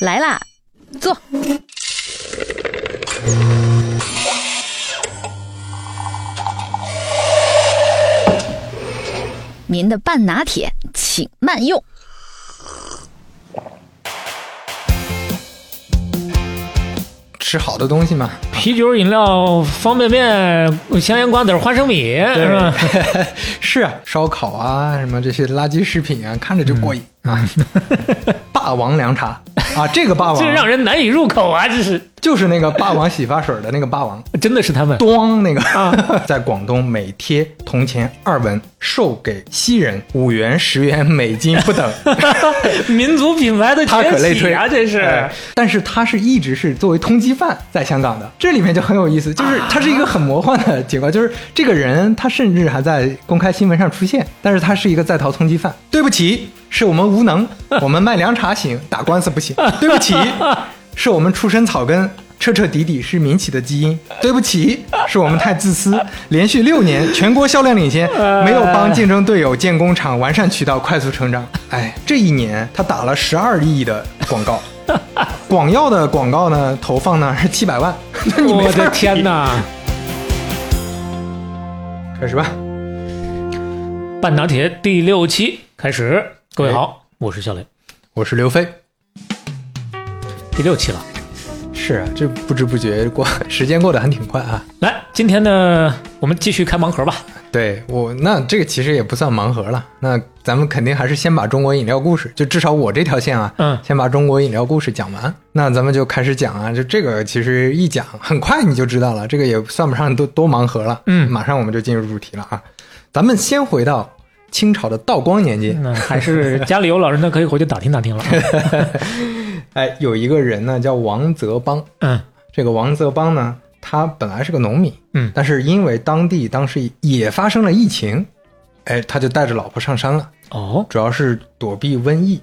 来啦，坐。您的半拿铁，请慢用。吃好的东西嘛，啤酒、饮料、方便面、香烟瓜子、花生米，是吧？是啊，烧烤啊，什么这些垃圾食品啊，看着就过瘾啊。霸王凉茶啊，这个霸王这让人难以入口啊！这是就是那个霸王洗发水的那个霸王，真的是他们。咣那个，在广东每贴铜钱二文，售给西人五元、十元美金不等。民族品牌的崛起啊！这是哎但是他是一直是作为通缉犯在香港的，这里面就很有意思，就是他是一个很魔幻的结构，就是这个人他甚至还在公开新闻上出现，但是他是一个在逃通缉犯。对不起，是我们无能，我们卖凉茶行，打官司不行。对不起，是我们出身草根。彻彻底底是民企的基因，对不起，是我们太自私。连续六年全国销量领先，没有帮竞争队友建工厂、完善渠道、快速成长。哎，这一年他打了十二亿的广告，广药的广告呢，投放呢是七百万。那你没我的天！哪！开始吧。半导体第六期开始，各位好，我是小磊，我是刘飞。第六期了。是啊，这不知不觉过，时间过得还挺快啊。来，今天呢，我们继续开盲盒吧。对我，那这个其实也不算盲盒了。那咱们肯定还是先把中国饮料故事，就至少我这条线啊，嗯先把中国饮料故事讲完。那咱们就开始讲啊，就这个其实一讲很快你就知道了，这个也算不上多多盲盒了。嗯马上我们就进入主题了啊。咱们先回到清朝的道光年间，那还是家里有老人的可以回去打听打听了。哎，有一个人呢叫王泽邦，嗯。这个王泽邦呢，他本来是个农民，嗯。但是因为当地当时也发生了疫情，哎，他就带着老婆上山了，哦，主要是躲避瘟疫。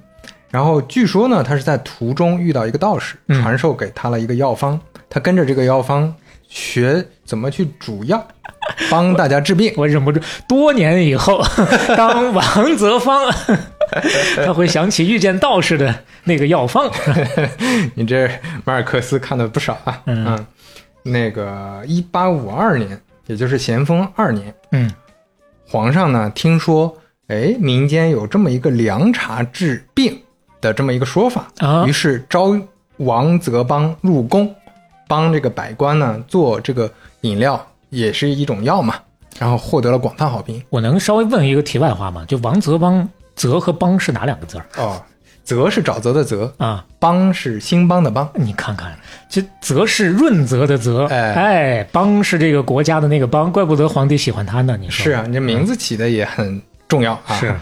然后据说呢，他是在途中遇到一个道士，嗯。传授给他了一个药方，他跟着这个药方学怎么去煮药，帮大家治病。我忍不住，多年以后，当王泽芳，他会想起遇见道士的那个药方。你这马尔克斯看的不少啊。嗯那个一八五二年，也就是咸丰二年，嗯皇上呢听说，哎，民间有这么一个凉茶治病的这么一个说法，啊于是招王泽邦入宫，帮这个百官呢做这个饮料，也是一种药嘛，然后获得了广泛好评。我能稍微问一个题外话吗？就王泽邦，泽和邦是哪两个字儿哦，泽是沼泽的泽，啊？邦是兴邦的邦。你看看，这泽是润泽的泽，哎哎，邦是这个国家的那个邦，怪不得皇帝喜欢他呢。你说是啊，你这名字起的也很重要啊。是，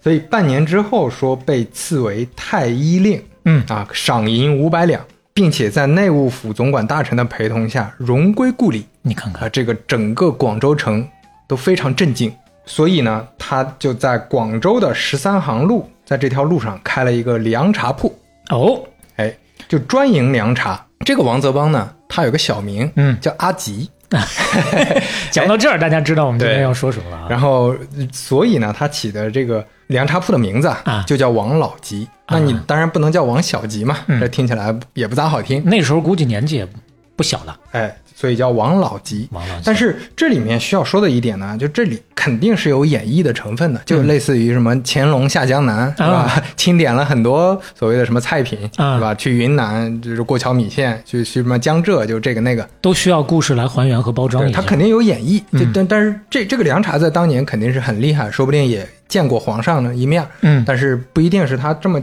所以半年之后说被赐为太医令，嗯啊，赏银五百两，并且在内务府总管大臣的陪同下荣归故里。啊，你看看，这个整个广州城都非常震惊，所以呢，他就在广州的十三行路，在这条路上开了一个凉茶铺，哦，哎，就专营凉茶。这个王泽邦呢，他有个小名，嗯。叫阿吉，讲到这儿，大家知道我们今天要说什么了啊？然后呃所以呢，他起的这个凉茶铺的名字啊。就叫王老吉。那你当然不能叫王小吉嘛，嗯这听起来也不咋好听，那时候估计年纪也不小了，哎，所以叫王老吉。王老吉。但是这里面需要说的一点呢，就这里肯定是有演绎的成分的，就类似于什么乾隆下江南，是吧？清点了很多所谓的什么菜品，啊是吧？去云南就是过桥米线，去去什么江浙就这个那个，都需要故事来还原和包装对，一下。它肯定有演绎。但但是这这个凉茶在当年肯定是很厉害，说不定也见过皇上的一面，嗯，但是不一定是他这么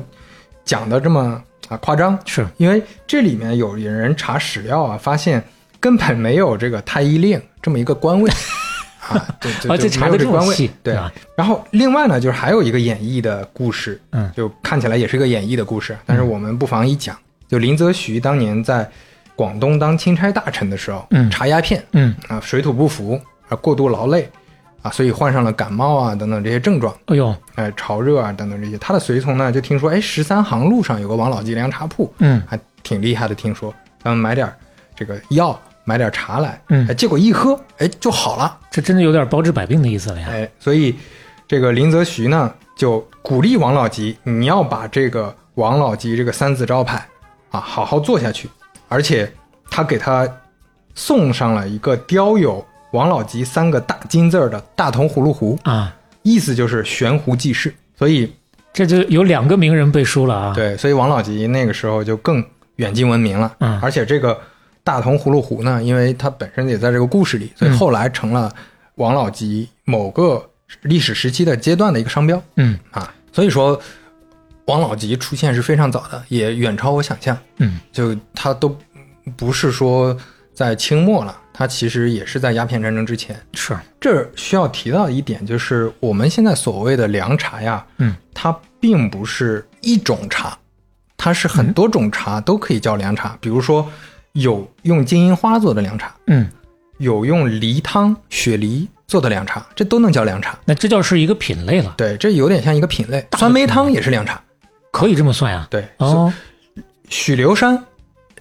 讲的这么啊夸张，是。因为这里面有人查史料啊，发现根本没有这个太医令这么一个官位。啊，对对就而且查没有这官位。对啊？然后另外呢，就是还有一个演绎的故事，嗯。就看起来也是个演绎的故事，但是我们不妨一讲。就林则徐当年在广东当钦差大臣的时候，嗯。查鸦片嗯，啊，水土不服啊，过度劳累啊，所以患上了感冒啊等等这些症状，哎呦，哎，潮热啊等等这些。他的随从呢就听说，哎，十三行路上有个王老吉凉茶铺，嗯还挺厉害的，听说咱们买点儿这个药，买点儿茶来，嗯哎，结果一喝，哎，就好了。这真的有点包治百病的意思了呀。哎，所以这个林则徐呢，就鼓励王老吉，你要把这个王老吉这个三字招牌啊，好好做下去。而且他给他送上了一个雕有王老吉三个大金字儿的大铜葫芦壶，啊，意思就是悬壶济世。所以这就有两个名人背书了啊。，对，所以王老吉那个时候就更远近闻名了。嗯而且这个大铜葫芦壶呢，因为它本身也在这个故事里，所以嗯后来成了王老吉某个历史时期的阶段的一个商标嗯啊。所以说，王老吉出现是非常早的，也远超我想象。嗯，就他都不是说在清末了，他其实也是在鸦片战争之前。是，这需要提到一点，就是我们现在所谓的凉茶呀，嗯，它并不是一种茶，它是很多种茶都可以叫凉茶。比如说，有用金银花做的凉茶，嗯，有用梨汤、雪梨做的凉茶，这都能叫凉茶。那这就是一个品类了，对，这有点像一个品类。酸梅汤也是凉茶。可以这么算呀。对，哦，许留山，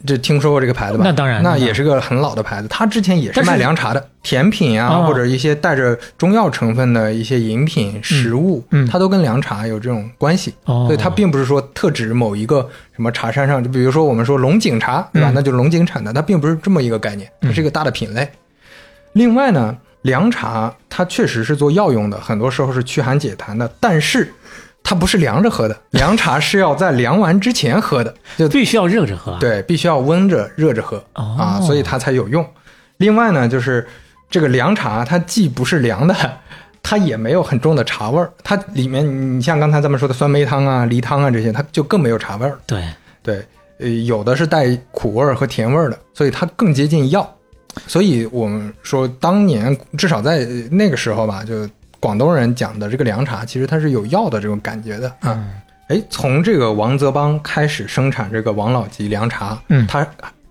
这听说过这个牌子吧？那当然那那也是个很老的牌子。它之前也是卖凉茶的，甜品啊，哦或者一些带着中药成分的一些饮品、食物，嗯它都跟凉茶有这种关系。哦，所以它并不是说特指某一个什么茶山上，就比如说我们说龙井茶，对吧？嗯那就是龙井产的，它并不是这么一个概念，它是一个大的品类。另外呢，凉茶它确实是做药用的，很多时候是驱寒解痰的，但是它不是凉着喝的，凉茶是要在凉完之前喝的，就必须要热着喝。，对，必须要温着热着喝、哦啊，所以它才有用。另外呢，就是这个凉茶，它既不是凉的，它也没有很重的茶味儿。它里面，你像刚才咱们说的酸梅汤啊、梨汤啊这些，它就更没有茶味儿。对，对，呃，有的是带苦味儿和甜味儿的，所以它更接近药。所以我们说，当年至少在那个时候吧，就广东人讲的这个凉茶，其实它是有药的这种感觉的啊。嗯哎，从这个王泽邦开始生产这个王老吉凉茶，嗯它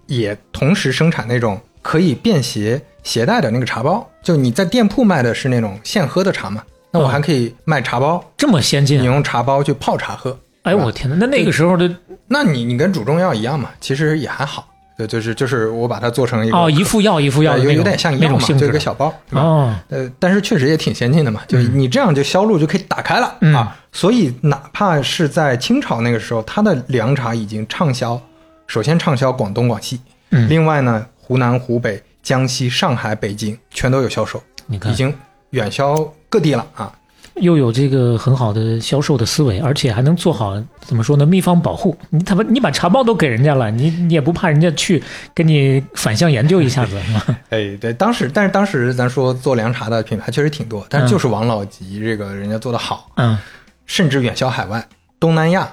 也同时生产那种可以便携携带的那个茶包。就你在店铺卖的是那种现喝的茶嘛，那我哦还可以卖茶包，这么先进啊。你用茶包去泡茶喝。哎，我天哪！那那个时候的那你你跟煮中药一样嘛，其实也还好。就就是就是我把它做成一个哦，一副药一副药有有点像那药嘛，就一个小包，对吧？哦，呃，但是确实也挺先进的嘛，就是你这样就销路就可以打开了、嗯啊。所以哪怕是在清朝那个时候，它的凉茶已经畅销，首先畅销广东、广西，嗯另外呢，湖南、湖北、江西、上海、北京全都有销售，你看已经远销各地了啊。又有这个很好的销售的思维，而且还能做好怎么说呢？秘方保护。你他妈你把茶包都给人家了，你你也不怕人家去跟你反向研究一下子吗？哎，对，当时但是当时咱说做凉茶的品牌确实挺多，但是就是王老吉这个人家做的好，嗯，甚至远销海外，东南亚、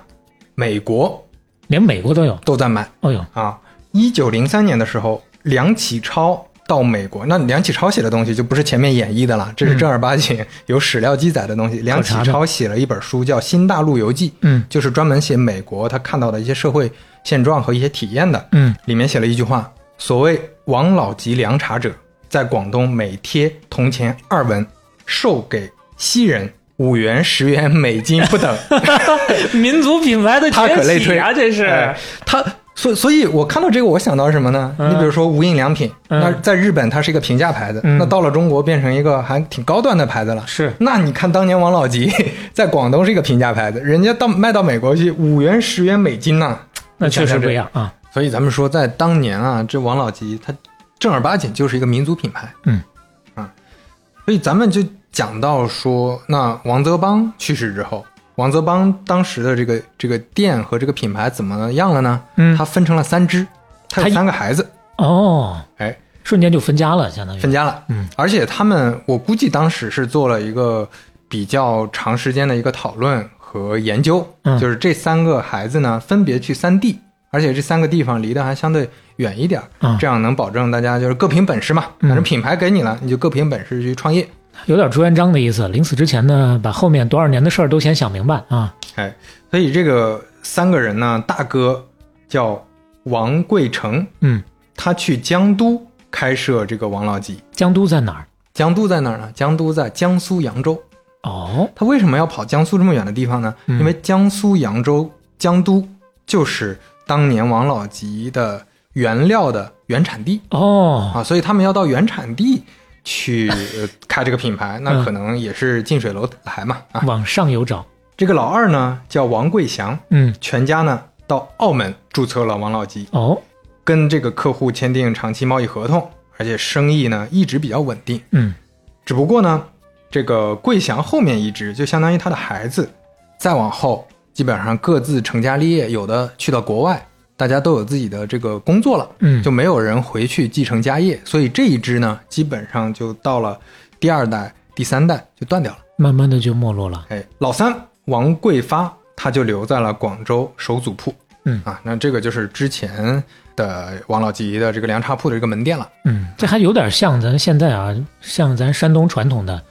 美国连美国都有。都在买。哦呦，啊，一九零三年的时候，梁启超到美国，那梁启超写的东西就不是前面演绎的了，这是正儿八经有史料记载的东西。梁启超写了一本书叫《新大陆游记》，嗯就是专门写美国他看到的一些社会现状和一些体验的。嗯，里面写了一句话：所谓王老吉凉茶者，在广东每贴铜钱二文，售给西人。五元、十元美金不等，民族品牌的他可类推崛起啊，这是。哎他所以所以，我看到这个，我想到什么呢？嗯你比如说无印良品，嗯那在日本它是一个平价牌子，嗯那到了中国变成一个还挺高端的牌子了。是那你看当年王老吉 在广东是一个平价牌子，人家到卖到美国去五元十元美金呢、那确实不一样。样啊。所以咱们说，在当年啊，这王老吉他正儿八经就是一个民族品牌。嗯啊，所以咱们就讲到说，那王泽邦去世之后，王泽邦当时的这个这个店和这个品牌怎么样了呢？嗯他分成了三支，他有三个孩子，哦，哎，瞬间就分家了，相当于分家了。嗯，而且他们，我估计当时是做了一个比较长时间的一个讨论和研究，嗯就是这三个孩子呢，分别去三地，而且这三个地方离得还相对远一点这样能保证大家就是各凭本事嘛，嗯反正品牌给你了，你就各凭本事去创业。有点朱元璋的意思。临死之前呢，把后面多少年的事儿都先想明白啊。哎，所以这个三个人呢，大哥叫王贵成，嗯，他去江都开设这个王老吉。江都在哪儿？江都在哪儿呢？江都在江苏扬州。哦，他为什么要跑江苏这么远的地方呢？嗯因为江苏扬州江都就是当年王老吉的原料的原产地哦，啊，所以他们要到原产地去、呃开这个品牌，那嗯可能也是近水楼台嘛啊。往上游找。这个老二呢叫王贵祥，嗯全家呢到澳门注册了王老吉，哦，跟这个客户签订长期贸易合同，而且生意呢一直比较稳定。嗯只不过呢，这个贵祥后面一支就相当于他的孩子，再往后基本上各自成家立业，有的去到国外，大家都有自己的这个工作了，嗯，就没有人回去继承家业，所以这一支呢，基本上就到了第二代、第三代就断掉了。慢慢的就没落了。哎，老三王桂发他就留在了广州守祖铺，嗯啊，那这个就是之前的王老吉的这个凉茶铺的这个门店了。嗯，这还有点像咱现在啊，像咱山东传统的，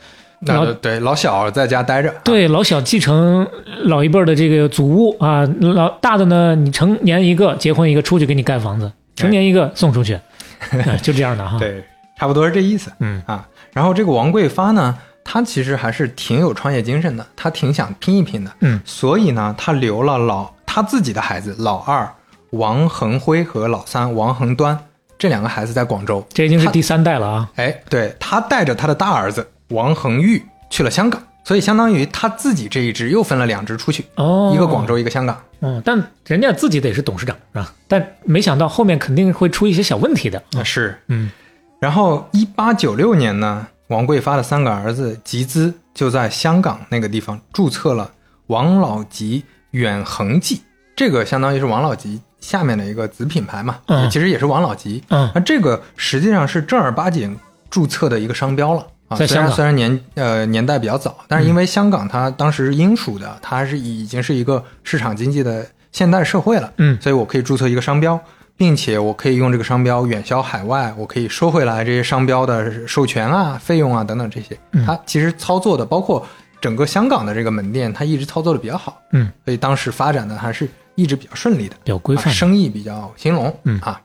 老那对老小在家待着，对老小继承老一辈儿的这个祖屋啊，老大的呢，你成年一个结婚一个出去给你盖房子，成年一个送出去，哎就这样的哈。，对，差不多是这意思。嗯啊，然后这个王桂发呢，他其实还是挺有创业精神的，他挺想拼一拼的，嗯，所以呢，他留了老他自己的孩子老二王恒辉和老三王恒端这两个孩子在广州，这已经是第三代了啊。哎，对他带着他的大儿子王恒玉去了香港，所以相当于他自己这一支又分了两支出去，哦，一个广州，一个香港。嗯，但人家自己得是董事长是吧？但没想到后面肯定会出一些小问题的。啊，是，嗯然后一八九六年呢，王桂发的三个儿子集资就在香港那个地方注册了王老吉远恒记，这个相当于是王老吉下面的一个子品牌嘛，嗯其实也是王老吉。嗯那这个实际上是正儿八经注册的一个商标了啊，在香港虽然年呃年代比较早，但是因为香港它当时英属的，它还是已经是一个市场经济的现代社会了，嗯所以我可以注册一个商标，并且我可以用这个商标远销海外，我可以收回来这些商标的授权啊、费用啊等等这些。嗯它其实操作的，包括整个香港的这个门店，它一直操作的比较好，嗯，所以当时发展的还是一直比较顺利的。啊比较规范的。生意比较兴隆，嗯啊，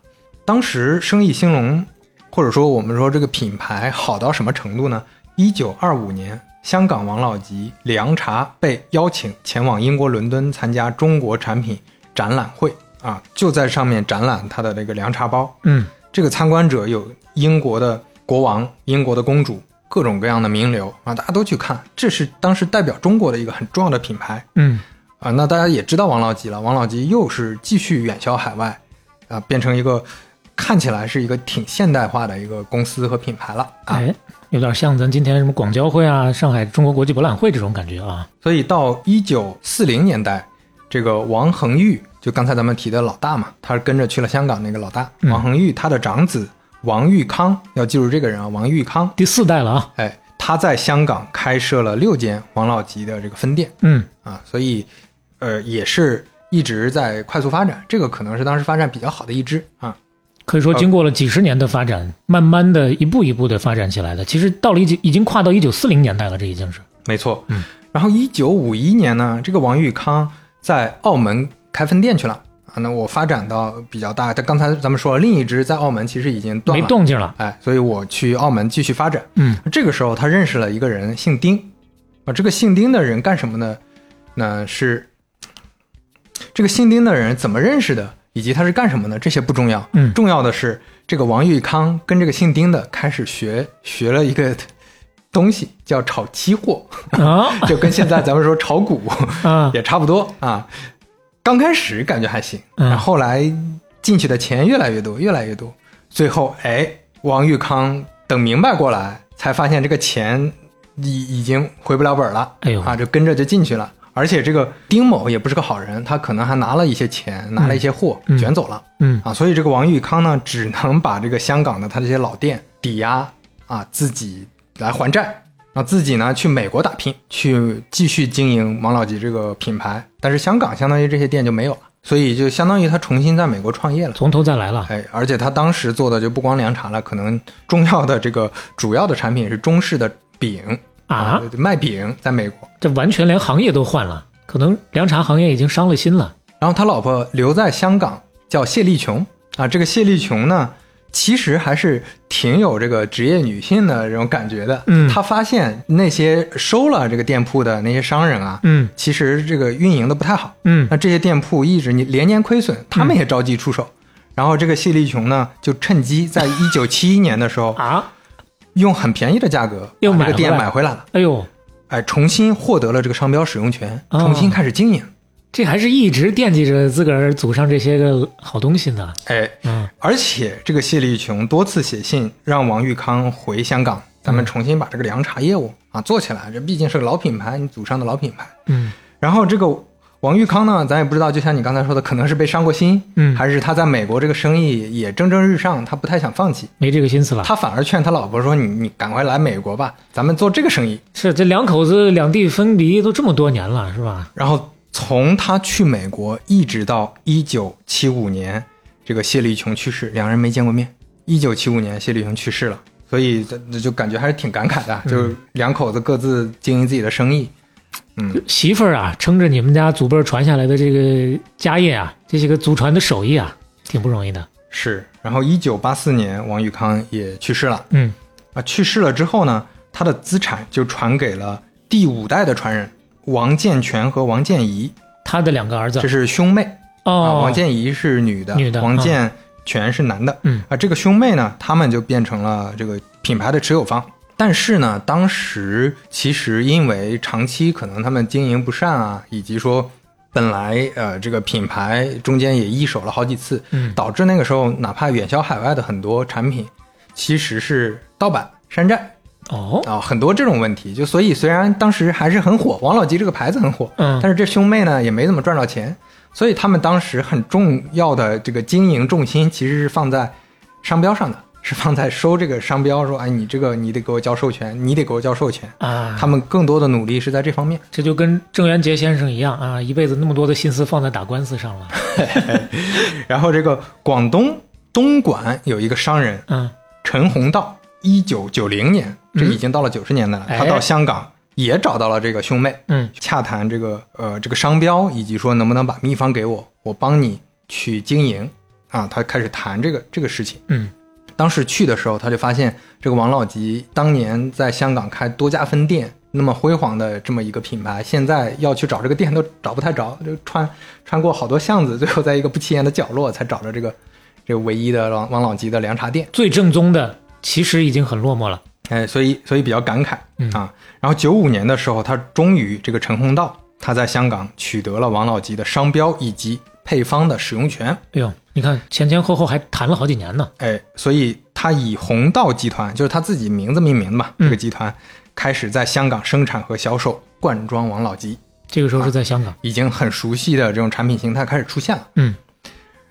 当时生意兴隆，或者说我们说这个品牌好到什么程度呢？一九二五年，香港王老吉凉茶被邀请前往英国伦敦参加中国产品展览会啊，就在上面展览他的这个凉茶包。嗯这个参观者有英国的国王、英国的公主，各种各样的名流啊，大家都去看，这是当时代表中国的一个很重要的品牌。嗯啊，那大家也知道王老吉了，王老吉又是继续远销海外，啊，变成一个看起来是一个挺现代化的一个公司和品牌了啊。哎，有点像咱今天什么广交会啊、上海中国国际博览会这种感觉啊。所以到一九四零年代，这个王恒玉，就刚才咱们提的老大嘛，他是跟着去了香港那个老大，嗯王恒玉，他的长子王玉康，要记住这个人啊，王玉康，第四代了啊。哎，他在香港开设了六间王老吉的这个分店嗯啊，所以呃也是一直在快速发展，这个可能是当时发展比较好的一支啊。可以说经过了几十年的发展，慢慢的一步一步的发展起来的。其实到了已经已经跨到一九四零年代了，这已经是。没错，嗯。然后一九五一年呢，这个王玉康在澳门开分店去了啊。那我发展到比较大，但刚才咱们说了，另一支在澳门其实已经断没，动静了。哎，所以我去澳门继续发展。嗯这个时候他认识了一个人，姓丁啊。这个姓丁的人干什么呢？那是这个姓丁的人怎么认识的，以及他是干什么的，这些不重要。嗯重要的是这个王玉康跟这个姓丁的开始学学了一个 东西，叫炒期货。啊 就跟现在咱们说炒股 啊也差不多啊。刚开始感觉还行，后后来进去的钱越来越多，越来越多，最后哎，王玉康等明白过来，才发现这个钱已已经回不了本了，哎呦啊，就跟着就进去了。而且这个丁某也不是个好人，他可能还拿了一些钱，拿了一些货、嗯卷走了。嗯啊，所以这个王玉康呢，只能把这个香港的他这些老店抵押啊，自己来还债，然后自己呢去美国打拼，去继续经营王老吉这个品牌。但是香港相当于这些店就没有了，所以就相当于他重新在美国创业了。从头再来了。哎，而且他当时做的就不光凉茶了，可能重要的这个主要的产品是中式的饼啊，卖饼在美国。这完全连行业都换了，可能凉茶行业已经伤了心了。然后他老婆留在香港，叫谢丽琼啊。这个谢丽琼呢，其实还是挺有这个职业女性的这种感觉的。嗯她发现那些收了这个店铺的那些商人啊，嗯其实这个运营的不太好。嗯那这些店铺一直连年亏损，他们也着急出手。然后这个谢丽琼呢，就趁机在 一九七一年的时候，啊，用很便宜的价格又把这个店买回来了，哎呦，哎，重新获得了这个商标使用权，哦重新开始经营。这还是一直惦记着自个儿祖上这些个好东西呢。哎，嗯而且这个谢立琼多次写信让王玉康回香港，咱们重新把这个凉茶业务啊做起来。这毕竟是个老品牌，你祖上的老品牌。嗯然后这个王玉康呢，咱也不知道，就像你刚才说的，可能是被伤过心，嗯，还是他在美国这个生意也蒸蒸日上，他不太想放弃，没这个心思了。他反而劝他老婆说：“你你赶快来美国吧，咱们做这个生意。是这两口子两地分离都这么多年了，是吧？”然后从他去美国一直到一九七五年，这个谢立琼去世，两人没见过面。一九七五年，谢立琼去世了，所以这这就感觉还是挺感慨的，就是两口子各自经营自己的生意。媳妇儿啊，撑着你们家祖辈儿传下来的这个家业啊，这些个祖传的手艺啊，挺不容易的。是，然后一九八四年，王玉康也去世了。嗯啊，去世了之后呢，他的资产就传给了第五代的传人王建全和王建怡，他的两个儿子这是兄妹、啊。哦，王建怡是女的，女的王建全是男的。嗯啊，这个兄妹呢，他们就变成了这个品牌的持有方。但是呢，当时其实因为长期可能他们经营不善啊，以及说本来呃这个品牌中间也易手了好几次，嗯。导致那个时候哪怕远销海外的很多产品其实是盗版山寨。哦，啊、很多这种问题。就所以虽然当时还是很火，王老吉这个牌子很火，嗯。但是这兄妹呢也没怎么赚到钱，所以他们当时很重要的这个经营重心其实是放在商标上的，是放在收这个商标，说哎你这个你得给我交授权，你得给我交授权。啊，他们更多的努力是在这方面。这就跟郑渊洁先生一样啊，一辈子那么多的心思放在打官司上了。然后这个广东东莞有一个商人嗯陈宏道，一九九零年，这已经到了九十年代了，哎他到香港也找到了这个兄妹，嗯洽谈这个呃这个商标，以及说能不能把秘方给我，我帮你去经营啊。他开始谈这个这个事情。嗯当时去的时候，他就发现这个王老吉当年在香港开多家分店，那么辉煌的这么一个品牌，现在要去找这个店都找不太着，就穿穿过好多巷子，最后在一个不起眼的角落才找着这个 这个唯一的王王老吉的凉茶店。最正宗的其实已经很落寞了。哎，所以所以比较感慨嗯啊。然后九五年的时候，他终于这个陈宏道他在香港取得了王老吉的商标以及配方的使用权。哎呦，你看前前后后还谈了好几年呢。哎，所以他以红道集团，就是他自己名字命名的嘛，嗯这个集团开始在香港生产和销售罐装王老吉，这个时候是在香港。已经很熟悉的这种产品形态开始出现了。嗯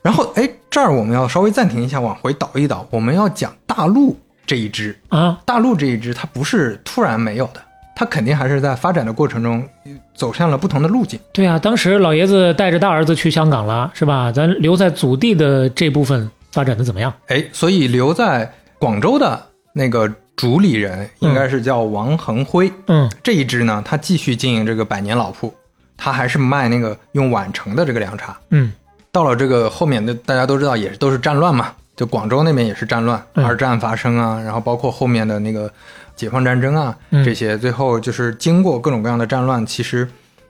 然后，哎，这儿我们要稍微暂停一下，往回倒一倒，我们要讲大陆这一支。啊，大陆这一支它不是突然没有的，它肯定还是在发展的过程中呃走向了不同的路径。对啊，当时老爷子带着大儿子去香港了，是吧？咱留在祖地的这部分发展的怎么样？哎，所以留在广州的那个主理人应该是叫王恒辉。嗯这一支呢，他继续经营这个百年老铺，他还是卖那个用碗盛的这个凉茶。嗯到了这个后面的，大家都知道也是都是战乱嘛，就广州那边也是战乱，嗯二战发生啊，然后包括后面的那个解放战争啊，嗯这些最后就是经过各种各样的战乱，其实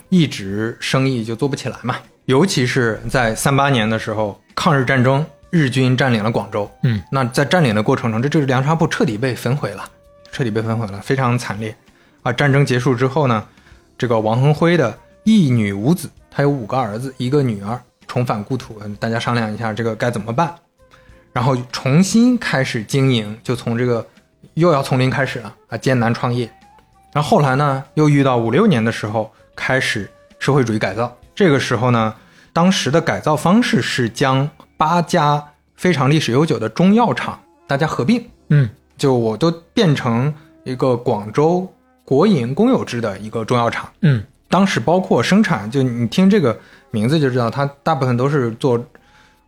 一直生意就做不起来嘛。尤其是在三八年的时候，抗日战争，日军占领了广州，嗯，那在占领的过程中，这这个凉茶铺彻底被焚毁了，彻底被焚毁了，非常惨烈啊！战争结束之后呢，这个王恒辉的一女五子，他有五个儿子，一个女儿，重返故土，嗯大家商量一下这个该怎么办，然后重新开始经营，就从这个又要从零开始了啊，艰难创业。然后后来呢，又遇到五六年的时候，开始社会主义改造。这个时候呢，当时的改造方式是将八家非常历史悠久的中药厂大家合并，嗯就我都变成一个广州国营公有制的一个中药厂。嗯当时包括生产，就你听这个名字就知道，它大部分都是做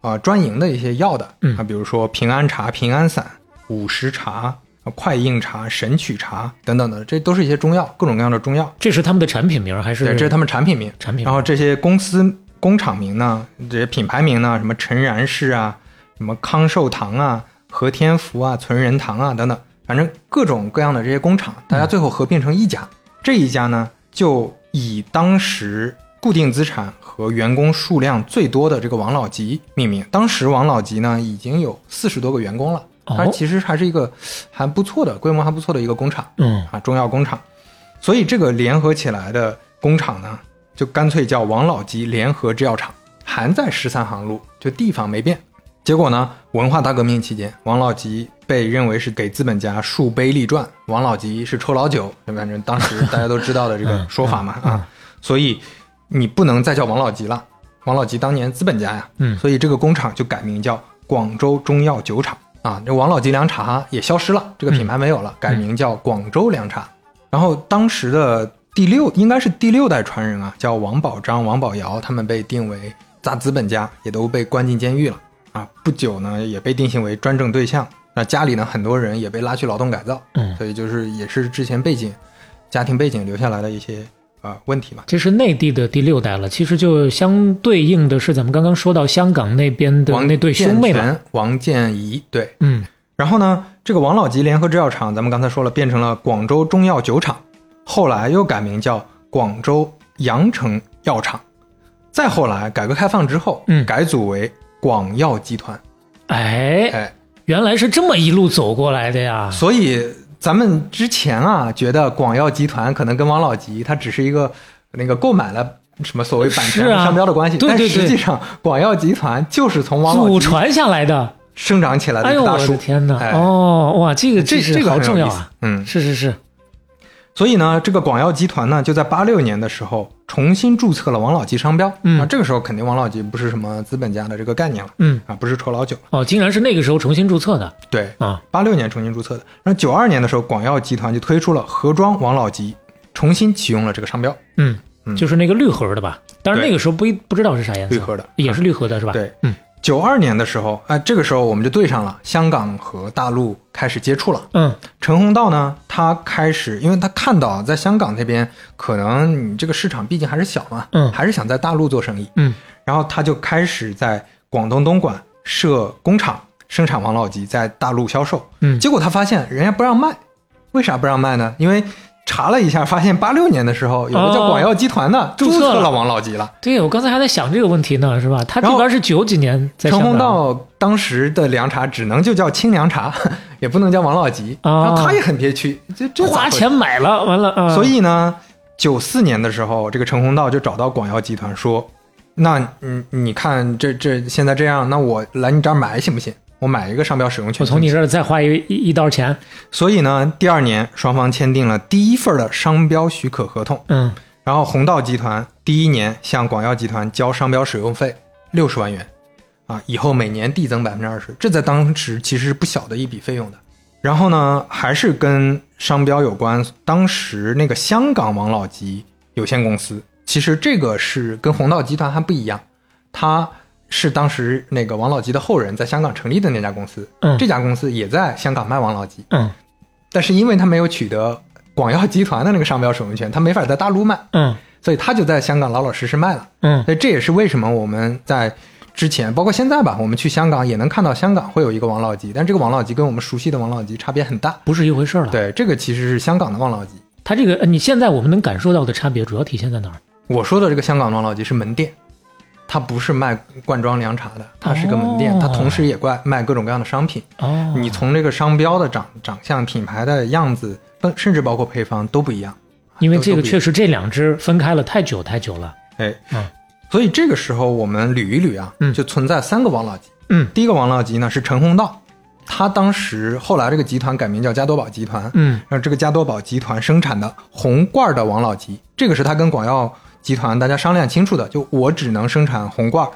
啊、专营的一些药的，嗯啊，比如说平安茶、平安散、五十茶、啊快印茶、神曲茶等等的，这都是一些中药，各种各样的中药。这是他们的产品名还是？对，这是他们产品名。产品名。然后这些公司工厂名呢，这些品牌名呢，什么陈然氏啊，什么康寿堂啊、和天福啊、存仁堂啊等等，反正各种各样的这些工厂，大家最后合并成一家。这一家呢，就以当时固定资产和员工数量最多的这个王老吉命名。当时王老吉呢已经有四十多个员工了，哦它其实还是一个还不错的规模还不错的一个工厂。嗯啊，中药工厂，所以这个联合起来的工厂呢，就干脆叫王老吉联合制药厂，还在十三行路，就地方没变。结果呢，文化大革命期间，王老吉被认为是给资本家树碑立传，王老吉是臭老九，反正当时大家都知道的这个说法嘛嗯嗯啊，所以你不能再叫王老吉了。王老吉当年资本家呀，嗯所以这个工厂就改名叫广州中药酒厂啊。这王老吉凉茶也消失了，这个品牌没有了，改名叫广州凉茶。然后当时的第六应该是第六代传人啊，叫王宝章、王宝尧，他们被定为大资本家，也都被关进监狱了啊。不久呢，也被定性为专政对象。那家里呢，很多人也被拉去劳动改造，嗯所以就是也是之前背景、家庭背景留下来的一些啊、呃问题嘛。这是内地的第六代了，其实就相对应的是咱们刚刚说到香港那边的王那对兄妹王建仪，对。嗯然后呢，这个王老吉联合制药厂，咱们刚才说了，变成了广州中药酒厂，后来又改名叫广州阳城药厂，再后来改革开放之后，嗯改组为广药集团。哎，哎，原来是这么一路走过来的呀！所以咱们之前啊，觉得广药集团可能跟王老吉它只是一个那个购买了。什么所谓版权商标的关系？对对对但实际上，广药集团就是从王老吉祖传下来的。生长起来的大树。我的天哪！哎哦，哇，这个这是好重要啊！嗯，是是是，所以呢，这个广药集团呢，就在八六年的时候重新注册了王老吉商标。嗯啊，这个时候肯定王老吉不是什么资本家的这个概念了嗯，啊，不是臭老九。哦，竟然是那个时候重新注册的对，啊！八六年重新注册的。然后九二年的时候，广药集团就推出了盒装王老吉，重新启用了这个商标，嗯，嗯就是那个绿盒的吧？但是那个时候不一不知道是啥颜色，绿盒的也是绿盒的是吧？对，嗯九二年的时候，啊、这个时候我们就对上了，香港和大陆开始接触了。嗯陈宏道呢，他开始，因为他看到在香港那边，可能你这个市场毕竟还是小嘛，嗯还是想在大陆做生意，嗯然后他就开始在广东东莞设工厂，生产王老吉，在大陆销售。嗯，结果他发现人家不让卖，为啥不让卖呢？因为查了一下，发现八六年的时候有个叫哦广药集团的、注册了注册了王老吉了。对，我刚才还在想这个问题呢，是吧？他这边是九几年在陈香港，宏道当时的凉茶只能就叫清凉茶，也不能叫王老吉，哦然后他也很憋屈，这这花钱买了，完了啊！所以呢，九四年的时候，这个陈宏道就找到广药集团说：“那嗯，你看这这现在这样，那我来你这儿买行不行？我买一个商标使用权。我从你这儿再花一一一刀钱，所以呢，第二年双方签订了第一份的商标许可合同。嗯然后宏道集团第一年向广药集团交商标使用费六十万元，啊，以后每年递增百分之二十，这在当时其实是不小的一笔费用的。然后呢，还是跟商标有关，当时那个香港王老吉有限公司，其实这个是跟宏道集团还不一样，它是当时那个王老吉的后人在香港成立的那家公司，嗯这家公司也在香港卖王老吉，嗯但是因为他没有取得广药集团的那个商标使用权，他没法在大陆卖。嗯所以他就在香港老老实实卖了。嗯所以这也是为什么我们在之前，包括现在吧，我们去香港也能看到香港会有一个王老吉，但这个王老吉跟我们熟悉的王老吉差别很大。不是一回事儿了。对，这个其实是香港的王老吉。它这个呃你现在我们能感受到的差别，主要体现在哪儿？我说的这个香港王老吉是门店，它不是卖罐装凉茶的，它是个门店，哦它同时也卖卖各种各样的商品。哦，你从这个商标的长长相、品牌的样子，甚至包括配方都不一样。因为这个确实这两支分开了太久太久了。哎，嗯所以这个时候我们捋一捋啊，嗯就存在三个王老吉。嗯第一个王老吉呢是陈宏道，他当时后来这个集团改名叫加多宝集团，嗯然后这个加多宝集团生产的红罐的王老吉，这个是他跟广药集团大家商量清楚的，就我只能生产红罐，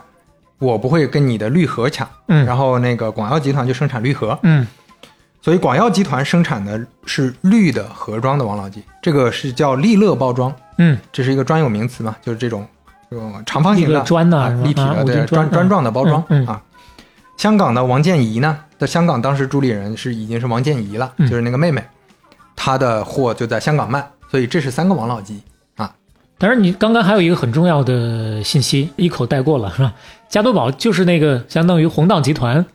我不会跟你的绿盒抢。嗯。然后那个广药集团就生产绿盒，嗯。所以广药集团生产的是绿的盒装的王老吉，这个是叫利乐包装，嗯。这是一个专有名词嘛，就是这种这种长方形的砖的啊立体的砖砖砖状的包装、嗯嗯。啊。香港的王建怡呢，在香港当时主理人是已经是王建怡了，嗯。就是那个妹妹，她的货就在香港卖，所以这是三个王老吉。啊。当然，你刚刚还有一个很重要的信息，一口带过了是吧？加多宝就是那个相当于红道集团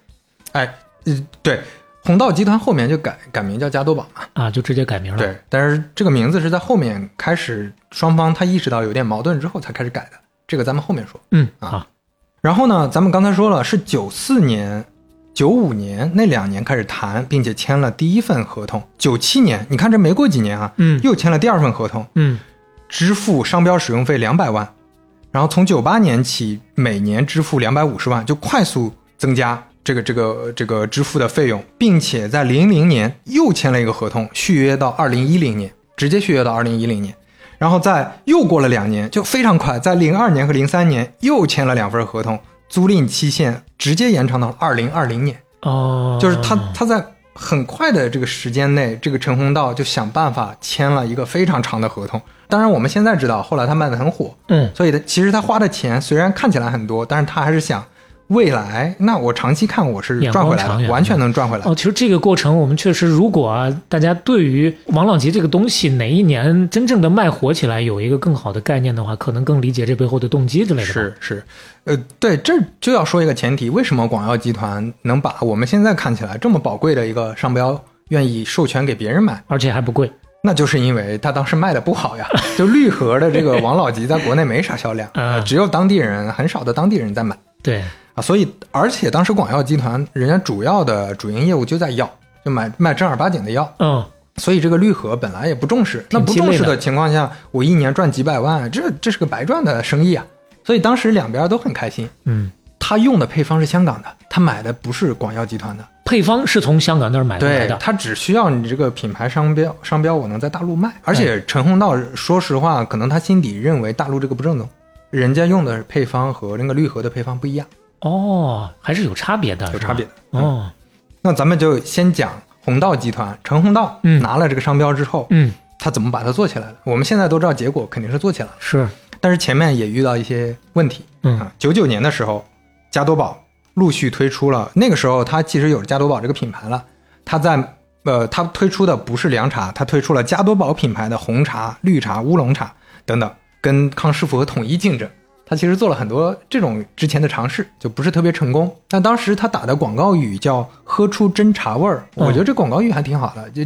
哎，嗯，对，红道集团后面就改改名叫加多宝嘛，啊，就直接改名了。对，但是这个名字是在后面开始双方他意识到有点矛盾之后才开始改的，这个咱们后面说。嗯啊啊然后呢，咱们刚才说了，是九四年、九五年那两年开始谈，并且签了第一份合同。九七年，你看这没过几年啊，嗯又签了第二份合同，嗯支付商标使用费两百万，然后从九八年起每年支付两百五十万，就快速增加这个这个这个支付的费用，并且在零零年又签了一个合同，续约到二零一零年，直接续约到二零一零年。然后在又过了两年，就非常快，在零二年和零三年又签了两份合同，租赁期限直接延长到二零二零年。哦，就是他他在很快的这个时间内，这个陈宏道就想办法签了一个非常长的合同。当然，我们现在知道，后来他卖的很火，嗯，所以他其实他花的钱虽然看起来很多，但是他还是想未来，那我长期看我是赚回来的，完全能赚回来。哦，其实这个过程，我们确实，如果啊，大家对于王老吉这个东西哪一年真正的卖火起来，有一个更好的概念的话，可能更理解这背后的动机之类的。是是，呃，对，这就要说一个前提，为什么广药集团能把我们现在看起来这么宝贵的一个商标愿意授权给别人买？而且还不贵。那就是因为他当时卖的不好呀，就绿盒的这个王老吉在国内没啥销量，嗯只有当地人很少的当地人在买。对，啊，所以而且当时广药集团人家主要的主营业务就在药，就买卖正儿八经的药，嗯，所以这个绿盒本来也不重视，那不重视的情况下，我一年赚几百万，这这是个白赚的生意啊，所以当时两边都很开心。嗯，他用的配方是香港的，他买的不是广药集团的，配方是从香港那儿买回来的。对他只需要你这个品牌商标，商标我能在大陆卖。而且陈红道说实话，可能他心底认为大陆这个不正宗，人家用的配方和那个绿盒的配方不一样，哦，还是有差别的，有差别的。哦，那咱们就先讲宏道集团，陈红道嗯拿了这个商标之后，嗯，他怎么把它做起来的？我们现在都知道结果肯定是做起来了，是，但是前面也遇到一些问题。嗯啊，九九年的时候，加多宝陆续推出了，那个时候它其实有加多宝这个品牌了，它在呃，它推出的不是凉茶，它推出了加多宝品牌的红茶、绿茶、乌龙茶等等，跟康师傅和统一竞争。它其实做了很多这种之前的尝试，就不是特别成功。但当时他打的广告语叫“喝出真茶味儿”，我觉得这广告语还挺好的，就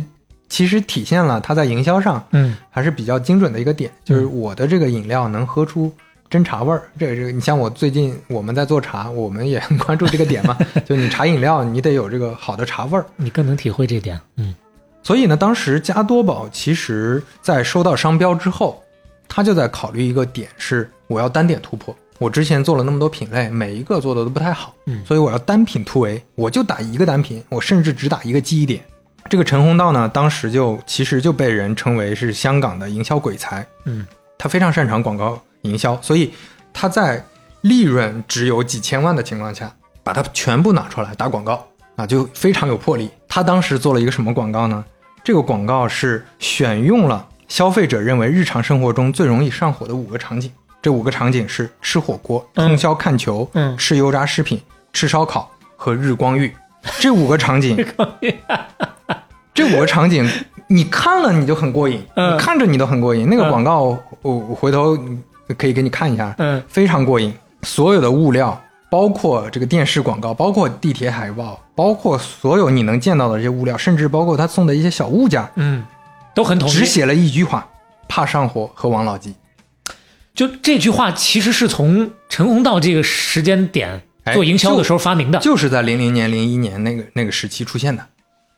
其实体现了他在营销上嗯还是比较精准的一个点，就是我的这个饮料能喝出真茶味儿。这个这个，你像我最近我们在做茶，我们也很关注这个点嘛，就你茶饮料你得有这个好的茶味儿。你更能体会这点。嗯所以呢，当时加多宝其实在收到商标之后，他就在考虑一个点是我要单点突破。我之前做了那么多品类，每一个做的都不太好，嗯所以我要单品突围，我就打一个单品，我甚至只打一个记忆点。这个陈宏道呢，当时就其实就被人称为是香港的营销鬼才，嗯他非常擅长广告营销，所以他在利润只有几千万的情况下，把它全部拿出来打广告啊，就非常有魄力。他当时做了一个什么广告呢？这个广告是选用了消费者认为日常生活中最容易上火的五个场景，这五个场景是吃火锅、嗯通宵看球、嗯吃油炸食品、吃烧烤和日光浴。这五个场景，这五个场景，你看了你就很过瘾，嗯你看着你都很过瘾。那个嗯广告，我我回头可以给你看一下，嗯非常过瘾。所有的物料，包括这个电视广告，包括地铁海报，包括所有你能见到的这些物料，甚至包括他送的一些小物件，嗯，都很统一。只写了一句话：怕上火和王老吉。就这句话其实是从陈红道这个时间点哎做营销的时候发明的就是在零零年、零一年那个那个时期出现的。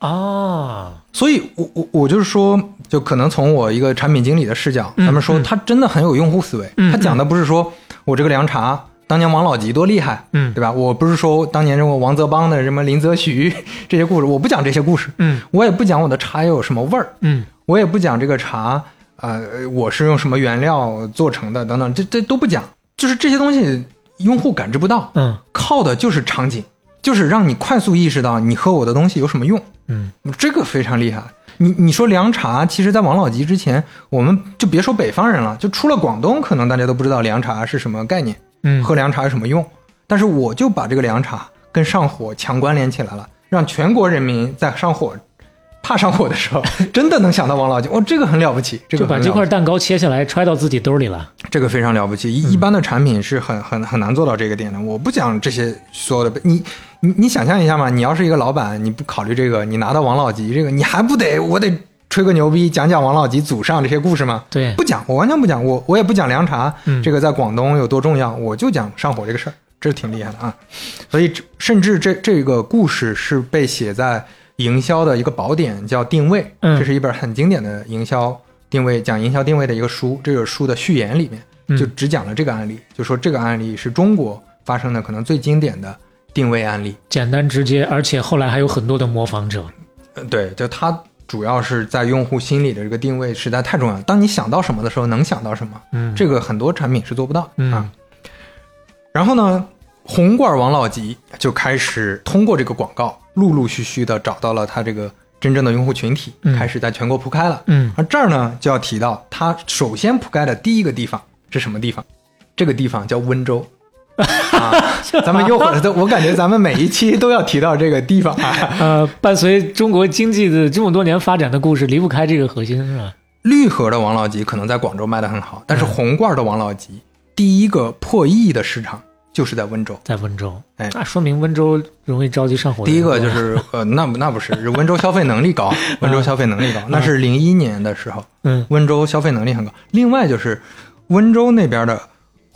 啊。所以我，我我就是说，就可能从我一个产品经理的视角，嗯咱们说嗯他真的很有用户思维。嗯他讲的不是说我这个凉茶当年王老吉多厉害，嗯对吧？我不是说当年什么王泽邦的什么林则徐 这些故事，我不讲这些故事，嗯我也不讲我的茶有什么味儿，嗯我也不讲这个茶，呃，我是用什么原料做成的等等，这这都不讲，就是这些东西用户感知不到，嗯靠的就是场景，就是让你快速意识到你喝我的东西有什么用。嗯这个非常厉害。你你说凉茶，其实在王老吉之前，我们就别说北方人了，就出了广东，可能大家都不知道凉茶是什么概念，嗯，喝凉茶有什么用。但是我就把这个凉茶跟上火强关联起来了，让全国人民在上火、怕上火的时候，真的能想到王老吉。哦，这个很了不起，这就把这块蛋糕切下来揣到自己兜里了。这个非常了不起，一一般的产品是很很很难做到这个点的。我不讲这些所有的，你你你想象一下嘛，你要是一个老板，你不考虑这个，你拿到王老吉这个，你还不得我得吹个牛逼，讲讲王老吉祖上这些故事吗？对不讲，我完全不讲，我我也不讲凉茶，嗯这个在广东有多重要，我就讲上火这个事儿，这是挺厉害的啊。所以甚至这这个故事是被写在营销的一个宝典，叫《定位》，嗯这是一本很经典的营销定位讲营销定位的一个书，这个书的序言里面嗯就只讲了这个案例，就说这个案例是中国发生的可能最经典的定位案例。简单直接，而且后来还有很多的模仿者。呃，对，就它主要是在用户心里的这个定位实在太重要了。当你想到什么的时候，能想到什么，嗯，这个很多产品是做不到的嗯啊。然后呢，红罐王老吉就开始通过这个广告，陆陆续续的找到了他这个真正的用户群体，嗯开始在全国铺开了。嗯而这儿呢，就要提到它首先铺开的第一个地方是什么地方？这个地方叫温州。啊，咱们又回来，我感觉咱们每一期都要提到这个地方啊。呃，伴随中国经济的这么多年发展的故事，离不开这个核心，是吧？绿盒的王老吉可能在广州卖的很好，但是嗯红罐的王老吉第一个破亿的市场就是在温州。在温州，哎那说明温州容易着急上火第一。个就是呃，那不那不是，是 温州消费能力高，温州消费能力高，那是零一年的时候，嗯温州消费能力很高。另外就是温州那边的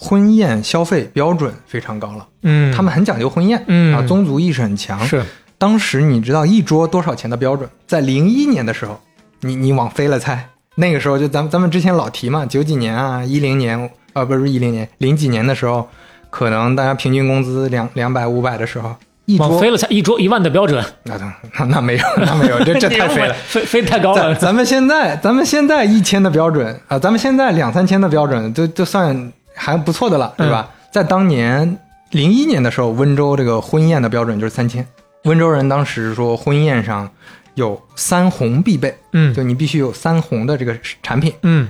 婚宴消费标准非常高了，嗯，他们很讲究婚宴，嗯啊，宗族意识很强。是当时你知道一桌多少钱的标准？在零一年的时候，你你往飞了猜，那个时候就咱们咱们之前老提嘛，九几年啊，一零年啊，不是一零年，零几年的时候，可能大家平均工资两两百五百的时候，一桌往飞了才一桌一万的标准，那那那没有，那没有，这这太 飞了。飞飞太高了。咱咱们现在，咱们现在一千的标准啊、咱们现在两三千的标准，都都算还不错的了，对吧？在当年零一年的时候，温州这个婚宴的标准就是三千。温州人当时说，婚宴上有三红必备，嗯。就你必须有三红的这个产品：嗯，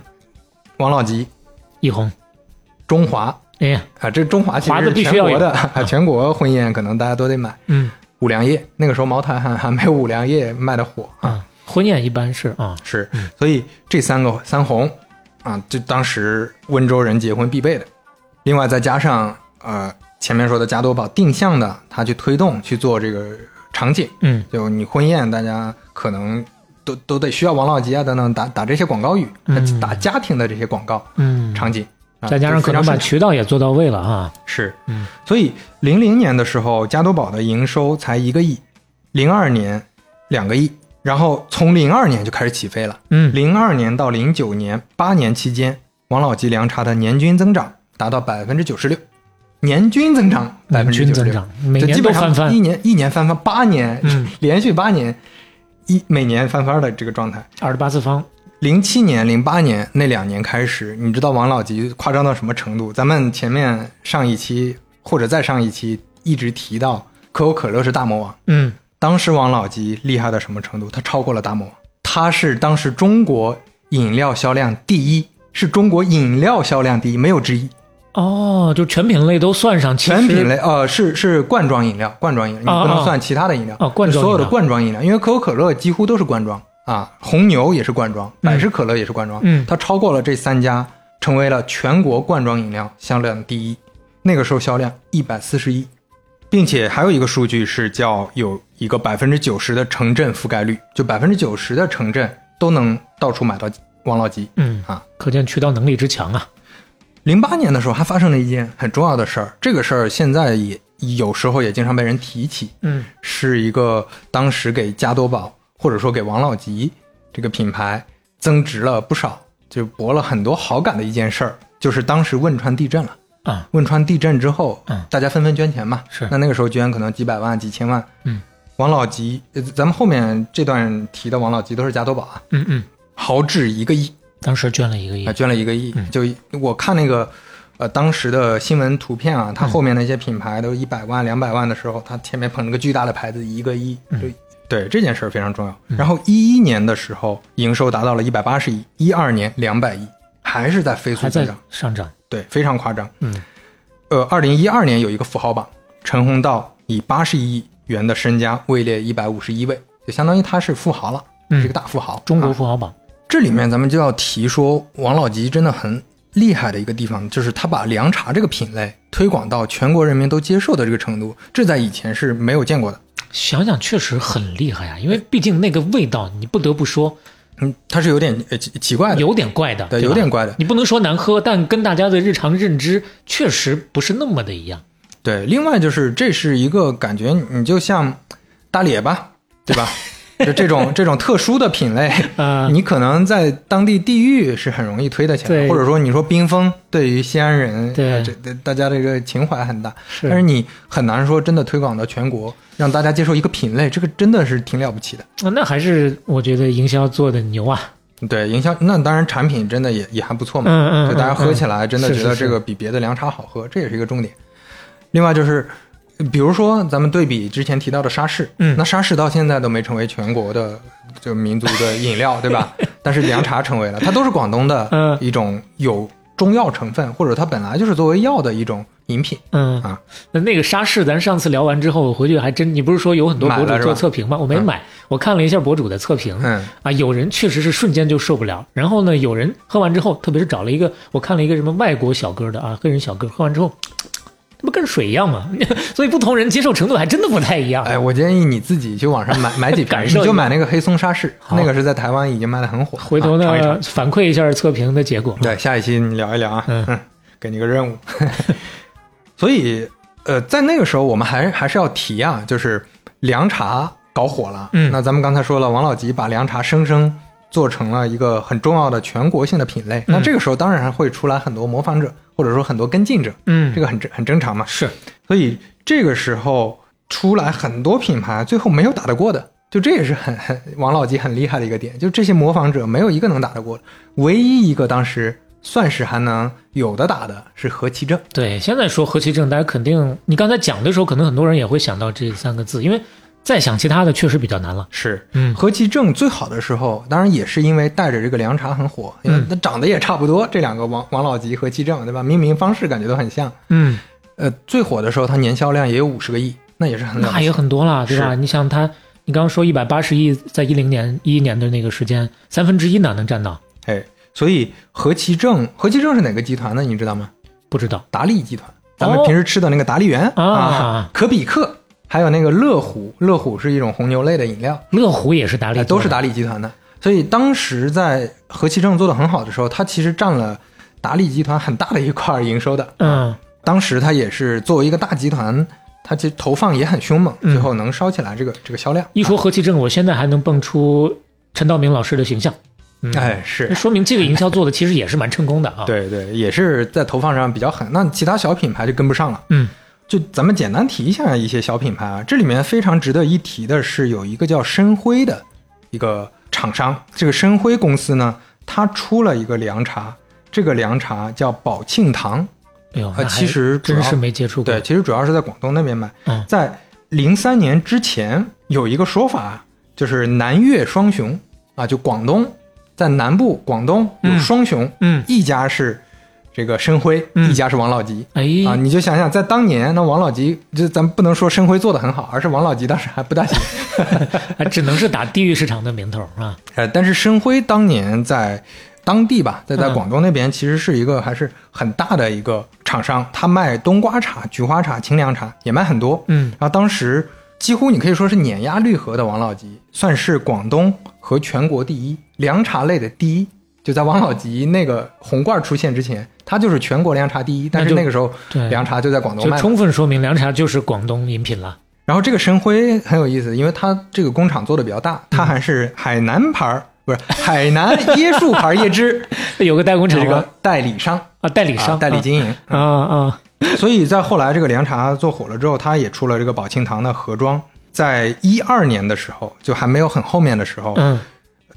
王老吉、一红，中华。哎呀，啊，这中华其华实是必须要有。全国的，啊，全国婚宴可能大家都得买。嗯。五粮液那个时候茅台还还没有五粮液卖的火。啊，啊，婚宴一般是啊，是，所以这三个三红啊，就当时温州人结婚必备的。另外再加上呃前面说的加多宝定向的，他去推动去做这个场景，嗯就你婚宴大家可能都都得需要王老吉啊等等打打这些广告语，嗯打家庭的这些广告嗯，场景，啊再加上可能把渠道也做到位了啊。是，嗯，所以零零年的时候，加多宝的营收才一个亿，零二年两个亿，然后从零二年就开始起飞了。嗯零二年到零九年八年期间，王老吉凉茶的年均增长达到百分之九十六，年均增长百年分之九十六，每年就基本都翻番上一。年一年翻番，八年、嗯 连续八年一每年翻番的这个状态。二十八次方，零七年、零八年那两年开始，你知道王老吉夸张到什么程度？咱们前面上一期或者再上一期一直提到可口可乐是大魔王，嗯当时王老吉厉害到什么程度？他超过了大魔王，他是当时中国饮料销量第一，是中国饮料销量第一，没有之一。哦，就全品类都算上，全品类呃是是罐装饮料，罐装饮料，你不能算其他的饮料哦罐装就所有的罐装饮料，因为可口可乐几乎都是罐装啊，红牛也是罐装，百事可乐也是罐装，嗯它超过了这三家，成为了全国罐装饮料销量第一。那个时候销量一百四十亿，并且还有一个数据是叫有一个百分之九十的城镇覆盖率，就百分之九十的城镇都能到处买到王老吉。嗯啊，可见渠道能力之强啊。零八年的时候还发生了一件很重要的事儿，这个事儿现在也有时候也经常被人提起，嗯是一个当时给加多宝或者说给王老吉这个品牌增值了不少，就博了很多好感的一件事儿，就是当时汶川地震了。啊，汶川地震之后，嗯大家纷纷捐钱嘛，是那那个时候捐可能几百万、几千万，嗯，王老吉，呃咱们后面这段提的王老吉都是加多宝啊，嗯嗯，豪掷一个亿，当时捐了一个亿啊，，捐了一个亿。嗯就我看那个呃当时的新闻图片啊，它嗯后面那些品牌都一百万、两百万的时候，它前面捧了个巨大的牌子，一个亿。嗯对这件事儿非常重要。然后一一年的时候，营收达到了一百八十亿，一二年两百亿，还是在飞速增长，上涨。对，非常夸张。嗯呃，二零一二年有一个富豪榜，陈宏道以八十亿元的身家位列一百五十一位，就相当于他是富豪了，嗯是一个大富豪。中国啊富豪榜，这里面咱们就要提说，王老吉真的很厉害的一个地方，就是他把凉茶这个品类推广到全国人民都接受的这个程度，这在以前是没有见过的。想想确实很厉害啊，因为毕竟那个味道，你不得不说嗯，它是有点呃奇奇怪的，有点怪的，对，吧有点怪的。你不能说难喝，但跟大家的日常认知确实不是那么的一样。对，另外就是这是一个感觉，你就像大列巴，对吧？就这种这种特殊的品类，啊，你可能在当地地域是很容易推得起来，或者说你说冰峰对于西安人，对呃这这大家这个情怀很大，是但是你很难说真的推广到全国，让大家接受一个品类，这个真的是挺了不起的。啊那还是我觉得营销做的牛啊。对，营销那当然产品真的也也还不错嘛，嗯嗯，就大家喝起来来真的觉得这个比别的凉茶好喝，这也是一个重点。另外就是，比如说咱们对比之前提到的沙士，嗯。那沙士到现在都没成为全国的就民族的饮料，对吧？但是凉茶成为了，它都是广东的嗯一种有中药成分，或者它本来就是作为药的一种饮品。嗯。啊，那那个沙士，咱上次聊完之后，我回去还真，你不是说有很多博主做测评吗？我没嗯。买，我看了一下博主的测评，嗯，啊，有人确实是瞬间就受不了，然后呢，有人喝完之后，特别是找了一个，我看了一个什么外国小哥的啊，黑人小哥，喝完之后，这不跟水一样吗？所以不同人接受程度还真的不太一样。哎，我建议你自己去网上买 买几瓶，你就买那个黑松沙士，那个是在台湾已经卖的很火。回头呢，反馈一下测评的结果。对，下一期你聊一聊啊，嗯嗯，给你个任务。所以，呃，在那个时候，我们还还是要提啊，就是凉茶搞火了。嗯那咱们刚才说了，王老吉把凉茶生生做成了一个很重要的全国性的品类。那这个时候，当然会出来很多模仿者，或者说很多跟进者，嗯，这个很正很正常嘛。是所以这个时候出来很多品牌，最后没有打得过的，就这也是很很王老吉很厉害的一个点，就这些模仿者没有一个能打得过的，唯一一个当时算是还能有的打的是何其正。对。现在说何其正，大家肯定，你刚才讲的时候，可能很多人也会想到这三个字，因为再想其他的确实比较难了。是，嗯何其正最好的时候，当然也是因为带着这个凉茶很火，因为嗯它长得也差不多，这两个王王老吉、和其正，对吧？命名方式感觉都很像。嗯，呃，最火的时候，它年销量也有五十个亿，那也是很那也很多了，对吧？你想它，你刚刚说一百八十亿，在一零年、一一年的那个时间，三分之一哪能占到？哎，所以和其正，和其正是哪个集团呢？你知道吗？不知道达利集团，咱们哦平时吃的那个达利园、啊可比克，还有那个乐虎，乐虎是一种红牛类的饮料，乐虎也是达利都是达利集团的。所以当时在和其正做的很好的时候，它其实占了达利集团很大的一块营收的。嗯，当时它也是作为一个大集团，它其实投放也很凶猛，嗯最后能烧起来这个这个销量。一说和其正，我现在还能蹦出陈道明老师的形象。嗯，哎，是，说明这个营销做的其实也是蛮成功的啊。对对，也是在投放上比较狠。那其他小品牌就跟不上了。嗯就咱们简单提一下一些小品牌啊，这里面非常值得一提的是有一个叫深辉的一个厂商，这个深辉公司呢，它出了一个凉茶，这个凉茶叫宝庆堂，哎呦，其实真是没接触过。对，，其实主要是在广东那边卖。嗯在零三年之前有一个说法，就是南粤双雄啊，就广东在南部广东有嗯双雄，嗯，一家是这个深辉，嗯一家是王老吉。哎，啊，你就想想，在当年，那王老吉，就咱不能说深辉做的很好，而是王老吉当时还不大行。还 只能是打地域市场的名头啊。呃，但是深辉当年在当地吧，在在嗯广东那边，其实是一个还是很大的一个厂商，他卖冬瓜茶、菊花茶、清凉茶也卖很多。嗯然后当时几乎你可以说是碾压绿河的王老吉，算是广东和全国第一凉茶类的第一。就在王老吉那个红罐出现之前，它就是全国凉茶第一。但是那个时候对，凉茶就在广东卖。就充分说明凉茶就是广东饮品了。然后这个深辉很有意思，因为它这个工厂做的比较大，它还是海南牌儿，不是海南椰树牌椰汁 有个代工厂吗这个代理商，啊，代理啊商、代理经营。啊啊，所以在后来这个凉茶做火了之后，它也出了这个宝庆堂的盒装。在一二年的时候，就还没有很后面的时候，嗯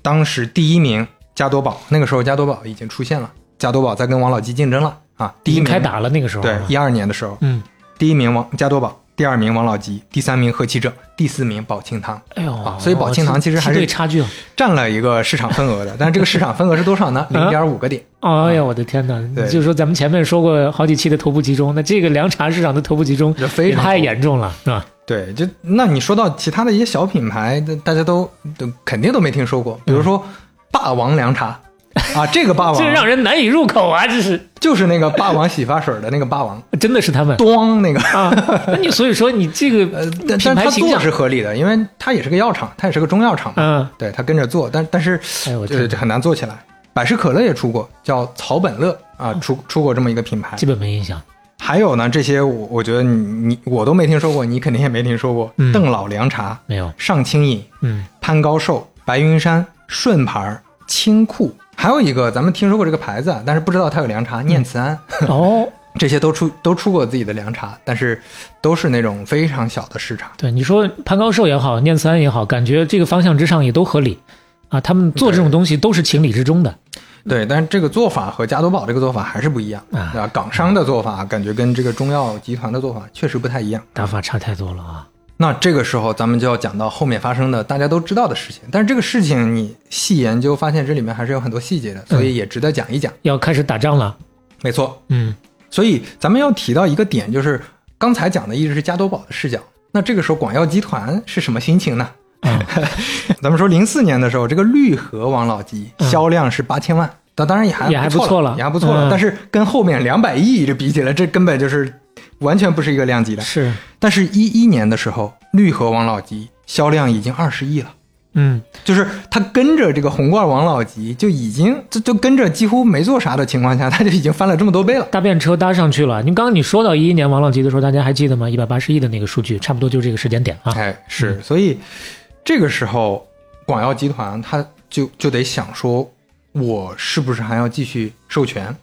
当时第一名加多宝，那个时候加多宝已经出现了，加多宝在跟王老吉竞争了啊，第一名开打了那个时候。对，一二年的时候，嗯，第一名王加多宝，第二名王老吉，第三名何其正，第四名宝庆堂。哎呦啊，所以宝庆堂其实还是对差距。占了一个市场份额的，但是这个市场份额是多少呢？零点五个点。哎呀，我的天哪！对就是说咱们前面说过好几期的头部集中，那这个凉茶市场的头部集中这非常也太严重了，是吧？对，就那你说到其他的一些小品牌，大大家都都肯定都没听说过，比如说霸王凉茶 啊，这个霸王这让人难以入口啊！这是就是那个霸王洗发水的那个霸王，真的是他们咣那个。啊！那你所以说你这个 呃，但品但他做牌形象是合理的，因为它也是个药厂，它也是个中药厂嘛，嗯，对他跟着做，但但是哎我很难做起来。百事可乐也出过，叫草本乐啊，出出过这么一个品牌基。本没印象。还有呢，这些我我觉得你你我都没听说过，你肯定也没听说过。嗯邓老凉茶、没有，上清饮、嗯潘高寿、白云山、顺牌、清库，还有一个咱们听说过这个牌子，啊，但是不知道它有凉茶，念慈庵。哦，这些都出都出过自己的凉茶，但是都是那种非常小的市场。对，你说潘高寿也好，念慈庵也好，感觉这个方向之上也都合理啊。他们做这种东西都是情理之中的。对，但是这个做法和加多宝这个做法还是不一样啊？港商的做法感觉跟这个中药集团的做法确实不太一样。打法差太多了啊！那这个时候咱们就要讲到后面发生的大家都知道的事情，但是这个事情你细研究发现这里面还是有很多细节的，所以也值得讲一讲。要开始打仗了，没错，嗯所以咱们要提到一个点，就是刚才讲的一直是加多宝的视角，那这个时候广药集团是什么心情呢？啊 咱们说零四年的时候，这个绿河王老吉嗯销量是八千万，那、当然也还也还不不错了也还不错了。嗯但是跟后面两百亿这比起来，这根本就是完全不是一个量级的。是，但是，一一年的时候，绿河王老吉销量已经二十亿了。嗯就是他跟着这个红罐王老吉就已经就就跟着几乎没做啥的情况下，他就已经翻了这么多倍了。搭便车搭上去了。您刚刚你说到一一年王老吉的时候，大家还记得吗？一百八十亿的那个数据，差不多就这个时间点啊。哎，是，所以这个时候广药集团他就就得想说，我是不是还要继续授权？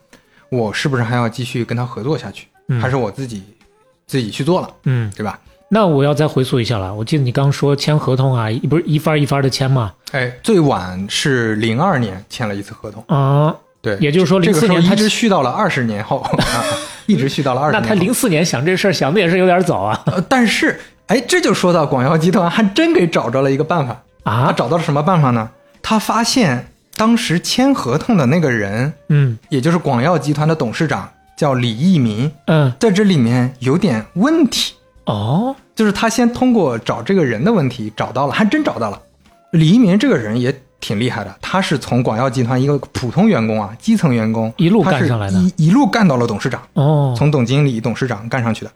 我是不是还要继续跟他合作下去？嗯还是我自己自己去做了，嗯，对吧？那我要再回溯一下了。我记得你刚说签合同啊，一不是一番一番的签吗？哎，最晚是零二年签了一次合同，啊，对，也就是说这个04年他时候一直续到了二十年后，啊、一直续到了二十年。那他零四年想这事儿想的也是有点早啊呃，但是，哎，这就说到广药集团还真给找着了一个办法。他啊！找到了什么办法呢？他发现当时签合同的那个人，嗯也就是广药集团的董事长，叫李益民，嗯在这里面有点问题。哦就是他先通过找这个人的问题找到了，还真找到了。李一民这个人也挺厉害的，他是从广药集团一个普通员工啊，基层员工一路干上来的一一路干到了董事长。哦从总经理、董事长干上去的，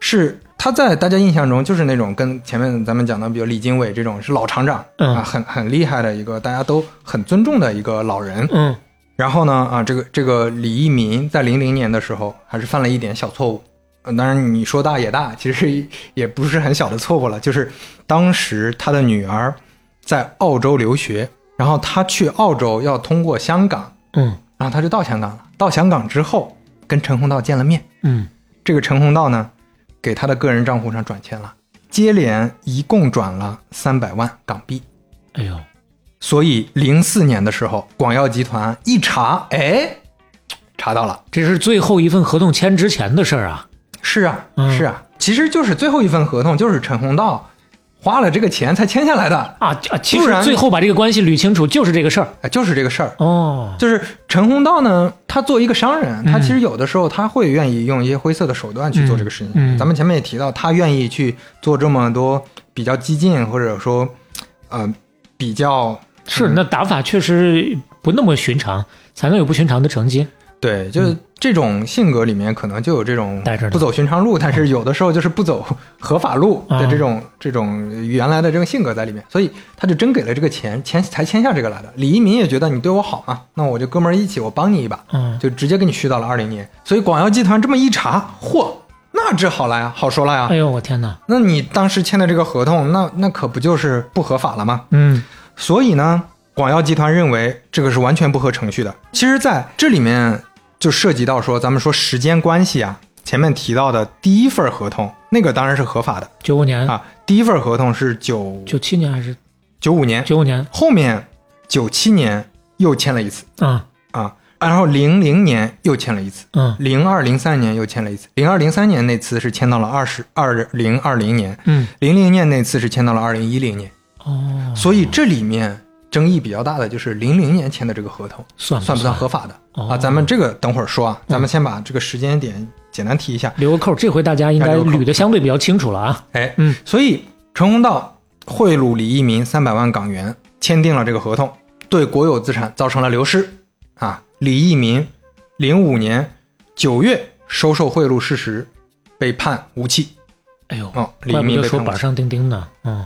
是他在大家印象中就是那种跟前面咱们讲的，比如李经纬这种是老厂长、嗯啊，很很厉害的一个大家都很尊重的一个老人。嗯然后呢，啊，这个这个李一民在零零年的时候还是犯了一点小错误，呃当然你说大也大，其实也不是很小的错误了，就是当时他的女儿在澳洲留学，然后他去澳洲要通过香港，嗯然后他就到香港了。到香港之后跟陈宏道见了面。嗯这个陈宏道呢，给他的个人账户上转钱了，接连一共转了三百万港币。哎呦所以零四年的时候，广药集团一查，哎，查到了，这是最后一份合同签之前的事儿啊。是啊，嗯是啊，其实就是最后一份合同，就是陈红道花了这个钱才签下来的，啊啊！其实最后把这个关系捋清楚就是这个事儿哎，就是这个事儿。哦。就是陈红道呢，他作为一个商人，他嗯其实有的时候他会愿意用一些灰色的手段去做这个事情。嗯嗯咱们前面也提到，他愿意去做这么多比较激进或者说，呃，比较是，那打法确实不那么寻常，才能有不寻常的成绩。对，就是这种性格里面可能就有这种不走寻常路，但是有的时候就是不走合法路的这种、这种原来的这个性格在里面，所以他就真给了这个钱，签才签下这个来的。李一民也觉得你对我好嘛，那我就哥们儿一起，我帮你一把，嗯，就直接给你续到了二零年。所以广药集团这么一查，嚯，那这好了呀，好说了呀。哎呦，我天哪！那你当时签的这个合同，那那可不就是不合法了吗？嗯所以呢，广药集团认为这个是完全不合程序的。其实，在这里面就涉及到说，咱们说时间关系啊，前面提到的第一份合同，那个当然是合法的。九五年、啊。第一份合同是九九七年还是？九五年，九五年？后面九七年又签了一次。嗯。啊，然后零零年又签了一次。嗯。零二零三年又签了一次，零二零三年那次是签到了二十二零二零年，嗯。零零年那次是签到了二零一零年，哦，所以这里面争议比较大的就是零零年签的这个合同算算不算算合法的、哦啊？咱们这个等会儿说啊，咱们先把这个时间点简单提一下。留个扣，这回大家应该捋的相对比较清楚了啊。哎，嗯，所以陈宏道贿赂李一民三百万港元，签订了这个合同，对国有资产造成了流失啊。李一民零五年九月收受贿赂事实，被判无期。哎呦，哦，李一民被判无期。得说板上钉钉的。嗯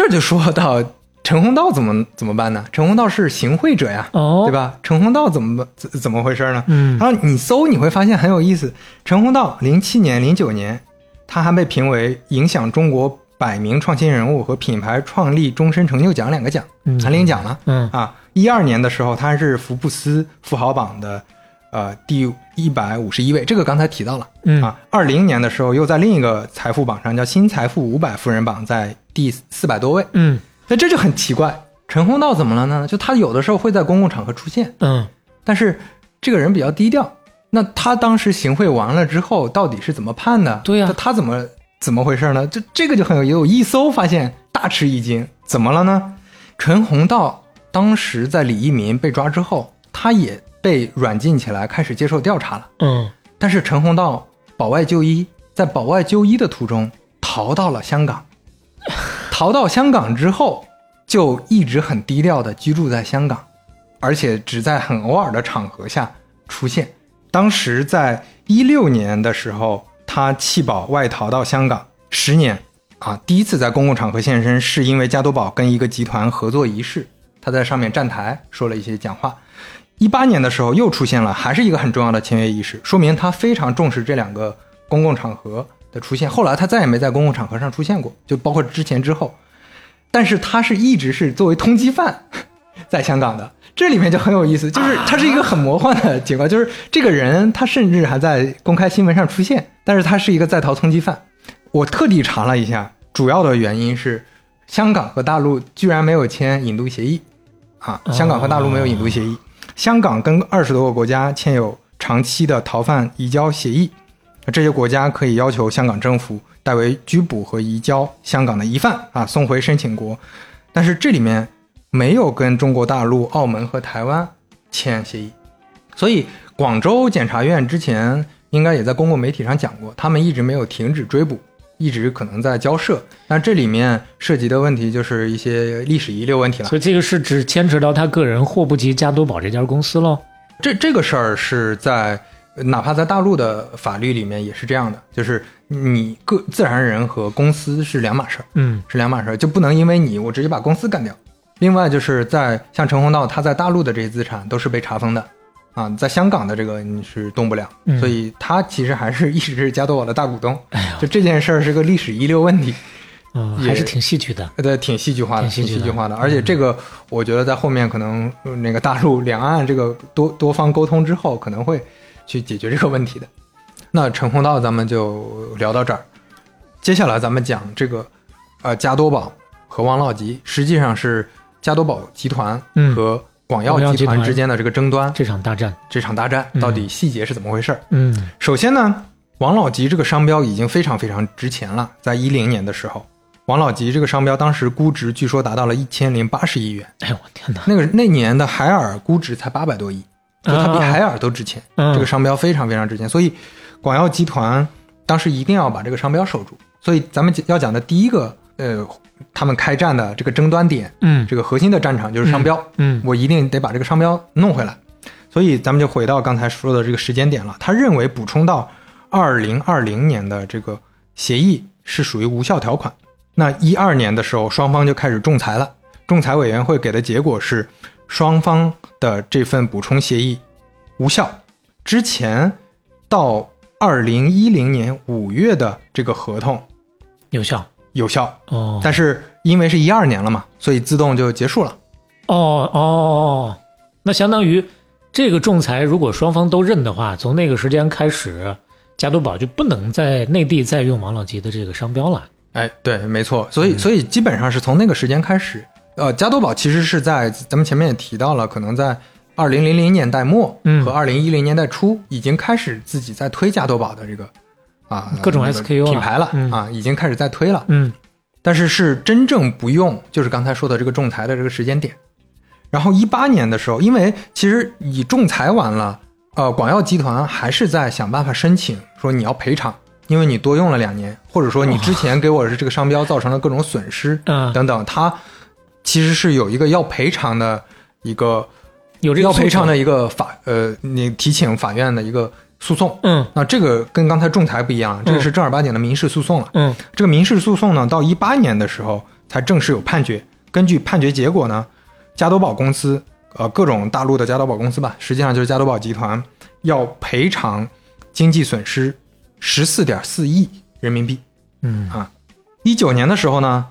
这就说到陈宏道怎么怎么办呢？陈宏道是行贿者呀，哦，对？吧？陈宏道怎么怎怎么回事呢？嗯然后你搜你会发现很有意思，陈宏道零七年、零九年，他还被评为影响中国百名创新人物和品牌创立终身成就奖两个奖，嗯还领奖了。嗯啊，一二年的时候他是福布斯富豪榜的呃第一百五十一位，这个刚才提到了。嗯啊，二零年的时候又在另一个财富榜上叫新财富五百富人榜，在第四百多位。嗯那这就很奇怪，陈宏道怎么了呢？就他有的时候会在公共场合出现，嗯但是这个人比较低调。那他当时行贿完了之后，到底是怎么判的？对呀他他怎么怎么回事呢？这这个就很有意思。我一搜发现大吃一惊，怎么了呢？陈宏道当时在李一民被抓之后，他也被软禁起来，开始接受调查了。嗯但是陈宏道保外就医，在保外就医的途中逃到了香港，逃到香港之后，就一直很低调的居住在香港，而且只在很偶尔的场合下出现。当时在一六年的时候，他弃保外逃到香港十年啊，第一次在公共场合现身，是因为加多宝跟一个集团合作仪式，他在上面站台说了一些讲话。一八年的时候又出现了，还是一个很重要的签约仪式，说明他非常重视这两个公共场合的出现。后来他再也没在公共场合上出现过，就包括之前之后。但是他是一直是作为通缉犯 在香港的，这里面就很有意思，就是他是一个很魔幻的情况，就是这个人他甚至还在公开新闻上出现，但是他是一个在逃通缉犯。我特地查了一下，主要的原因是香港和大陆居然没有签引渡协议啊，香港和大陆没有引渡协议。香港跟二十多个国家签有长期的逃犯移交协议，这些国家可以要求香港政府代为拘捕和移交香港的疑犯啊，送回申请国。但是这里面没有跟中国大陆、澳门和台湾签协议，所以广州检察院之前应该也在公共媒体上讲过，他们一直没有停止追捕，一直可能在交涉。但这里面涉及的问题就是一些历史遗留问题了。所以这个是只牵扯到他个人，祸不及加多宝这家公司喽。这这个事儿是在哪怕在大陆的法律里面也是这样的，就是你个自然人和公司是两码事儿，嗯是两码事儿，就不能因为你我直接把公司干掉。另外就是在像陈宏道他在大陆的这些资产都是被查封的，啊，在香港的这个你是动不了，嗯所以他其实还是一直是加多宝的大股东。哎呀，就这件事儿是个历史遗留问题，嗯，还是挺戏剧的。呃，对，挺戏剧化的，挺戏剧化的。而且这个，我觉得在后面可能呃那个大陆两岸这个多多方沟通之后，可能会去解决这个问题的。那陈宏道咱们就聊到这儿，接下来咱们讲这个呃加多宝和王老吉，实际上是加多宝集团嗯。和广药集团团之间的这个争端，这场大战，这场大战嗯。到底细节是怎么回事儿？嗯。首先呢，王老吉这个商标已经非常非常值钱了，在一零年的时候，王老吉这个商标当时估值据说达到了一千零八十亿元，哎呦我天哪！那个那年的海尔估值才八百多亿，就它比啊海尔都值钱，嗯这个商标非常非常值钱，所以广药集团当时一定要把这个商标守住。所以咱们要讲的第一个，呃，他们开战的这个争端点，嗯这个核心的战场就是商标。嗯我一定得把这个商标弄回来。所以咱们就回到刚才说的这个时间点了。他认为补充到二零二零年的这个协议是属于无效条款。那一二年的时候，双方就开始仲裁了。仲裁委员会给的结果是，双方的这份补充协议无效。之前到二零一零年五月的这个合同有效有效，哦但是因为是一二年了嘛，所以自动就结束了。哦哦哦，那相当于这个仲裁，如果双方都认的话，从那个时间开始，加多宝就不能在内地再用王老吉的这个商标了。哎，对，没错，所嗯以所以基本上是从那个时间开始，呃，加多宝其实是在咱们前面也提到了，可能在二零零零年代末嗯和二零一零年代初已经开始自己在推加多宝的这个啊各种 SKU 品牌了嗯啊，已经开始在推了，嗯但是是真正不用，就是刚才说的这个仲裁的这个时间点。然后一八年的时候，因为其实你仲裁完了，呃，广药集团还是在想办法申请说你要赔偿，因为你多用了两年，或者说你之前给我的这个商标造成了各种损失嗯，等等，它其实是有一个要赔偿的一个有这个要赔偿的一个法呃，你提请法院的一个诉讼。嗯那这个跟刚才仲裁不一样，这个是正儿八经的民事诉讼了。嗯这个民事诉讼呢，到一八年的时候才正式有判决，根据判决结果呢，加多宝公司呃各种大陆的加多宝公司吧，实际上就是加多宝集团要赔偿经济损失十四点四亿人民币。嗯啊，一九年的时候呢，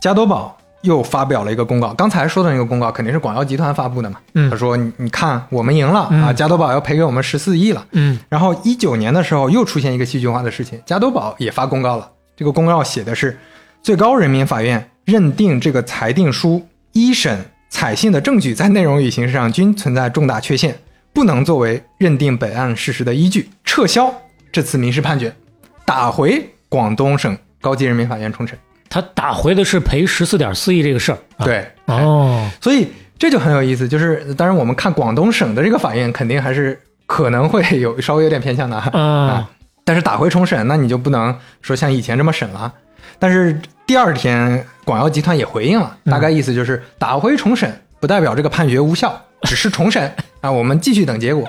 加多宝又发表了一个公告。刚才说的那个公告肯定是广药集团发布的嘛。嗯他说：“你你看，我们赢了、嗯啊，加多宝要赔给我们十四亿了。嗯”然后一九年的时候又出现一个戏剧化的事情，加多宝也发公告了。这个公告写的是，最高人民法院认定这个裁定书一审采信的证据在内容与形式上均存在重大缺陷，不能作为认定本案事实的依据，撤销这次民事判决，打回广东省高级人民法院重审。他打回的是赔十四点四亿这个事儿。啊、对，哦，所以这就很有意思。就是当然，我们看广东省的这个法院，肯定还是可能会有稍微有点偏向的啊。啊，但是打回重审，那你就不能说像以前这么审了。但是第二天，广药集团也回应了，大概意思就是打回重审不代表这个判决无效，只是重审啊，我们继续等结果。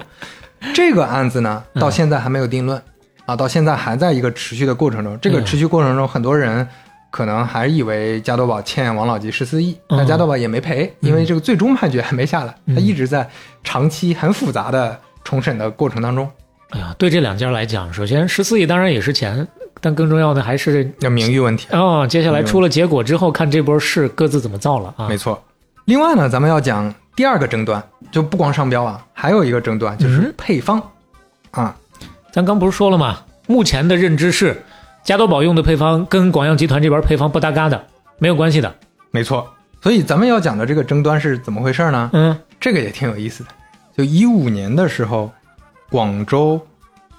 这个案子呢，到现在还没有定论啊，到现在还在一个持续的过程中。这个持续过程中，很多人可能还以为加多宝欠王老吉十四亿，嗯但加多宝也没赔，因为这个最终判决还没下来，他一直在长期很复杂的重审的过程当中。哎呀，对这两家来讲，首先十四亿当然也是钱，但更重要的还是那名誉问题，哦，接下来出了结果之后，看这波事各自怎么造了啊。没错。另外呢，咱们要讲第二个争端，就不光商标啊，还有一个争端就是嗯配方、啊。咱刚不是说了吗？目前的认知是，加多宝用的配方跟广药集团这边配方不搭嘎的，没有关系的。没错。所以咱们要讲的这个争端是怎么回事呢？嗯这个也挺有意思的。就一五年的时候，广州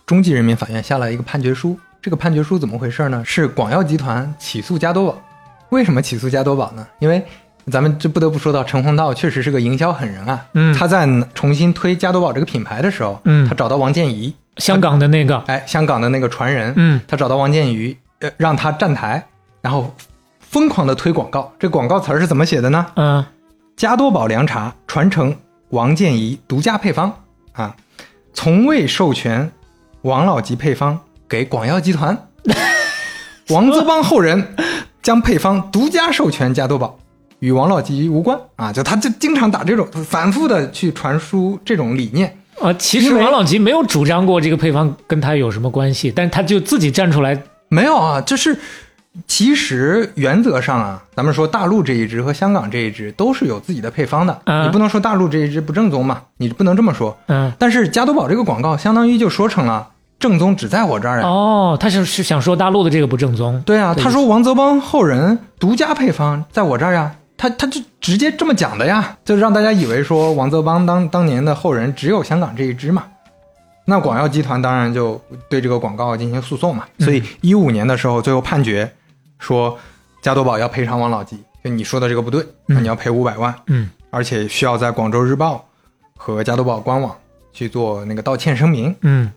中级人民法院下了一个判决书。这个判决书怎么回事呢？是广药集团起诉加多宝。为什么起诉加多宝呢？因为咱们这不得不说到陈宏道确实是个营销狠人啊。嗯他在重新推加多宝这个品牌的时候，嗯他找到王建怡，香港的那个，哎，香港的那个传人，嗯他找到王建瑜，呃，让他站台，然后疯狂的推广告。这广告词儿是怎么写的呢？嗯加多宝凉茶传承王建怡独家配方啊，从未授权王老吉配方给广药集团，王泽邦后人将配方独家授权加多宝，与王老吉无关啊！就他就经常打这种反复的去传输这种理念。啊，其实王老吉没有主张过这个配方跟他有什么关系，但是他就自己站出来，没有啊，就是其实原则上啊，咱们说大陆这一支和香港这一支都是有自己的配方的，嗯你不能说大陆这一支不正宗嘛，你不能这么说。嗯，但是加多宝这个广告相当于就说成了正宗只在我这儿呀。哦，他是是想说大陆的这个不正宗，对啊，对他说王泽邦后人独家配方在我这儿呀，他他就直接这么讲的呀，就让大家以为说王泽邦当当年的后人只有香港这一支嘛。那广药集团当然就对这个广告进行诉讼嘛，所以一五年的时候最后判决说加多宝要赔偿王老吉，就你说的这个不对，那你要赔五百万，嗯而且需要在广州日报和加多宝官网去做那个道歉声明。嗯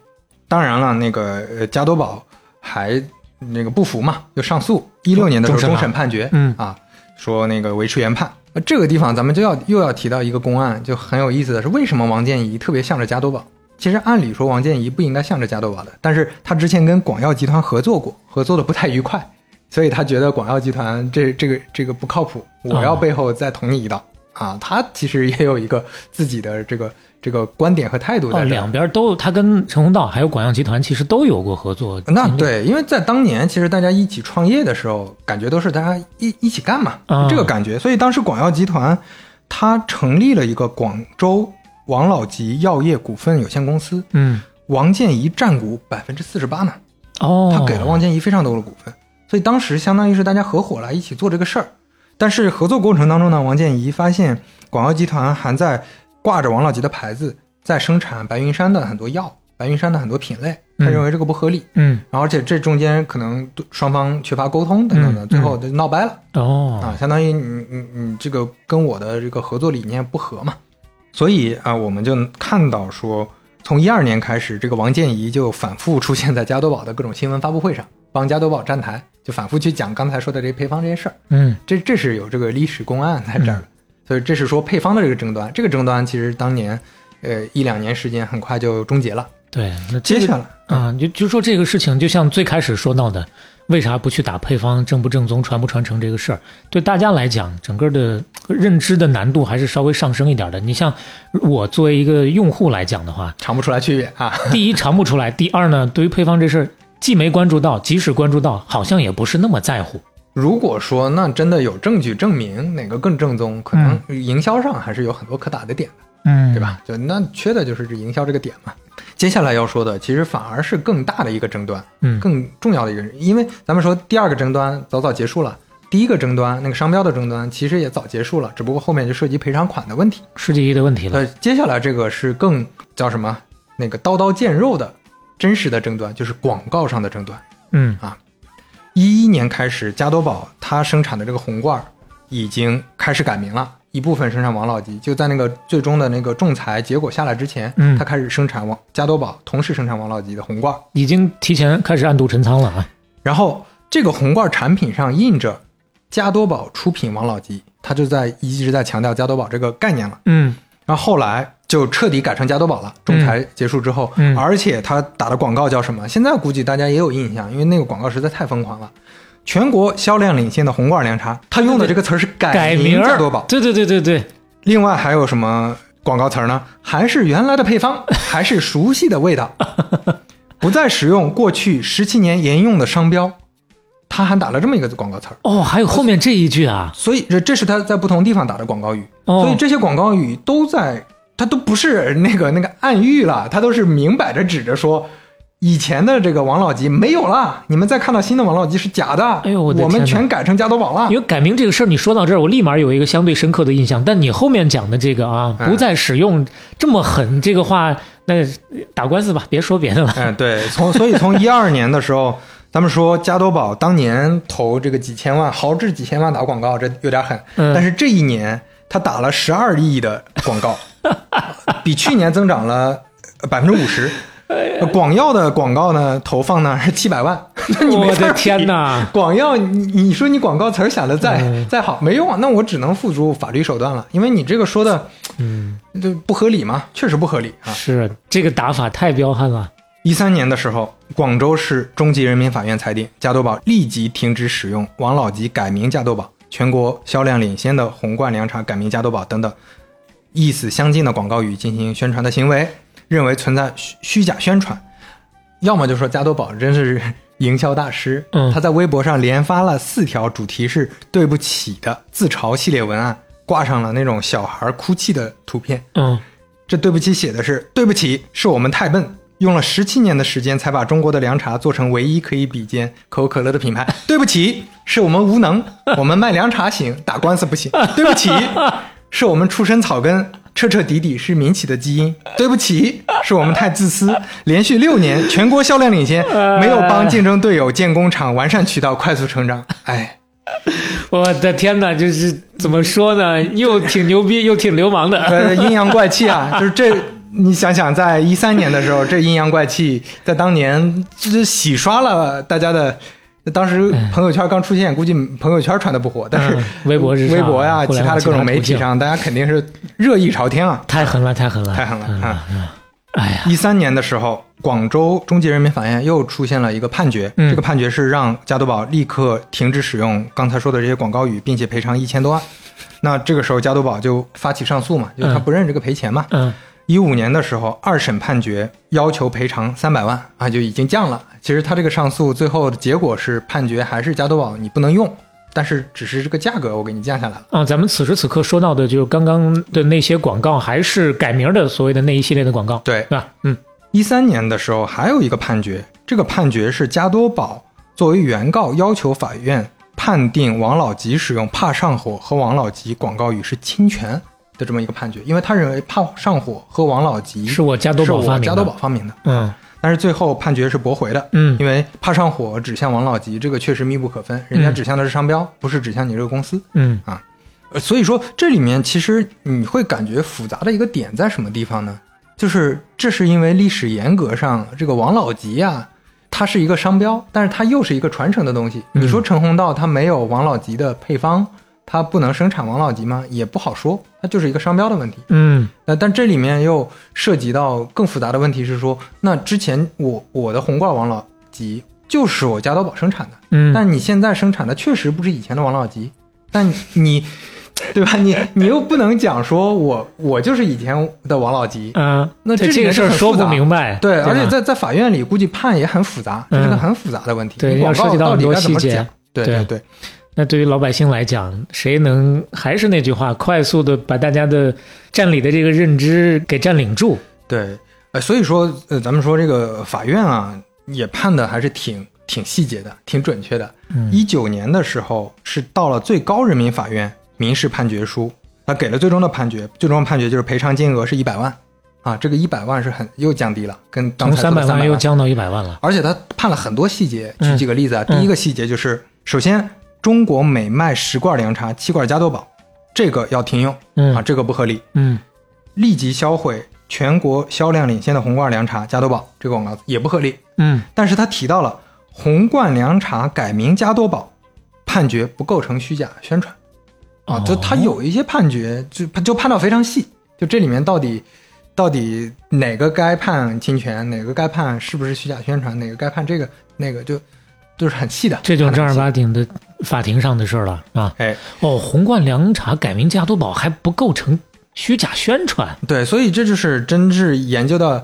当然了，那个呃加多宝还那个不服嘛，就上诉。一六年的时候终审判决，嗯啊，说那个维持原判。那这个地方咱们就要又要提到一个公案，就很有意思的是，为什么王建怡特别向着加多宝？其实按理说王建怡不应该向着加多宝的，但是他之前跟广药集团合作过，合作的不太愉快，所以他觉得广药集团这这个这个不靠谱，我要哦背后再捅你一刀、啊。他其实也有一个自己的这个这个观点和态度在哦，两边都他跟陈宏道还有广药集团其实都有过合作，那对，因为在当年，其实大家一起创业的时候，感觉都是大家一一起干嘛，啊这个感觉。所以当时广药集团，他成立了一个广州王老吉药业股份有限公司，嗯王建怡占股百分之四十八呢，哦，他给了王建怡非常多的股份，所以当时相当于是大家合伙来一起做这个事儿。但是合作过程当中呢，王建怡发现广药集团还在挂着王老吉的牌子，在生产白云山的很多药，白云山的很多品类，他嗯。认为这个不合理。嗯。然后而且这中间可能双方缺乏沟通等等的，嗯最后就闹掰了、哦。啊，相当于你你你这个跟我的这个合作理念不合嘛，所以啊，我们就看到说，从一二年开始，这个王建怡就反复出现在加多宝的各种新闻发布会上，帮加多宝站台，就反复去讲刚才说的这配方这些事儿，嗯。这这是有这个历史公案在这儿的，所以这是说配方的这个争端，这个争端其实当年呃一两年时间很快就终结了，对，那这个接下来啊，就就说这个事情，就像最开始说到的，为啥不去打配方正不正宗、传不传承这个事儿，对大家来讲，整个的认知的难度还是稍微上升一点的。你像我作为一个用户来讲的话，尝不出来区别啊。第一尝不出来，第二呢，对于配方这事儿，既没关注到，即使关注到，好像也不是那么在乎。如果说那真的有证据证明哪个更正宗，可能营销上还是有很多可打的点的，嗯，对？吧？就那缺的就是这营销这个点嘛。接下来要说的，其实反而是更大的一个争端，嗯更重要的一个，因为咱们说第二个争端早早结束了，第一个争端那个商标的争端其实也早结束了，只不过后面就涉及赔偿款的问题。世纪一的问题了。呃，接下来这个是更叫什么？那个刀刀见肉的真实的争端，就是广告上的争端。嗯一一年开始，加多宝它生产的这个红罐儿已经开始改名了，一部分生产王老吉，就在那个最终的那个仲裁结果下来之前，嗯它开始生产王加多宝，同时生产王老吉的红罐儿。已经提前开始暗度陈仓了啊。然后这个红罐产品上印着加多宝出品王老吉，它就在一直在强调加多宝这个概念了。嗯然后后来就彻底改成加多宝了。仲裁结束之后，嗯而且他打的广告叫什么？现在估计大家也有印象，因为那个广告实在太疯狂了。全国销量领先的红罐凉茶，他用的这个词儿是改名加多宝。对对对对对，另外还有什么广告词儿呢？还是原来的配方，还是熟悉的味道，不再使用过去十七年沿用的商标。他还打了这么一个广告词儿。哦，还有后面这一句啊。所以这这是他在不同地方打的广告语，哦所以这些广告语都在，它都不是那个那个暗喻了，他都是明摆着指着说，以前的这个王老吉没有了，你们再看到新的王老吉是假的，哎呦我的我们全改成加多宝了因。为改名这个事儿，你说到这儿，我立马有一个相对深刻的印象。但你后面讲的这个啊，嗯不再使用这么狠这个话，那打官司吧，别说别的了。嗯，对，从所以从一二年的时候，咱们说加多宝当年投这个几千万，豪掷几千万打广告，这有点狠。嗯但是这一年他打了十二亿的广告，比去年增长了百分之五十。呃广药的广告呢，投放呢是七百万，那你没我的天哪！广药，你你说你广告词儿想的再、嗯再好没用啊，那我只能付诸法律手段了，因为你这个说的，嗯，这不合理嘛，确实不合理啊。是这个打法太彪悍了。一三年的时候，广州市中级人民法院裁定，加多宝立即停止使用王老吉改名加多宝，全国销量领先的红罐凉茶改名加多宝等等意思相近的广告语进行宣传的行为，认为存在虚虚假宣传。要么就说加多宝真是营销大师，嗯他在微博上连发了四条主题是“对不起”的自嘲系列文案，挂上了那种小孩哭泣的图片。嗯，这对不起写的是对不起，是我们太笨，用了十七年的时间才把中国的凉茶做成唯一可以比肩可口可乐的品牌。对不起，是我们无能，我们卖凉茶行，打官司不行。对不起，是我们出身草根，彻彻底底是民企的基因。对不起，是我们太自私，连续六年全国销量领先，没有帮竞争队友建工厂、完善渠道、快速成长。哎，我的天哪，就是怎么说呢？又挺牛逼，又挺流氓的。呃，阴阳怪气啊，就是这，你想想，在一三年的时候，这阴阳怪气在当年就洗刷了大家的。当时朋友圈刚出现，估计朋友圈传的不火，但是嗯微博微博呀、其他的各种媒体上，大家肯定是热议朝天啊，太狠了，太狠了，太狠了！哎呀，一三年的时候，广州中级人民法院又出现了一个判决，嗯这个判决是让加多宝立刻停止使用刚才说的这些广告语，并且赔偿一千多万。那这个时候，加多宝就发起上诉嘛，就是他嗯不认这个赔钱嘛。嗯一五年的时候，二审判决要求赔偿三百万啊，就已经降了。其实他这个上诉最后的结果是判决还是加多宝你不能用，但是只是这个价格我给你降下来了。啊，咱们此时此刻说到的，就是刚刚的那些广告，还是改名的所谓的那一系列的广告，对，对吧？嗯一三年的时候还有一个判决，这个判决是加多宝作为原告要求法院判定王老吉使用“怕上火”和王老吉广告语是侵权的这么一个判决，因为他认为“怕上火”喝王老吉是我加多宝是发明的加多宝发明的，嗯但是最后判决是驳回的。嗯因为怕上火指向王老吉，这个确实密不可分，人家嗯指向的是商标，不是指向你这个公司。嗯啊所以说这里面其实你会感觉复杂的一个点在什么地方呢？就是这是因为历史严格上这个王老吉啊，它是一个商标，但是它又是一个传承的东西。嗯你说陈红道它没有王老吉的配方，它不能生产王老吉吗？也不好说，它就是一个商标的问题。嗯那，但这里面又涉及到更复杂的问题是说，那之前我我的红罐王老吉，就是我加多宝生产的，嗯，但你现在生产的确实不是以前的王老吉，但你，对吧？你你又不能讲说我我就是以前的王老吉，嗯，这这个那这里面事儿说不明白，对，而且在在法院里估计判也很复杂，这是个嗯很复杂的问题。对广告要涉及到很多细节该怎么讲？对对对，那对于老百姓来讲，谁能还是那句话，快速的把大家的占理的这个认知给占领住？对，呃，所以说，呃，咱们说这个法院啊，也判的还是挺挺细节的，挺准确的。嗯一九年的时候是到了最高人民法院民事判决书，他给了最终的判决，最终判决就是赔偿金额是一百万，啊，这个一百万是很又降低了，跟刚从才说的300三百万又降到一百万了。而且他判了很多细节，举嗯几个例子啊。嗯第一个细节就是，首先中国每卖十罐凉茶，七罐加多宝，这个要停用嗯。啊，这个不合理。嗯。立即销毁全国销量领先的红罐凉茶加多宝，这个广告也不合理。嗯。但是他提到了红罐凉茶改名加多宝，判决不构成虚假宣传。啊，哦就他有一些判决就就判到非常细，就这里面到底到底哪个该判侵权，哪个该判是不是虚假宣传，哪个该判这个那个就就是很细的，这就是正儿八经的法庭上的事儿了啊！哎，哦，红罐凉茶改名加多宝还不构成虚假宣传？对，所以这就是真是研究到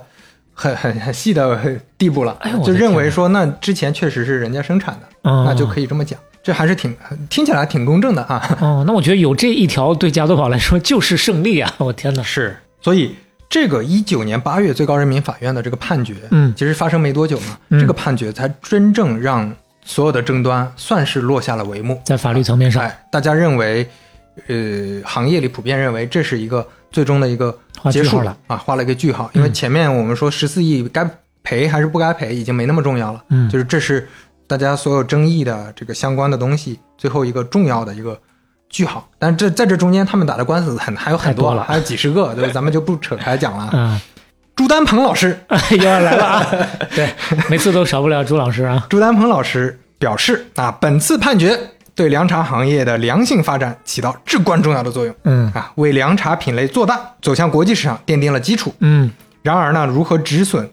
很很很细的地步了，哎就认为说那之前确实是人家生产的，嗯，那就可以这么讲，这还是挺听起来挺公正的啊。哦，那我觉得有这一条对加多宝来说就是胜利啊！我天哪！是，所以这个一九年八月最高人民法院的这个判决，嗯其实发生没多久嘛，嗯这个判决才真正让所有的争端算是落下了帷幕。在法律层面上哎，大家认为，呃，行业里普遍认为这是一个最终的一个结束了啊，画了一个句号。因为嗯前面我们说十四亿该赔还是不该赔，已经没那么重要了。嗯就是这是大家所有争议的这个相关的东西最后一个重要的一个句号。但是这在这中间，他们打的官司很还有很多了还有几十个，对吧，咱们就不扯开讲了。啊，朱丹鹏老师，又要来了啊！对，每次都少不了朱老师啊。朱丹鹏老师表示啊，本次判决对凉茶行业的良性发展起到至关重要的作用。嗯啊，为凉茶品类做大、走向国际市场奠定了基础。嗯然而呢，如何止损，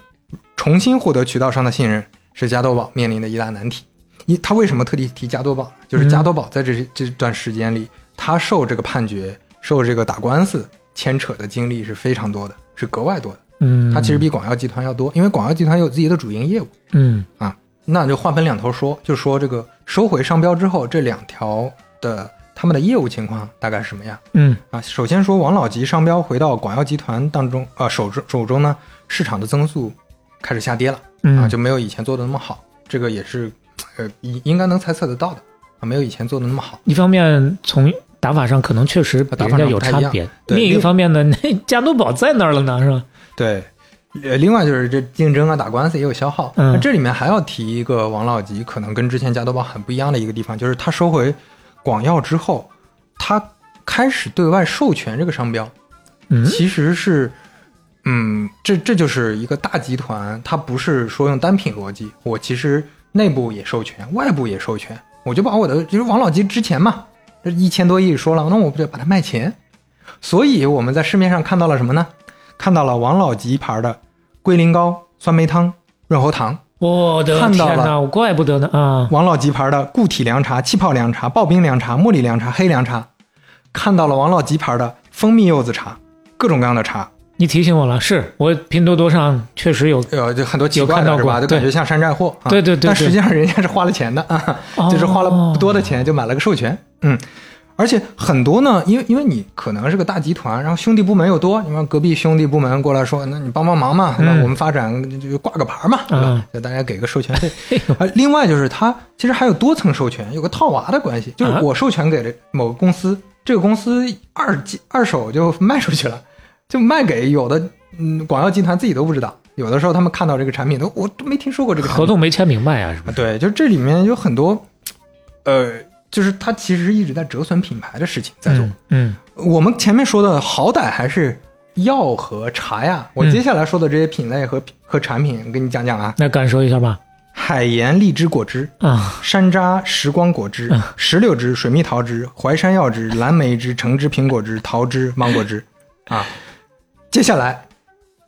重新获得渠道商的信任，是加多宝面临的一大难题。一，他为什么特地提加多宝？就是加多宝在这这段时间里，他受这个判决、受这个打官司牵扯的经历是非常多的，是格外多的。嗯，它其实比广药集团要多，因为广药集团有自己的主营业务。嗯啊，那就话分两头说，就说这个收回商标之后，这两条的他们的业务情况大概是什么样嗯啊？首先说王老吉商标回到广药集团当中，呃手中手中呢，市场的增速开始下跌了嗯啊，就没有以前做的那么好，这个也是呃应应该能猜测得到的啊，没有以前做的那么好。一方面从打法上可能确实打法上不太一样差别，另一方面呢，那加多宝在那儿了呢，是吧？对，呃，另外就是这竞争啊，打官司也有消耗。这里面还要提一个王老吉可能跟之前加多宝很不一样的一个地方，就是他收回广药之后，他开始对外授权这个商标，嗯其实是，嗯，这这就是一个大集团，它不是说用单品逻辑，我其实内部也授权，外部也授权，我就把我的，就是王老吉之前嘛，这一千多亿说了，那我不就把它卖钱？所以我们在市面上看到了什么呢？看到了王老吉牌的龟苓膏、酸梅汤、润喉糖，我的看到了天哪，我怪不得呢啊！王老吉牌的固体凉茶、气泡凉茶、刨冰凉茶、茉莉凉茶、黑凉茶，看到了王老吉牌的蜂蜜柚子茶，各种各样的茶，你提醒我了，是我拼多多上确实有，呃，就很多奇怪有看到过的是吧？就感觉像山寨货。啊、对对对对但实际上人家是花了钱的啊，哦就是花了不多的钱就买了个授权。嗯，而且很多呢，因为因为你可能是个大集团，然后兄弟部门又多，你看隔壁兄弟部门过来说，那你帮帮忙嘛，我们发展就挂个牌嘛，对吧嗯？就大家给个授权费。啊，另外就是它其实还有多层授权，有个套娃的关系，就是啊我授权给了某个公司，这个公司二二手就卖出去了，就卖给有的嗯广药集团自己都不知道，有的时候他们看到这个产品都我都没听说过这个合同没签明白啊，是不是？啊对，就这里面有很多，呃，就是它其实一直在折损品牌的事情在做。嗯我们前面说的好歹还是药和茶呀，我嗯接下来说的这些品类和和产品，我跟你讲讲啊，那感受一下吧。海盐荔枝果汁。啊，山楂时光果汁嗯、石榴汁、水蜜桃汁、淮山药汁、蓝莓汁、橙汁、苹果汁、桃汁、芒果汁，啊，接下来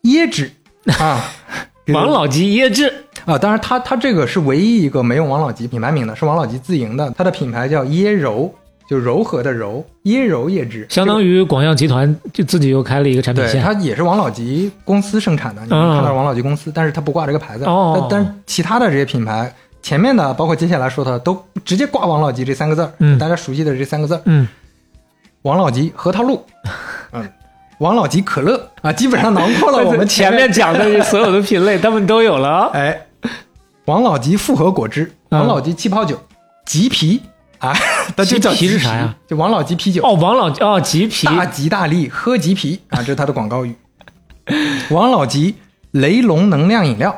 椰汁。啊，王老吉椰汁，啊，当然它它这个是唯一一个没用王老吉品牌名的，是王老吉自营的，它的品牌叫椰柔，就柔和的柔，椰柔椰汁，相当于广药集团就自己又开了一个产品对，线。它也是王老吉公司生产的，你能看到王老吉公司，但是它不挂这个牌子。哦但但是其他的这些品牌，前面的包括接下来说的，都直接挂王老吉这三个字儿，嗯大家熟悉的这三个字儿，嗯，王老吉核桃露，嗯，王老吉可乐啊，基本上囊括了 我们前面面讲的所有的品类，他们都有了啊。哎，王老吉复合果汁，嗯王老吉气泡酒，吉啤啊，它就叫吉啤是啥呀？就王老吉啤酒。哦，王老哦，吉皮大吉大利，喝吉啤啊，这是它的广告语。王老吉雷龙能量饮料，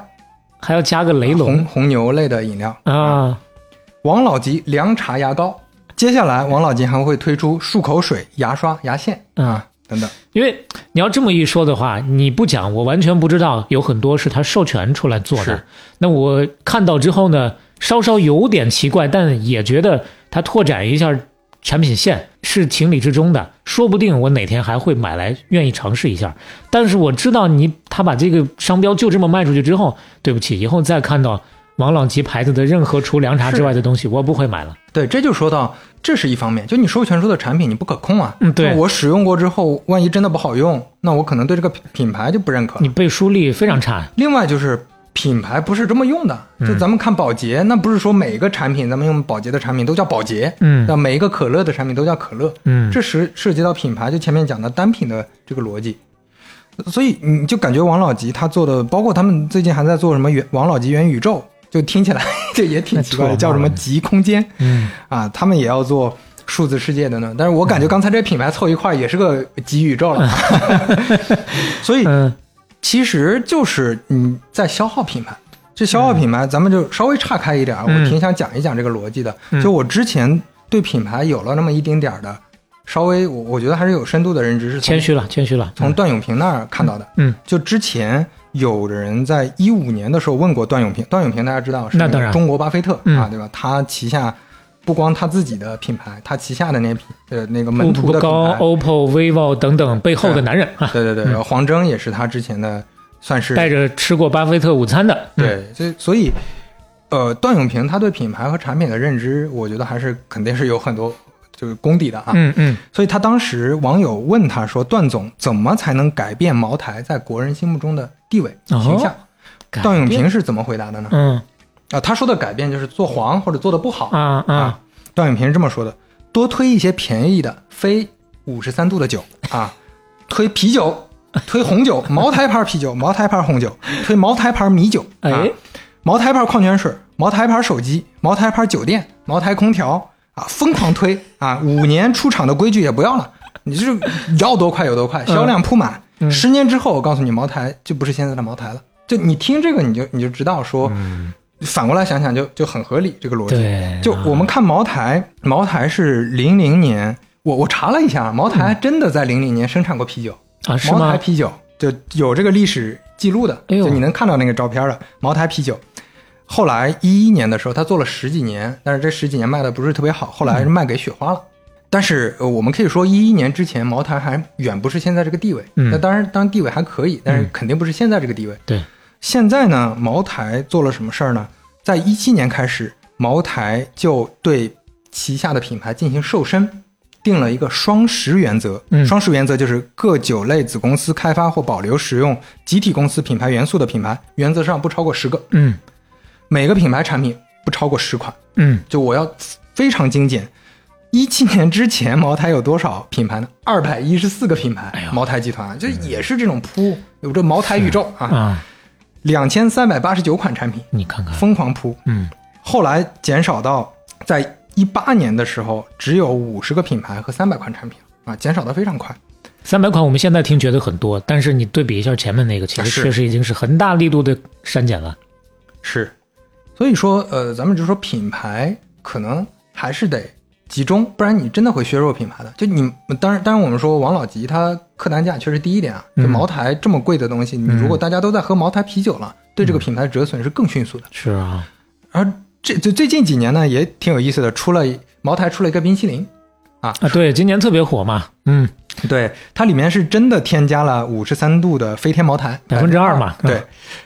还要加个雷红龙红牛类的饮料。啊，王老吉凉茶牙膏，接下来王老吉还会推出漱口水、牙刷、牙线啊等等。因为你要这么一说的话，你不讲我完全不知道，有很多是他授权出来做的。那我看到之后呢，稍稍有点奇怪，但也觉得他拓展一下产品线是情理之中的。说不定我哪天还会买来，愿意尝试一下。但是我知道你他把这个商标就这么卖出去之后，对不起，以后再看到王老吉牌子的任何除凉茶之外的东西，我不会买了。对，这就说到这是一方面，就你授权出的产品你不可控啊。嗯对我使用过之后，万一真的不好用，那我可能对这个品品牌就不认可你。背书力非常差，另外就是品牌不是这么用的，就咱们看保洁，那不是说每一个产品咱们用保洁的产品都叫保洁，嗯那每一个可乐的产品都叫可乐，嗯，这涉涉及到品牌，就前面讲的单品的这个逻辑。所以你就感觉王老吉他做的，包括他们最近还在做什么元王老吉元宇宙，就听起来 这也挺奇怪的，叫什么极空间？嗯。啊，他们也要做数字世界的呢。但是我感觉刚才这品牌凑一块儿也是个极宇宙了，所以嗯。其实就是你在消耗品牌。这消耗品牌，咱们就稍微岔开一点我挺想讲一讲这个逻辑的。嗯。就我之前对品牌有了那么一丁点儿的，稍微我我觉得还是有深度的认知，是谦虚了，谦虚了。从段永平那儿看到的。嗯，就之前有人在一五年的时候问过段永平，段永平大家知道是那当然中国巴菲特、嗯啊，对吧？他旗下不光他自己的品牌，他旗下的那品呃那个门徒的品高、牌，OPPO、vivo 等等背后的男人啊，对对对，然后黄峥也是他之前的算是带着吃过巴菲特午餐的，嗯，对，所以所以，呃，段永平他对品牌和产品的认知，我觉得还是肯定是有很多就是功底的啊。嗯嗯。所以他当时网友问他说：“段总怎么才能改变茅台在国人心目中的地位哦形象？”改段永平是怎么回答的呢？嗯。啊，他说的改变就是做黄或者做的不好。啊。啊，段永平是这么说的：多推一些便宜的非五十三度的酒。啊，推啤酒，推红酒，茅台牌啤酒，茅台牌红酒，推茅台牌米酒，啊哎，茅台牌矿泉水，茅台牌手机，茅台牌酒店，茅台空调啊，疯狂推啊！五年出厂的规矩也不要了，你就是要多快有多快，销量铺满。嗯十年之后，我告诉你，茅台就不是现在的茅台了。就你听这个，你就你就知道说，反过来想想就就很合理这个逻辑。对，就我们看茅台，茅台是零零年，我我查了一下，茅台真的在零零年生产过啤酒，茅台？啤酒就有这个历史记录的，哎就你能看到那个照片的茅台啤酒。后来一一年的时候，他做了十几年，但是这十几年卖的不是特别好，后来是卖给雪花了。但是、呃我们可以说，一一年之前，茅台还远不是现在这个地位。嗯那当然，当然地位还可以，但是肯定不是现在这个地位。对，现在呢，茅台做了什么事儿呢？在一七年开始，茅台就对旗下的品牌进行瘦身，定了一个双十原则。嗯双十原则就是各酒类子公司开发或保留使用集体公司品牌元素的品牌，原则上不超过十个，嗯每个品牌产品不超过十款。嗯就我要非常精简。一七年之前，茅台有多少品牌呢？二百一十四个品牌。哎呦茅台集团就也是这种铺，有这茅台宇宙啊，啊，两千三百八十九款产品，你看看，疯狂铺。嗯后来减少到在一八年的时候，只有五十个品牌和三百款产品啊，减少的非常快。三百款我们现在听觉得很多，但是你对比一下前面那个，其实确实已经是很大力度的删减了。是，所以说，呃，咱们就说品牌可能还是得集中，不然你真的会削弱品牌的。就你，当然，当然，我们说王老吉它客单价确实低一点啊，就嗯茅台这么贵的东西，你如果大家都在喝茅台啤酒了，对这个品牌折损是更迅速的。是啊，而这这最近几年呢，也挺有意思的，出了茅台出了一个冰淇淋，啊，对，今年特别火嘛，嗯，对，它里面是真的添加了五十三度的飞天茅台，百分之二嘛对嗯，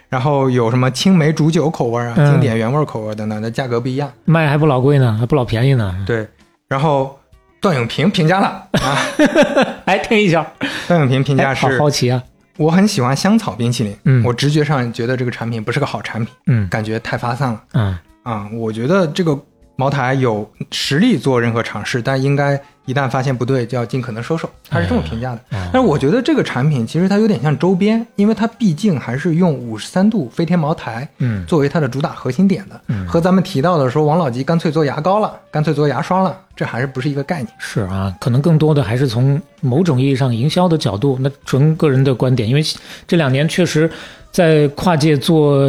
然后有什么青梅煮酒口味啊、嗯经典原味口味等等，那价格不一样。卖还不老贵呢，还不老便宜呢。对，然后段永平评价了啊，哎，听一下，段永平评价哎好是好奇啊。我很喜欢香草冰淇淋，嗯我直觉上觉得这个产品不是个好产品，嗯感觉太发散了嗯啊、我觉得这个茅台有实力做任何尝试，但应该一旦发现不对，就要尽可能收手。他是这么评价的。嗯但是我觉得这个产品其实它有点像周边，因为它毕竟还是用五十三度飞天茅台嗯作为它的主打核心点的，嗯和咱们提到的说王老吉干脆做牙膏了，干脆做牙刷了，这还是不是一个概念。是啊，可能更多的还是从某种意义上营销的角度，那纯个人的观点，因为这两年确实在跨界做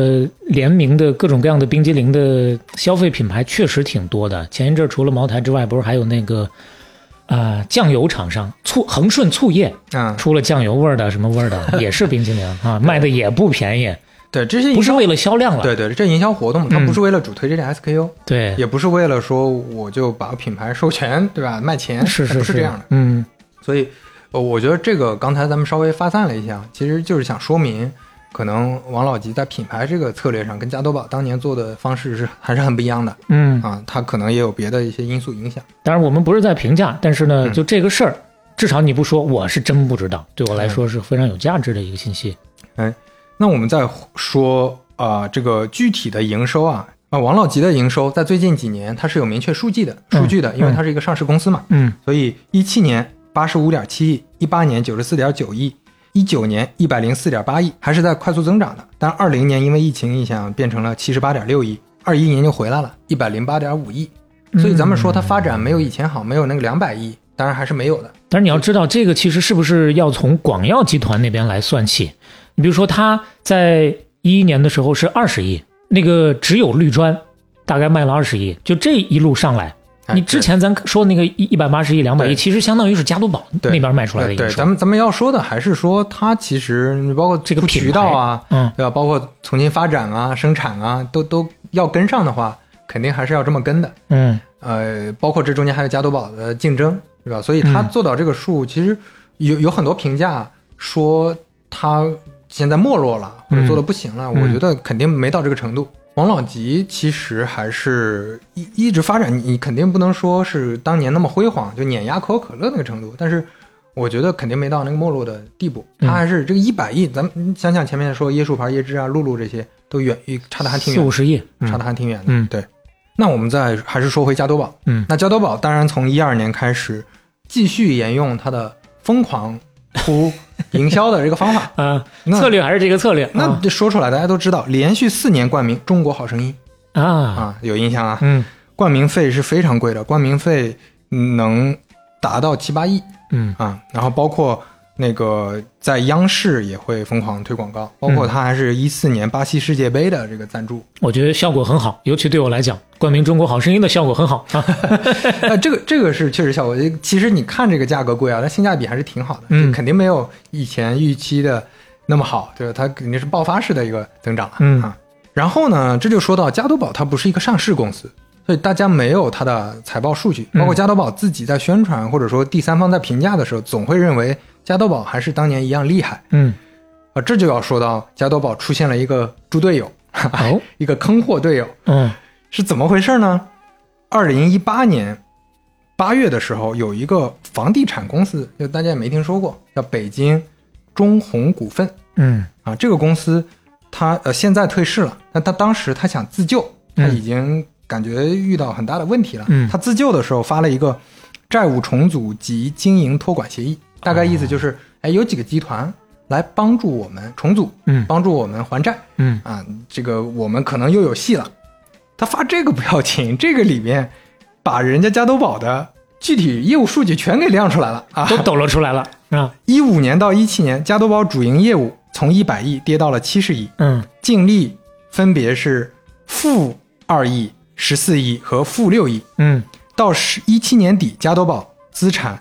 联名的各种各样的冰激凌的消费品牌确实挺多的。前一阵儿除了茅台之外，不是还有那个啊、酱油厂商醋恒顺醋业啊，出了酱油味儿的什么味儿的，也是冰激凌啊，卖的也不便宜，对，这些不是为了销量了，对对，这营销活动它嗯不是为了主推这件 SKU，、对。也不是为了说我就把品牌授权，对吧？卖钱，它是是不是。这样的。嗯。所以，呃，我觉得这个刚才咱们稍微发散了一下，其实就是想说明，可能王老吉在品牌这个策略上跟加多宝当年做的方式是还是很不一样的。嗯，啊，他可能也有别的一些因素影响。当然我们不是在评价，但是呢，嗯就这个事儿，至少你不说，我是真不知道，对我来说是非常有价值的一个信息。哎那我们再说啊、这个具体的营收啊，啊，王老吉的营收在最近几年它是有明确数据的数据的，因为它是一个上市公司嘛，嗯。所以一七年八十五点七亿，一八年九十四点九亿，一九年一百零四点八亿，还是在快速增长的。但二零年因为疫情影响变成了七十八点六亿，二一年就回来了，一百零八点五亿。所以咱们说它发展没有以前好，没有那个两百亿，当然还是没有的。但是你要知道，这个其实是不是要从广药集团那边来算起？你比如说，它在一一年的时候是二十亿，那个只有绿砖大概卖了二十亿，就这一路上来。哎你之前咱说那个一一百八十亿、两百亿，其实相当于是加多宝对那边卖出来的对。咱们咱们要说的还是说它其实你包括这个渠道啊，嗯对吧？包括重新发展啊、生产啊，都都要跟上的话，肯定还是要这么跟的。嗯呃，包括这中间还有加多宝的竞争，对吧？所以他嗯做到这个数，其实有有很多评价说他现在没落了，或者做的不行了。嗯我觉得肯定没到这个程度。王老吉其实还是一一直发展，你你肯定不能说是当年那么辉煌，就碾压可口可乐那个程度，但是我觉得肯定没到那个没落的地步。嗯他还是这个一百亿，咱们想想前面说椰树牌、椰汁啊、露露这些都远差的还挺远的，四五十亿，差的还挺远的。嗯对。那我们再还是说回加多宝，嗯那加多宝当然从一二年开始继续沿用它的疯狂铺 营销的这个方法。啊，策略还是这个策略。那这说出来大家都知道，连续四年冠名《中国好声音啊》啊，啊，有印象啊？嗯冠名费是非常贵的，冠名费能达到七八亿嗯啊。然后包括那个在央视也会疯狂推广告，包括它还是一四年巴西世界杯的这个赞助。我觉得效果很好，尤其对我来讲，冠名《中国好声音》的效果很好啊。呃，这个这个是确实效果。其实你看这个价格贵啊，但性价比还是挺好的，嗯肯定没有以前预期的那么好，对吧？它肯定是爆发式的一个增长了，嗯啊。然后呢，这就说到加多宝，它不是一个上市公司，所以大家没有它的财报数据，嗯包括加多宝自己在宣传或者说第三方在评价的时候，总会认为加多宝还是当年一样厉害嗯，啊。这就要说到加多宝出现了一个猪队友，哦，一个坑货队友，嗯是怎么回事呢？二零一八年八月的时候，有一个房地产公司，就大家也没听说过，叫北京中宏股份嗯啊。这个公司它呃现在退市了，但他当时他想自救，他嗯已经感觉遇到很大的问题了。嗯他自救的时候发了一个债务重组及经营托管协议，大概意思就是，哎，有几个集团来帮助我们重组，嗯帮助我们还债。嗯啊，这个我们可能又有戏了。他发这个不要紧，这个里面把人家加多宝的具体业务数据全给亮出来了啊！都抖了出来了 啊。一五年到一七年，加多宝主营业务从一百亿跌到了七十亿，嗯净利分别是负二亿、十四亿和负六亿。嗯到十一七年底，加多宝资产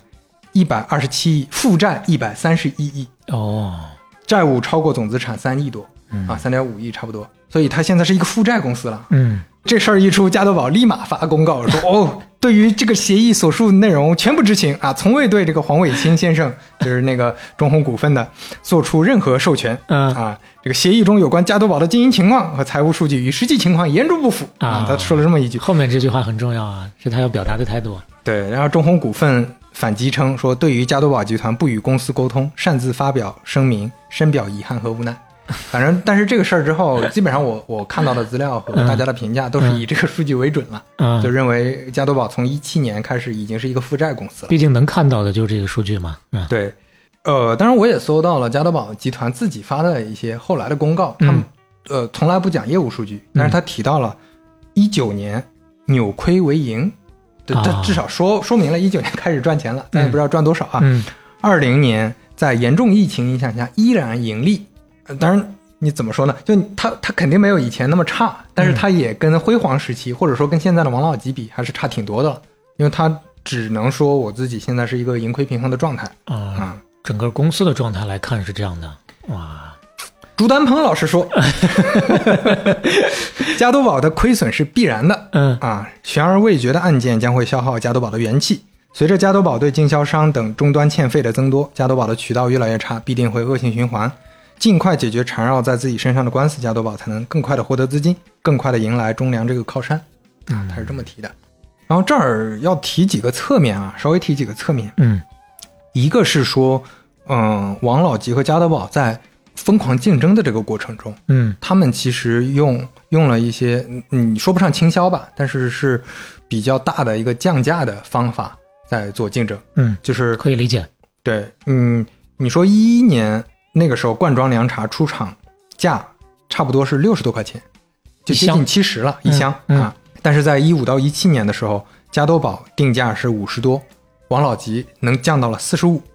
一百二十七亿，负债一百三十一亿。哦，债务超过总资产三亿多，啊，三点五亿差不多，所以它现在是一个负债公司了。嗯这事儿一出，加多宝立马发公告说：“ 哦，对于这个协议所述内容全不知情啊，从未对这个黄伟清先生，就是那个中红股份的，做出任何授权。嗯啊，这个协议中有关加多宝的经营情况和财务数据与实际情况严重不符啊啊。他说了这么一句。后面这句话很重要啊，是他要表达的态度。对，然后中红股份反击称说，对于加多宝集团不与公司沟通，擅自发表声明，深表遗憾和无奈。反正，但是这个事儿之后，基本上我我看到的资料和大家的评价都是以这个数据为准了，嗯就，认为加多宝从一七年开始已经是一个负债公司了。毕竟能看到的就是这个数据嘛。嗯对，呃，当然我也搜到了加多宝集团自己发的一些后来的公告，他们、呃从来不讲业务数据，但是他提到了一九年扭亏为盈，对，这啊至少说说明了一九年开始赚钱了，但也不知道赚多少啊。嗯二零年在严重疫情影响下依然盈利，呃当然。你怎么说呢？就他，他肯定没有以前那么差，但是他也跟辉煌时期，或者说跟现在的王老吉比，还是差挺多的了。因为他只能说我自己现在是一个盈亏平衡的状态啊，啊。整个公司的状态来看是这样的。哇，朱丹鹏老师说，加多宝的亏损是必然的嗯啊，悬而未决的案件将会消耗加多宝的元气。随着加多宝对经销商等终端欠费的增多，加多宝的渠道越来越差，必定会恶性循环。尽快解决缠绕在自己身上的官司，加多宝才能更快的获得资金，更快的迎来中粮这个靠山。啊，他是这么提的。然后这儿要提几个侧面啊，稍微提几个侧面。嗯一个是说，嗯，王老吉和加多宝在疯狂竞争的这个过程中，嗯他们其实用用了一些，嗯，你说不上倾销吧，但是是比较大的一个降价的方法在做竞争，嗯，就是可以理解。对，嗯，你说一一年那个时候罐装凉茶出厂价差不多是六十多块钱，就接近七十了一箱、嗯啊，但是在一五到一七年的时候，加多宝定价是五十多，王老吉能降到了四十五。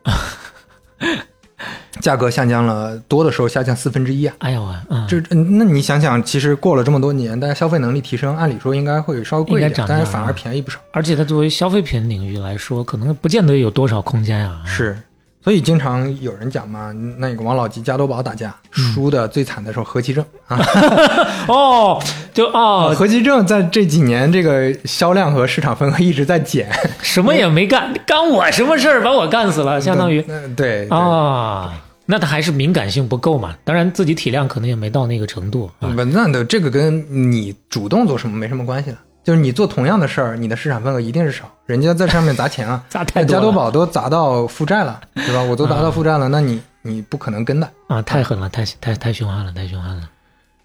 价格下降了，多的时候下降四分之一啊！哎呦喂，嗯，这嗯那你想想，其实过了这么多年，大家消费能力提升，按理说应该会稍微贵一点，但是反而啊便宜不少。而且它作为消费品领域来说，可能不见得有多少空间啊。是，所以经常有人讲嘛，那个王老吉、加多宝打架，输的最惨的时候何其正 啊！哦，就哦，何其正在这几年这个销量和市场份额一直在减，什么也没干，干我什么事儿，把我干死了，相当于嗯对对啊，那他还是敏感性不够嘛。当然，自己体量可能也没到那个程度啊。不，那的这个跟你主动做什么没什么关系了。就是你做同样的事儿，你的市场份额一定是少，人家在上面砸钱啊，砸太多加多宝都砸到负债了，对吧？我都砸到负债了，那你你不可能跟的。啊，太狠了，太太太凶悍了，太凶悍了。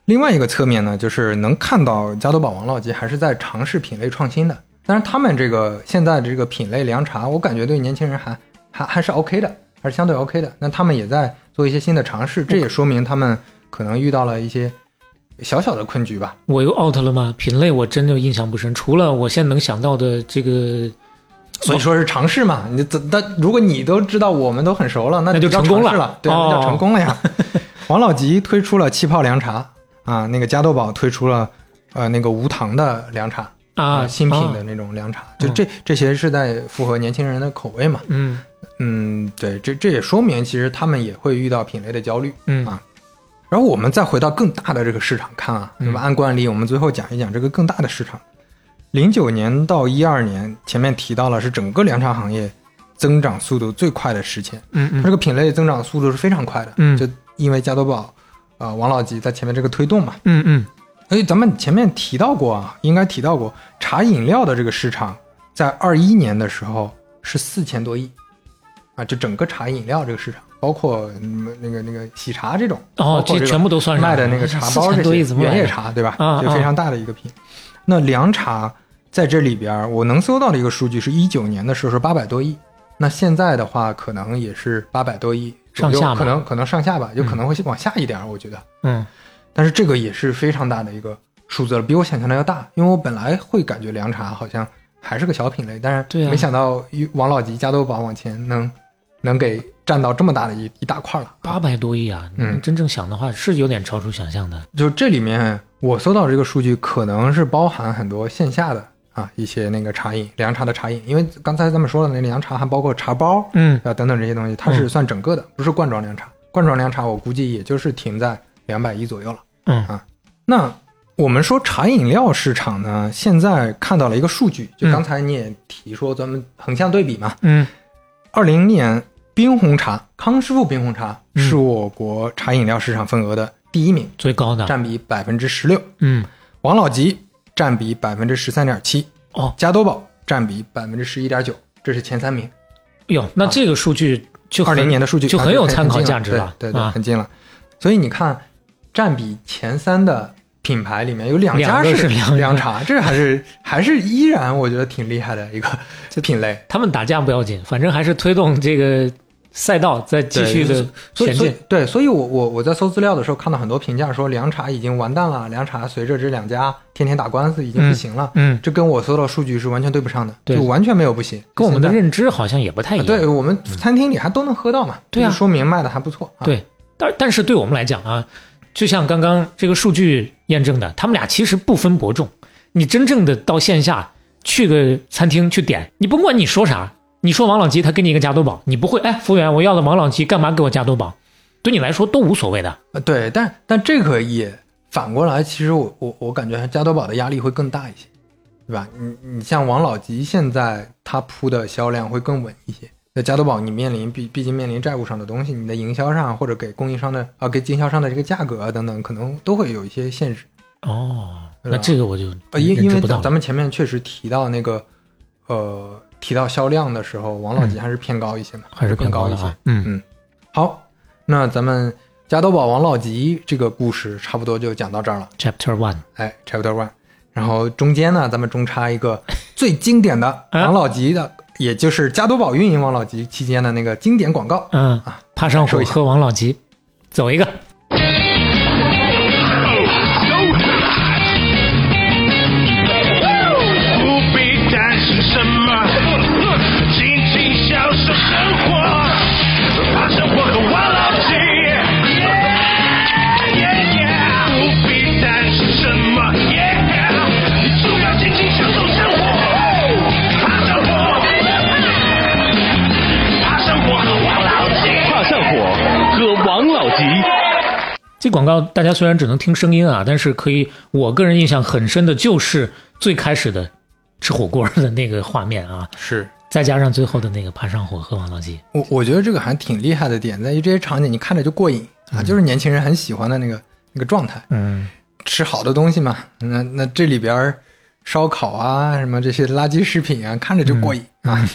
另外一个侧面呢，就是能看到加多宝、王老吉还是在尝试品类创新的。但是他们这个现在这个品类凉茶，我感觉对年轻人还还还是 OK 的，还是相对 OK 的。那他们也在做一些新的尝试，这也说明他们可能遇到了一些小小的困局吧。我又 out 了吗？品类我真的印象不深，除了我现在能想到的这个，所以说是尝试嘛，你怎但如果你都知道，我们都很熟了，那那就成功了了，对，哦那叫成功了呀。王老吉推出了气泡凉茶啊，那个加多宝推出了呃那个无糖的凉茶啊新品的啊那种凉茶，就这这些是在符合年轻人的口味嘛。嗯嗯，对，这这也说明其实他们也会遇到品类的焦虑。嗯啊然后我们再回到更大的这个市场看啊，那么？按惯例，我们最后讲一讲这个更大的市场。零九年到一二年，前面提到了是整个凉茶行业增长速度最快的时期，嗯嗯它这个品类增长速度是非常快的。嗯就因为加多宝啊、王老吉在前面这个推动嘛。嗯嗯所以咱们前面提到过啊，应该提到过茶饮料的这个市场，在二一年的时候是四千多亿，啊，就整个茶饮料这个市场，包括嗯那个那个喜茶这种，哦这全部都算上卖的那个茶包4000这些原叶茶，对吧？啊就非常大的一个品。那凉茶在这里边儿，我能搜到的一个数据是一九年的时候是八百多亿，那现在的话可能也是八百多亿，上下可能可能上下吧，有可能会往下一点儿，我觉得。嗯但是这个也是非常大的一个数字了，比我想象的要大。因为我本来会感觉凉茶好像还是个小品类，但是没想到王老吉、加多宝往前能能给占到这么大的一一大块了。八百多亿啊！嗯真正想的话是有点超出想象的。就这里面我搜到这个数据，可能是包含很多线下的啊一些那个茶饮，凉茶的茶饮。因为刚才咱们说了那凉茶还包括茶包嗯啊等等这些东西，它是算整个的，不是罐装凉茶。罐装凉茶我估计也就是停在两百亿左右了。嗯啊，那我们说茶饮料市场呢，现在看到了一个数据，就嗯刚才你也提说咱们横向对比嘛，嗯二零年冰红茶康师傅冰红茶嗯。是我国茶饮料市场份额的第一名，最高的，占比百分之十六，嗯。王老吉占比百分之十三点七，哦。加多宝占比百分之十一点九，这是前三名。哟，那这个数据就很二零年的数据就啊很很有参考价值了，对对很近了。所以你看，占比前三的品牌里面有两两家是凉凉茶，这还是 还是依然我觉得挺厉害的一个品类。他们打架不要紧，反正还是推动这个赛道在继续的前进。对，所以我我我在搜资料的时候看到很多评价说凉茶已经完蛋了，凉茶随着这两家天天打官司已经不行了，嗯，这跟我搜到数据是完全对不上的，对就完全没有不行，跟我们的认知好像也不太一样。啊对我们餐厅里还都能喝到嘛，对啊说明卖的还不错。啊、对，但但是对我们来讲啊，就像刚刚这个数据验证的，他们俩其实不分伯仲。你真正的到线下去个餐厅去点，你甭管你说啥，你说王老吉，他给你一个加多宝，你不会哎，服务员，我要的王老吉，干嘛给我加多宝？对你来说都无所谓的。呃，对，但但这个也反过来，其实我我我感觉加多宝的压力会更大一些，对吧？你你像王老吉现在他铺的销量会更稳一些，那加多宝你面临毕毕竟面临债务上的东西，你的营销上或者给供应商的啊给经销商的这个价格啊等等，可能都会有一些限制。哦，那这个我就呃，因因为咱们前面确实提到那个呃提到销量的时候，王老吉还是偏高一些嘛，还是更高一些偏高的啊。。嗯好，那咱们加多宝王老吉这个故事差不多就讲到这儿了。，Chapter One，哎，Chapter One，然后中间呢，咱们中插一个 最经典的啊王老吉的，也就是加多宝运营王老吉期间的那个经典广告。嗯啊，爬上火喝王老吉，走一个。这广告大家虽然只能听声音啊，但是可以，我个人印象很深的就是最开始的吃火锅的那个画面啊，是。再加上最后的那个爬上火喝王老吉。我我觉得这个还挺厉害的点在于这些场景你看着就过瘾啊，就是年轻人很喜欢的那个那个状态。嗯，吃好的东西嘛，那那这里边烧烤啊，什么这些垃圾食品啊，看着就过瘾、啊。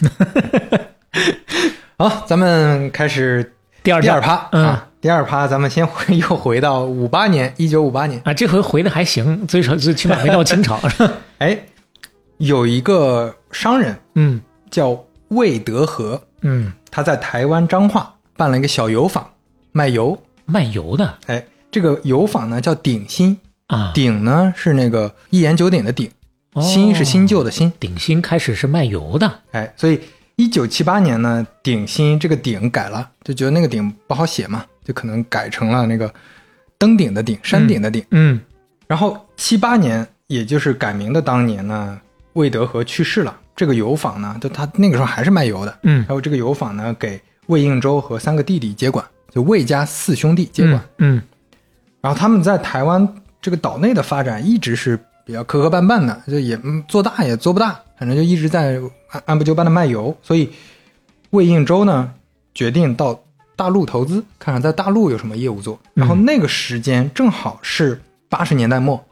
好，咱们开始第二第二趴、嗯。啊，第二趴咱们先回 又回到五八年，一九五八年，啊，这回回的还行，最少最起码回到清朝。哎，有一个商人嗯叫魏德和，嗯，他在台湾彰化办了一个小油坊，卖油。卖油的哎，这个油坊呢叫鼎新，啊，鼎呢是那个一言九鼎的鼎，哦新是新旧的新。鼎新开始是卖油的。哎，所以一九七八年呢，鼎新这个鼎改了，就觉得那个鼎不好写嘛，就可能改成了那个登顶的顶、山顶的顶。嗯然后七八年，也就是改名的当年呢，魏德和去世了，这个油坊呢，就他那个时候还是卖油的，嗯然后这个油坊呢，给魏应周和三个弟弟接管，就魏家四兄弟接管。嗯然后他们在台湾这个岛内的发展一直是比较磕磕绊绊的，就也嗯做大也做不大，反正就一直在按按部就班的卖油。所以魏应周呢决定到大陆投资，看看在大陆有什么业务做。然后那个时间正好是八十年代末，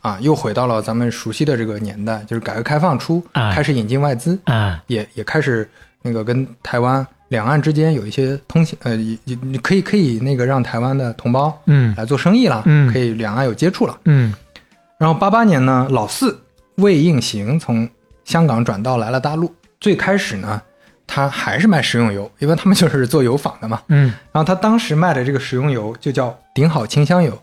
啊，又回到了咱们熟悉的这个年代，就是改革开放初哎开始引进外资，啊也也开始那个跟台湾两岸之间有一些通信，呃，也可以可以那个让台湾的同胞嗯来做生意了，嗯可以两岸有接触了。嗯然后八八年呢，老四魏应行从香港转到来了大陆。最开始呢，他还是卖食用油，因为他们就是做油坊的嘛。嗯，然后他当时卖的这个食用油就叫顶好清香油。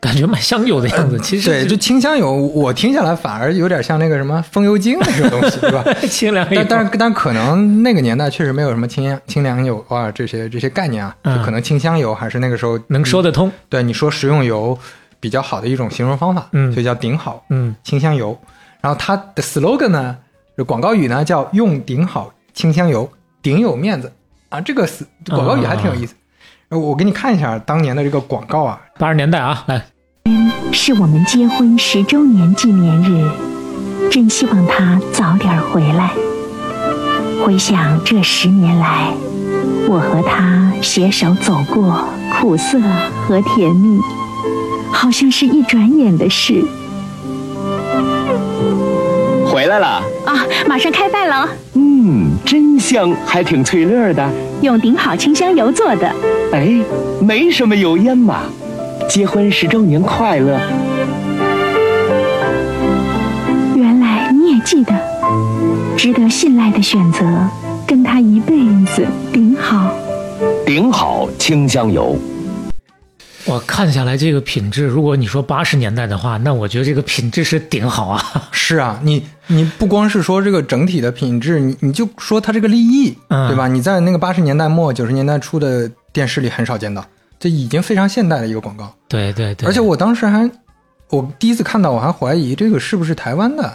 感觉蛮香油的样子。其实对，就清香油，我听下来反而有点像那个什么风油精那种东西，对吧？清凉油但。但但可能那个年代确实没有什么清清凉油啊这些这些概念啊，就嗯可能清香油还是那个时候能说得通。对你说食用油比较好的一种形容方法，嗯所以叫顶好嗯清香油。然后它的 slogan 呢，就广告语呢叫用顶好清香油，顶有面子啊，这个 s- 广告语还挺有意思。呃我给你看一下当年的这个广告啊，八十年代啊，来，是我们结婚十周年纪念日，真希望他早点回来。回想这十年来，我和他携手走过苦涩和甜蜜，好像是一转眼的事回来了，啊！马上开饭了，嗯，真香，还挺脆粒的。用顶好清香油做的。哎，没什么油烟嘛。结婚十周年快乐！原来你也记得，值得信赖的选择，跟他一辈子顶好。顶好清香油。我看下来这个品质，如果你说八十年代的话，那我觉得这个品质是顶好啊。是啊，你你不光是说这个整体的品质，你你就说它这个立意，嗯对吧？你在那个八十年代末九十年代初的电视里很少见到，这已经非常现代的一个广告。对对对，而且我当时还，我第一次看到，我还怀疑这个是不是台湾的，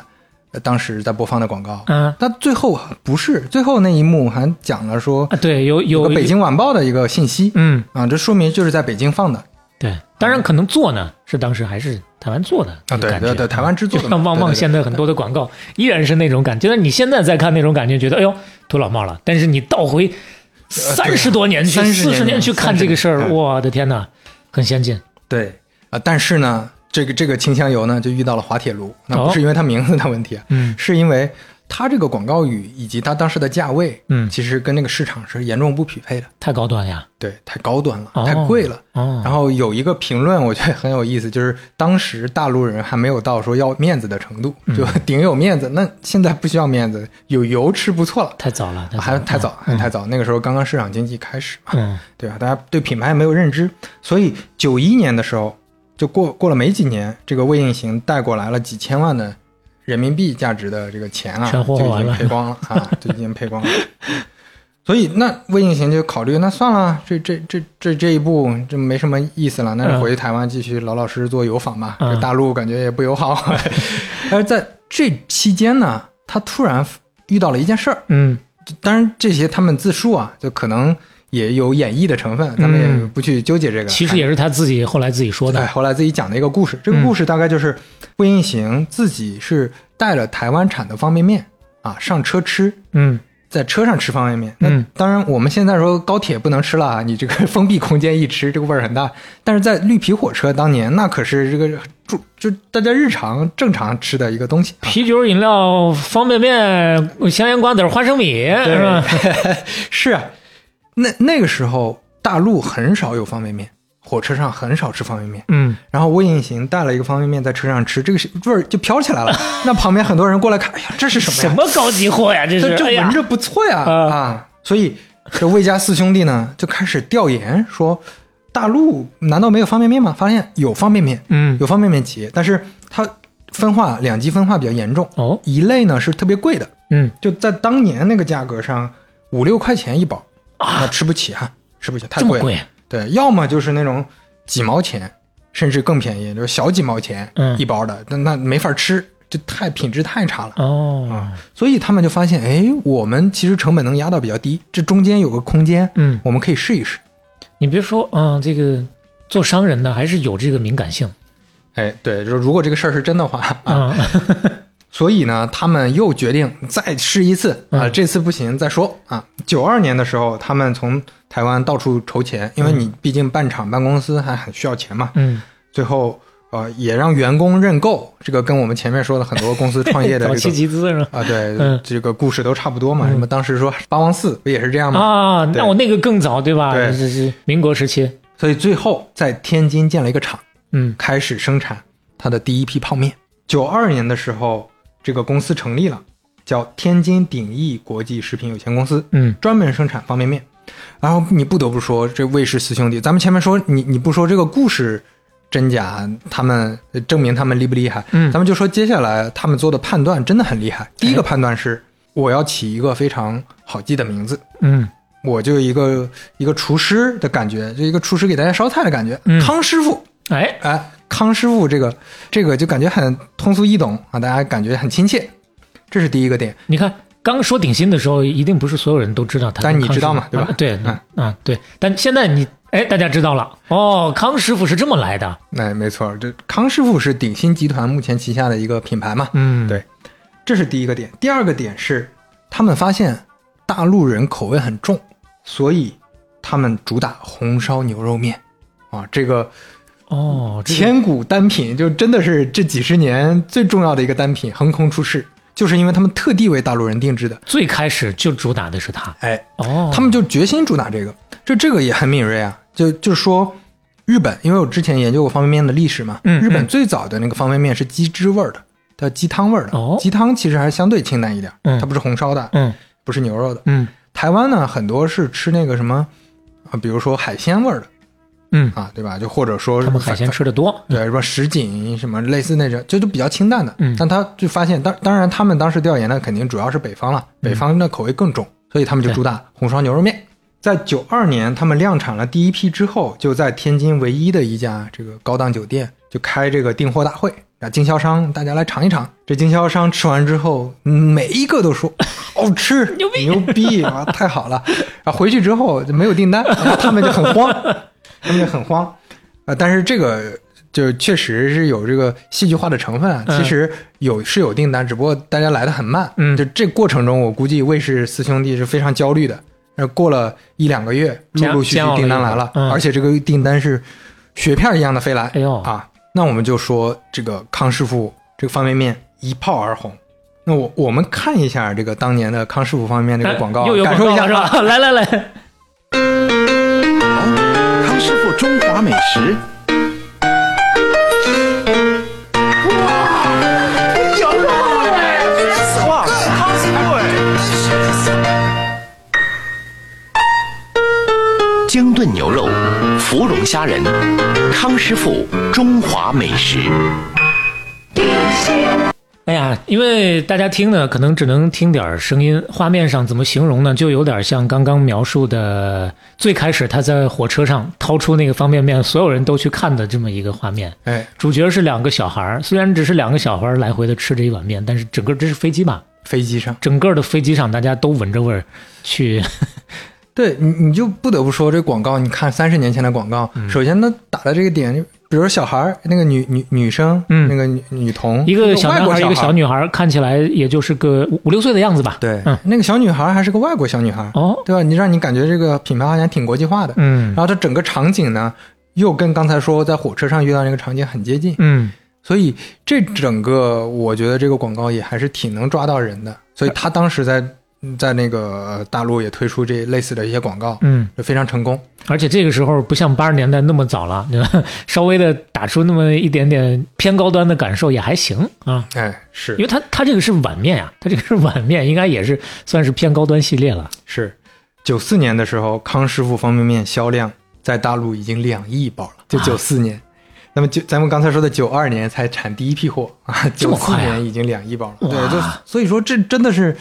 呃当时在播放的广告。嗯但最后不是，最后那一幕还讲了说啊，对有有有个北京晚报的一个信息，嗯啊，这说明就是在北京放的。对，当然可能做呢是当时还是台湾做的啊对对对台湾制作的就像旺旺现在很多的广告依然是那种感觉，但你现在再看那种感觉，觉得哎呦土老帽了。但是你倒回三十多年去、四十年年去看这个事儿，我的天哪，很先进。对啊，但是呢，这个这个清香油呢，就遇到了滑铁卢，那不是因为它名字的问题，啊嗯是因为它这个广告语以及它当时的价位，嗯其实跟那个市场是严重不匹配的，太高端呀！对，太高端了，哦太贵了。哦，然后有一个评论，我觉得很有意思，就是当时大陆人还没有到说要面子的程度，嗯就顶有面子。那现在不需要面子，有油吃不错了，太早了，还太早，还嗯太早。那个时候刚刚市场经济开始嘛，嗯对吧？大家对品牌没有认知，所以九一年的时候，就过过了没几年，这个魏应行带过来了几千万的人民币价值的这个钱啊，就已经赔光了啊，就已经赔光了。所以那魏应行就考虑，那算了，这这这这这一步就没什么意思了，那就回去台湾继续老老实实做油坊吧。嗯这大陆感觉也不友好。而在这期间呢，他突然遇到了一件事儿，嗯当然这些他们自述啊，就可能也有演绎的成分，咱们也不去纠结这个。其实也是他自己后来自己说对，的。后来自己讲的一个故事。这个故事大概就是魏应行自己是带了台湾产的方便面啊上车吃，嗯在车上吃方便面。嗯那当然我们现在说高铁不能吃了啊，你这个封闭空间一吃，这个味儿很大。但是在绿皮火车当年，那可是这个就就大家日常正常吃的一个东西啊。啤酒、饮料、方便面、香烟瓜子、花生米，是吧？是啊，那那个时候大陆很少有方便面，火车上很少吃方便面。嗯，然后魏应行带了一个方便面在车上吃，这个是味儿就飘起来了。那旁边很多人过来看，哎呀，这是什么呀？什么高级货呀？这这是，这闻着不错呀啊啊！所以这魏家四兄弟呢就开始调研，说大陆难道没有方便面吗？发现有方便面，嗯有方便面企业，但是它分化两极分化比较严重。哦，一类呢是特别贵的，嗯就在当年那个价格上五六块钱一包，那吃不起啊，吃不起，太贵了。贵，对，要么就是那种几毛钱，甚至更便宜，就是小几毛钱嗯。一包的，那、那没法吃，就太品质太差了。哦，啊，所以他们就发现，哎，我们其实成本能压到比较低，这中间有个空间，嗯，我们可以试一试。你别说，嗯，这个做商人呢还是有这个敏感性。哎，对，就是如果这个事儿是真的话啊，啊，所以呢，他们又决定再试一次啊，嗯这次不行再说啊。九二年的时候，他们从台湾到处筹钱，因为你毕竟办厂办公司还很需要钱嘛。嗯，最后呃，也让员工认购，这个跟我们前面说的很多公司创业的 早期这个集资是吧？啊，对，嗯这个故事都差不多嘛。什么当时说八王寺不也是这样吗？啊，那我那个更早对吧？对这是民国时期，所以最后在天津建了一个厂。嗯开始生产它的第一批泡面。九二年的时候，这个公司成立了，叫天津鼎益国际食品有限公司，嗯专门生产方便面。然后你不得不说，这魏氏四兄弟，咱们前面说你你不说这个故事真假，他们证明他们厉不厉害，嗯咱们就说接下来他们做的判断真的很厉害。第一个判断是，我要起一个非常好记的名字，嗯我就一个一个厨师的感觉，就一个厨师给大家烧菜的感觉，嗯康师傅。哎，哎，康师傅这个这个就感觉很通俗易懂啊，大家感觉很亲切，这是第一个点。你看刚说鼎新的时候，一定不是所有人都知道他但你知道嘛对吧啊对嗯啊对，但现在你哎，大家知道了哦，康师傅是这么来的。哎，没错，这康师傅是鼎新集团目前旗下的一个品牌嘛。嗯，对这是第一个点。第二个点是，他们发现大陆人口味很重，所以他们主打红烧牛肉面。啊，这个哦，这千古单品就真的是这几十年最重要的一个单品，横空出世，就是因为他们特地为大陆人定制的。最开始就主打的是它。哎，哦，他们就决心主打这个，这这个也很敏锐啊。就就是说，日本，因为我之前研究过方便面的历史嘛，嗯日本嗯最早的那个方便面是鸡汁味儿的，叫鸡汤味儿的。哦鸡汤其实还相对清淡一点，嗯它不是红烧的，嗯不是牛肉的。嗯台湾呢，很多是吃那个什么啊，比如说海鲜味儿的嗯，啊，对吧？就或者说他们海鲜吃的多。对，什么什锦什么类似那种，就都比较清淡的。嗯但他就发现，当当然他们当时调研的肯定主要是北方了，北方的口味更重，所以他们就主打红烧牛肉面。在九二年，他们量产了第一批之后，就在天津唯一的一家这个高档酒店就开这个订货大会，让经销商大家来尝一尝。这经销商吃完之后，嗯每一个都说好吃，牛逼牛逼啊，太好了。然后回去之后就没有订单，然后他们就很慌，他们就很慌。啊，但是这个就确实是有这个戏剧化的成分啊。嗯其实有是有订单，只不过大家来的很慢。嗯就这过程中，我估计魏氏四兄弟是非常焦虑的。那，过了一两个月，陆陆续续订单来了，而且这个订单是雪片一样的飞来。哎呦啊，那我们就说这个康师傅这个方便面一炮而红。那我我们看一下这个当年的康师傅方便面这个广告，感受一下是吧？来 来来，中华美食。哇，康师傅哎！姜炖牛肉、芙蓉虾仁，康师傅中华美食。哎呀，因为大家听呢，可能只能听点声音，画面上怎么形容呢？就有点像刚刚描述的，最开始他在火车上掏出那个方便面，所有人都去看的这么一个画面。哎，主角是两个小孩儿，虽然只是两个小孩儿来回的吃这一碗面，但是整个这是飞机吧？飞机上。整个的飞机上大家都闻着味儿去，对你，你就不得不说这广告。你看三十年前的广告，嗯首先它打的这个点，比如说小孩儿那个女女女生，嗯那个女女童，一个小男孩儿，一个小，女孩儿，看起来也就是个五五六岁的样子吧？对，嗯，那个小女孩还是个外国小女孩，哦，对吧？你让你感觉这个品牌好像挺国际化的。嗯然后它整个场景呢，又跟刚才说在火车上遇到那个场景很接近，嗯，所以这整个我觉得这个广告也还是挺能抓到人的。所以他当时在在那个大陆也推出这类似的一些广告，嗯，就非常成功。而且这个时候不像八十年代那么早了，对吧？稍微的打出那么一点点偏高端的感受也还行啊。哎，是因为它它这个是碗面呀、它这个是碗面，应该也是算是偏高端系列了。是，九四年的时候，康师傅方便面销量在大陆已经两亿包了，就九四年。那么九，咱们刚才说的九二年才产第一批货啊，九四年已经两亿包了。哇对，就所以说这真的是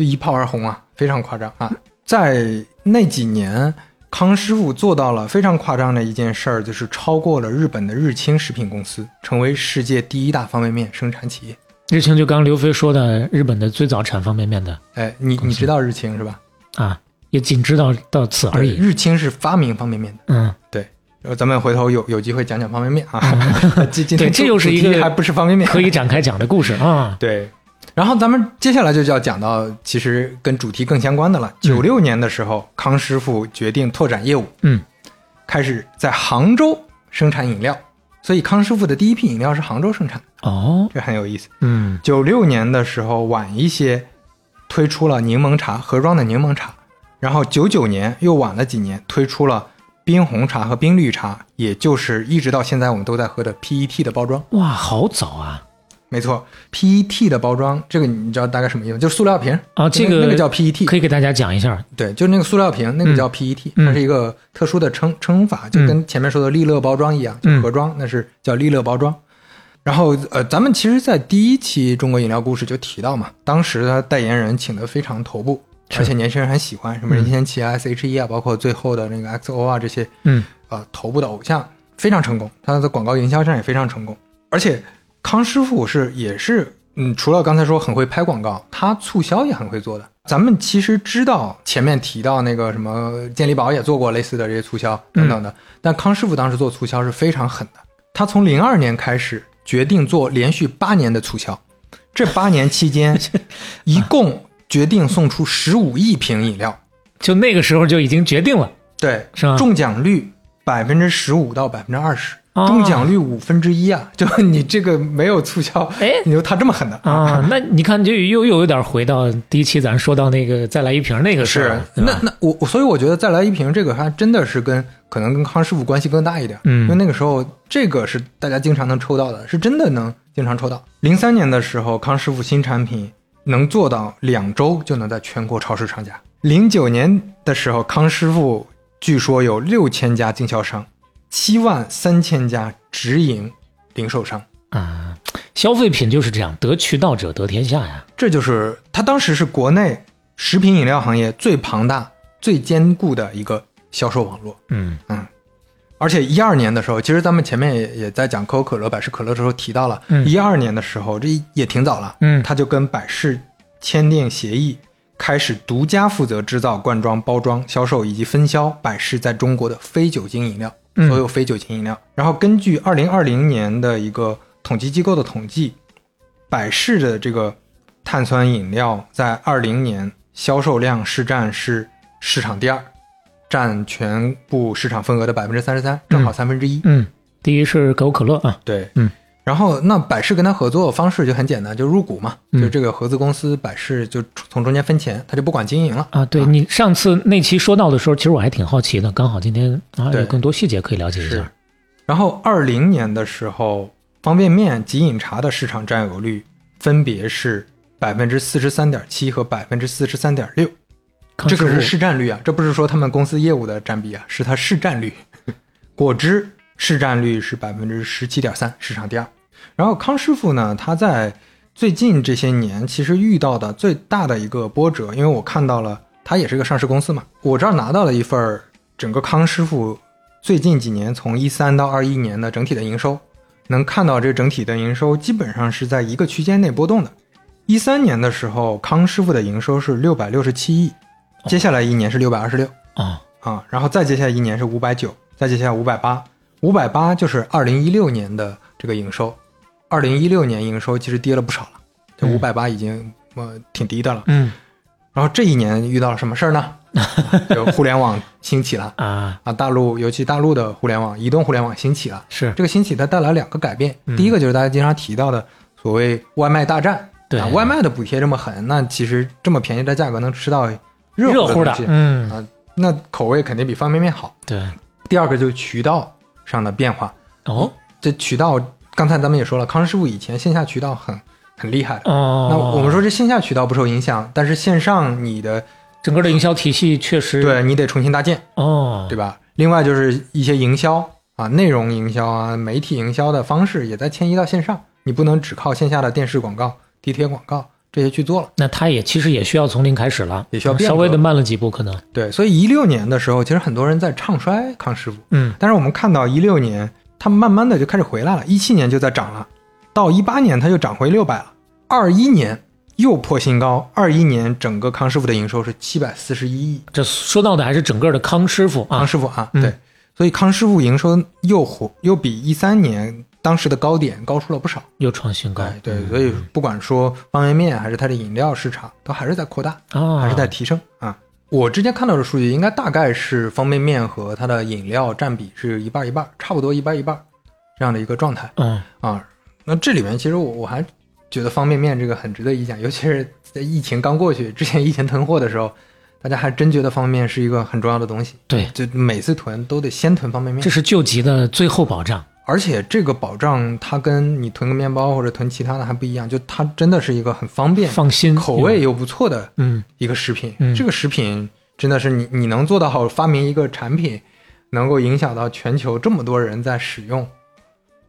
就一炮而红啊，非常夸张啊。在那几年，康师傅做到了非常夸张的一件事儿，就是超过了日本的日清食品公司，成为世界第一大方便面生产企业。日清就刚刚刘飞说的，日本的最早产方便面的哎，你你知道日清是吧？啊，也仅知道到此而已。日清是发明方便面的。嗯，对，然后咱们回头有有机会讲讲方便面啊。对这又是一个还不是方便面，可以展开讲的故事啊。对。然后咱们接下来就要讲到，其实跟主题更相关的了。九六年的时候，康师傅决定拓展业务，嗯，开始在杭州生产饮料，所以康师傅的第一批饮料是杭州生产的，哦，这很有意思。嗯，九六年的时候晚一些，推出了柠檬茶盒装的柠檬茶，然后九九年又晚了几年，推出了冰红茶和冰绿茶，也就是一直到现在我们都在喝的 PET 的包装。哇，好早啊！没错，PET 的包装，这个你知道大概什么意思？就是塑料瓶啊，这个那个叫 PET，可以给大家讲一下。对，就是那个塑料瓶，那个叫 PET，、嗯它是一个特殊的称称法，就跟前面说的利乐包装一样，嗯就盒装，那是叫利乐包装。然后呃，咱们其实，在第一期中国饮料故事就提到嘛，当时他代言人请的非常头部，而且年轻人很喜欢，什么任贤齐啊、S.H.E 啊，包括最后的那个 XO 啊这些，嗯，呃，头部的偶像非常成功，他的广告营销上也非常成功，而且康师傅是也是嗯，除了刚才说很会拍广告，他促销也很会做的。咱们其实知道前面提到那个什么健力宝也做过类似的这些促销等等的，但康师傅当时做促销是非常狠的。他从零二年开始决定做连续八年的促销，这八年期间 一共决定送出十五亿瓶饮料。就那个时候就已经决定了，对，是吧中奖率百分之十五到百分之二十，哦中奖率五分之一啊！就你这个没有促销，哎你说他这么狠的啊，那你看就又又有点回到第一期咱说到那个再来一瓶那个事是儿，那那我我所以我觉得再来一瓶这个还真的是跟可能跟康师傅关系更大一点，嗯因为那个时候这个是大家经常能抽到的，是真的能经常抽到。零三年的时候，康师傅新产品能做到两周就能在全国超市上架。零九年的时候，康师傅据说有六千家经销商，七万三千家直营零售商。啊，消费品就是这样，得渠道者得天下呀。这就是它当时是国内食品饮料行业最庞大、最坚固的一个销售网络。嗯嗯而且一二年的时候，其实咱们前面也也在讲可口可乐、百事可乐的时候提到了，嗯一二年的时候，这也挺早了，嗯他就跟百事签订协议，开始独家负责制造、灌装、包装、销售以及分销百事在中国的非酒精饮料，嗯所有非酒精饮料。然后根据二零二零年的一个统计机构的统计，百事的这个碳酸饮料在二零年销售量是占是市场第二，占全部市场份额的百分之三十三，正好三分之一。嗯，第一是可口可乐啊，对，嗯。然后那百事跟他合作方式就很简单，就入股嘛，嗯就这个合资公司百事就从中间分钱，他就不管经营了。啊，对你上次那期说到的时候，其实我还挺好奇的，刚好今天啊对有更多细节可以了解一下。然后二零年的时候，方便面及饮茶的市场占有率分别是百分之四十三点七和百分之四十三点六，这个是市占率啊，这不是说他们公司业务的占比啊，是它市占率。果汁市占率是百分之十七点三，市场第二。然后康师傅呢，他在最近这些年其实遇到的最大的一个波折，因为我看到了他也是个上市公司嘛，我这儿拿到了一份儿整个康师傅最近几年从一三到二一年的整体的营收，能看到这整体的营收基本上是在一个区间内波动的。一三年的时候，康师傅的营收是六百六十七亿，接下来一年是六百二十六啊，啊，然后再接下来一年是五百九，再接下来五百八，五百八就是二零一六年的这个营收，二零一六年营收其实跌了不少了，这嗯。五百八已经呃挺低的了。嗯。然后这一年遇到了什么事儿呢？就互联网兴起了。啊。啊，大陆尤其大陆的互联网，移动互联网兴起了。是。这个兴起它带来两个改变，第一个就是大家经常提到的所谓外卖大战，对。啊，外卖的补贴这么狠，那其实这么便宜的价格能吃到热热乎的东西，嗯啊，那口味肯定比方便面好。对。第二个就是渠道上的变化，哦。这渠道刚才咱们也说了，康师傅以前线下渠道很很厉害的。哦，那我们说这线下渠道不受影响，但是线上你的整个的营销体系确实对你得重新搭建，哦，对吧？另外就是一些营销啊，内容营销啊，媒体营销的方式也在迁移到线上，你不能只靠线下的电视广告、地铁广告这些去做了。那他也其实也需要从零开始了，也需要变稍微的慢了几步，可能对，所以一六年的时候，其实很多人在唱衰康师傅，嗯但是我们看到一六年，它慢慢的就开始回来了，一七年就在涨了，到一八年它又涨回六百了，二一年又破新高，二一年整个康师傅的营收是七百四十一亿，这说到的还是整个的康师傅啊。康，师傅啊，嗯。对，所以康师傅营收又火，又比一三年当时的高点高出了不少。又创新高，哎，对，所以不管说方便面还是它的饮料市场，都还是在扩大，啊，还是在提升啊。我之前看到的数据，应该大概是方便面和它的饮料占比是一半一半，差不多一半一半这样的一个状态嗯啊。那这里面其实我我还觉得方便面这个很值得一讲，尤其是在疫情刚过去之前，疫情囤货的时候，大家还真觉得方便面是一个很重要的东西。对，就每次囤都得先囤方便面这，是救急的最后保障，而且这个保障它跟你囤个面包或者囤其他的还不一样，就它真的是一个很方便、放心，口味又不错的嗯。一个食品。嗯。这个食品真的是你你能做到好发明一个产品，能够影响到全球这么多人在使用，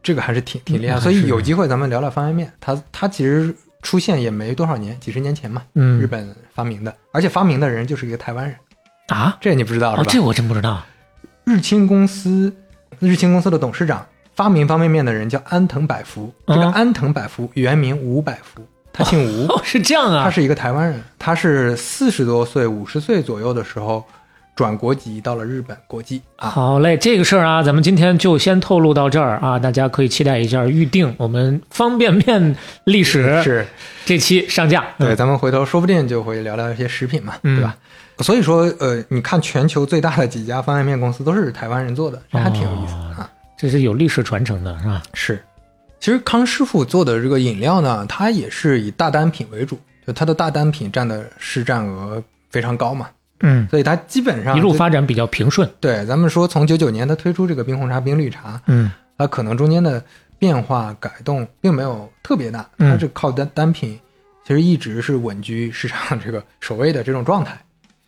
这个还是挺挺厉害。嗯所以有机会咱们聊聊方便面，它它其实出现也没多少年，几十年前嘛，嗯。日本发明的，而且发明的人就是一个台湾人，啊，这你不知道是哦，吧？这我真不知道，日清公司，日清公司的董事长发明方便面的人叫安藤百福，这个嗯安藤百福原名吴百福，他姓吴，哦，是这样啊，他是一个台湾人，他是四十多岁、五十岁左右的时候转国籍到了日本国际。啊。好嘞，这个事儿啊，咱们今天就先透露到这儿啊，大家可以期待一下预定我们方便面历史 是，这期上架。对，咱们回头说不定就会聊聊一些食品嘛，嗯。对吧？所以说，呃，你看全球最大的几家方便面公司都是台湾人做的，这还挺有意思。这是有历史传承的，是吧？是，其实康师傅做的这个饮料呢，它也是以大单品为主，就它的大单品占的市占额非常高嘛，嗯，所以它基本上一路发展比较平顺。对，咱们说从九九年它推出这个冰红茶、冰绿茶，嗯它可能中间的变化改动并没有特别大，嗯它是靠单单品，其实一直是稳居市场这个首位的这种状态。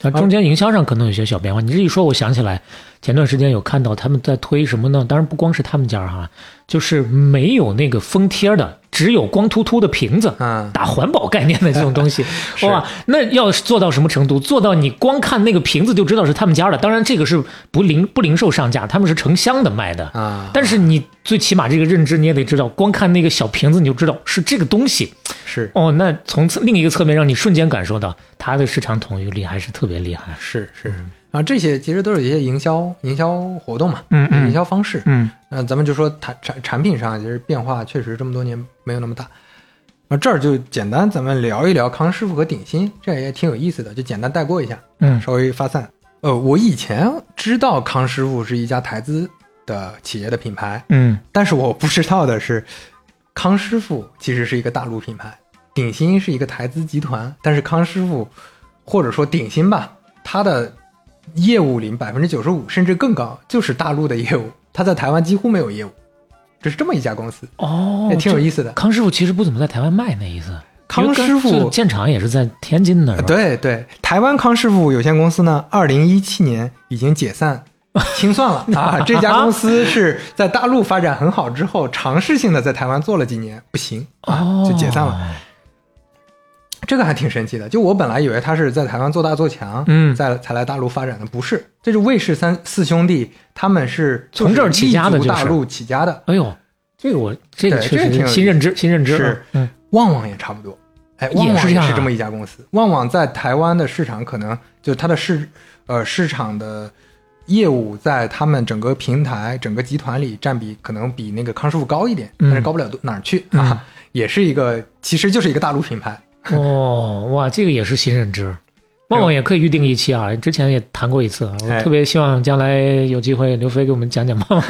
那中间营销上可能有些小变化。你这一说，我想起来，前段时间有看到他们在推什么呢？当然不光是他们家哈，就是没有那个封贴的，只有光秃秃的瓶子，嗯打环保概念的这种东西，是哇，那要做到什么程度？做到你光看那个瓶子就知道是他们家的。当然，这个是不零不零售上架，他们是成箱的卖的。啊，但是你最起码这个认知你也得知道，光看那个小瓶子你就知道是这个东西是哦。那从另一个侧面让你瞬间感受到它的市场统一力还是特别厉害。是是啊，这些其实都是一些营销营销活动嘛，嗯嗯营销方式。嗯那咱们就说产产产品上，其实变化确实这么多年没有那么大。那这儿就简单咱们聊一聊康师傅和鼎新，这也挺有意思的，就简单带过一下，嗯稍微发散。呃，我以前知道康师傅是一家台资的企业的品牌，嗯但是我不知道的是，康师傅其实是一个大陆品牌，鼎新是一个台资集团，但是康师傅或者说鼎新吧，它的业务里百分之九十五甚至更高就是大陆的业务，他在台湾几乎没有业务，这是这么一家公司，哦，也挺有。意思的。康师傅其实不怎么在台湾卖那意思。康师傅建厂也是在天津那儿。，对对，台湾康师傅有限公司呢，二零一七年已经解散清算了 啊。这家公司是在大陆发展很好之后，尝试性的在台湾做了几年，不行啊，哦，就解散了。这个还挺神奇的，就我本来以为他是在台湾做大做强，嗯在才来大陆发展的，不是，这是魏氏三四兄弟，他们是从这儿起家的大陆起家的，哎呦，这个我这个确实挺新认知，新认知是嗯旺旺也差不多，哎，也旺旺是这么一家公司。旺旺在台湾的市场可能就它的市呃市场的业务在他们整个平台整个集团里占比可能比那个康师傅高一点，嗯但是高不了多哪儿去嗯啊，也是一个其实就是一个大陆品牌。哦，哇，这个也是新认知。旺旺也可以预定一期啊，之前也谈过一次啊，我哎特别希望将来有机会刘飞给我们讲讲旺旺。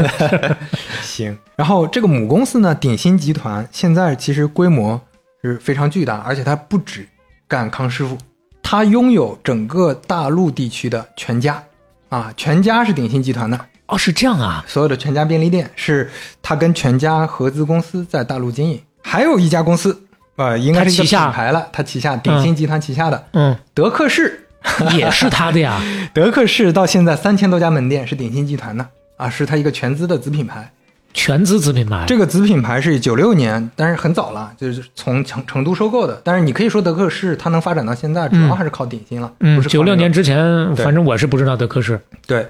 行，然后这个母公司呢，鼎鑫集团现在其实规模是非常巨大，而且它不止干康师傅，它拥有整个大陆地区的全家啊，全家是鼎鑫集团的，哦，是这样啊，所有的全家便利店是它跟全家合资公司在大陆经营，还有一家公司，呃，应该是一个它旗下品牌了，它旗下鼎鑫集团旗下的、嗯，德克士，也是他的呀。德克士到现在三千多家门店是鼎鑫集团的啊，是它一个全资的子品牌。全资子品牌，这个子品牌是九六年，但是很早了，就是从成成都收购的。但是你可以说德克士它能发展到现在，主要还是靠鼎鑫了。嗯九六那个年之前，反正我是不知道德克士。对。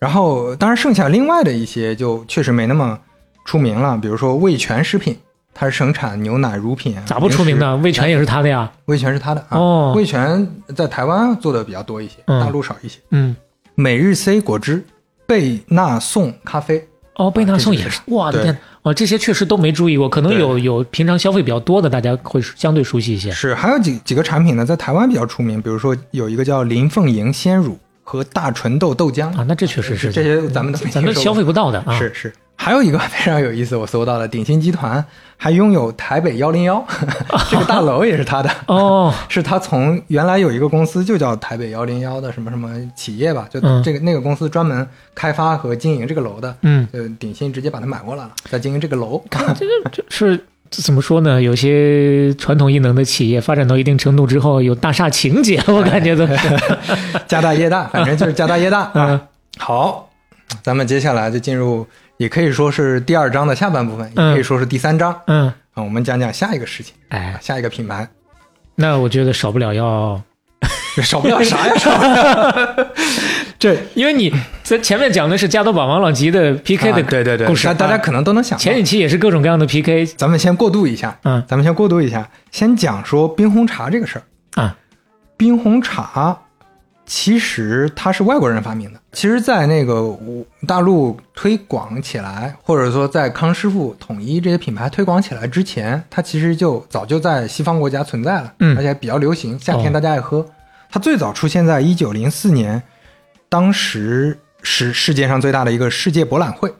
然后，当然剩下另外的一些就确实没那么出名了，比如说味全食品，它是生产牛奶、乳品啊，咋不出名呢？味全也是它的呀。味全是它的啊。哦味全在台湾做的比较多一些，嗯大陆少一些。嗯，每日 C 果汁、贝纳颂咖啡，哦，贝纳颂也是，我的对天，哦，这些确实都没注意过，可能有有平常消费比较多的，大家会相对熟悉一些。是，还有几几个产品呢，在台湾比较出名，比如说有一个叫林凤营鲜乳和大纯豆豆浆啊，那这确实是这些咱们咱们消费不到的啊。是是，还有一个非常有意思，我搜到了，鼎鑫集团还拥有台北幺零幺 这个大楼也是他的。哦，是他从原来有一个公司就叫台北幺零幺的什么什么企业吧，就嗯这个、那个公司专门开发和经营这个楼的，嗯，呃，鼎鑫直接把它买过来了，在经营这个楼。这个这是怎么说呢？有些传统异能的企业发展到一定程度之后，有大厦情节，我感觉都是。家大业大，反正就是家大业大嗯啊。好，咱们接下来就进入，也可以说是第二章的下半部分，也嗯可以说是第三章嗯，啊。我们讲讲下一个事情，哎，下一个品牌，那我觉得少不了要 少不了啥呀，少不了。这因为你在前面讲的是加多宝、王老吉的 PK 的啊对对对，故事，啊大大家可能都能想到。前几期也是各种各样的 PK 咱们先过渡一下，嗯咱们先过渡一下，先讲说冰红茶这个事儿。啊，冰红茶其实它是外国人发明的。其实，在那个大陆推广起来，或者说在康师傅统一这些品牌推广起来之前，它其实就早就在西方国家存在了，嗯而且比较流行，夏天哦大家爱喝。它最早出现在一九零四年，当时是世界上最大的一个世界博览会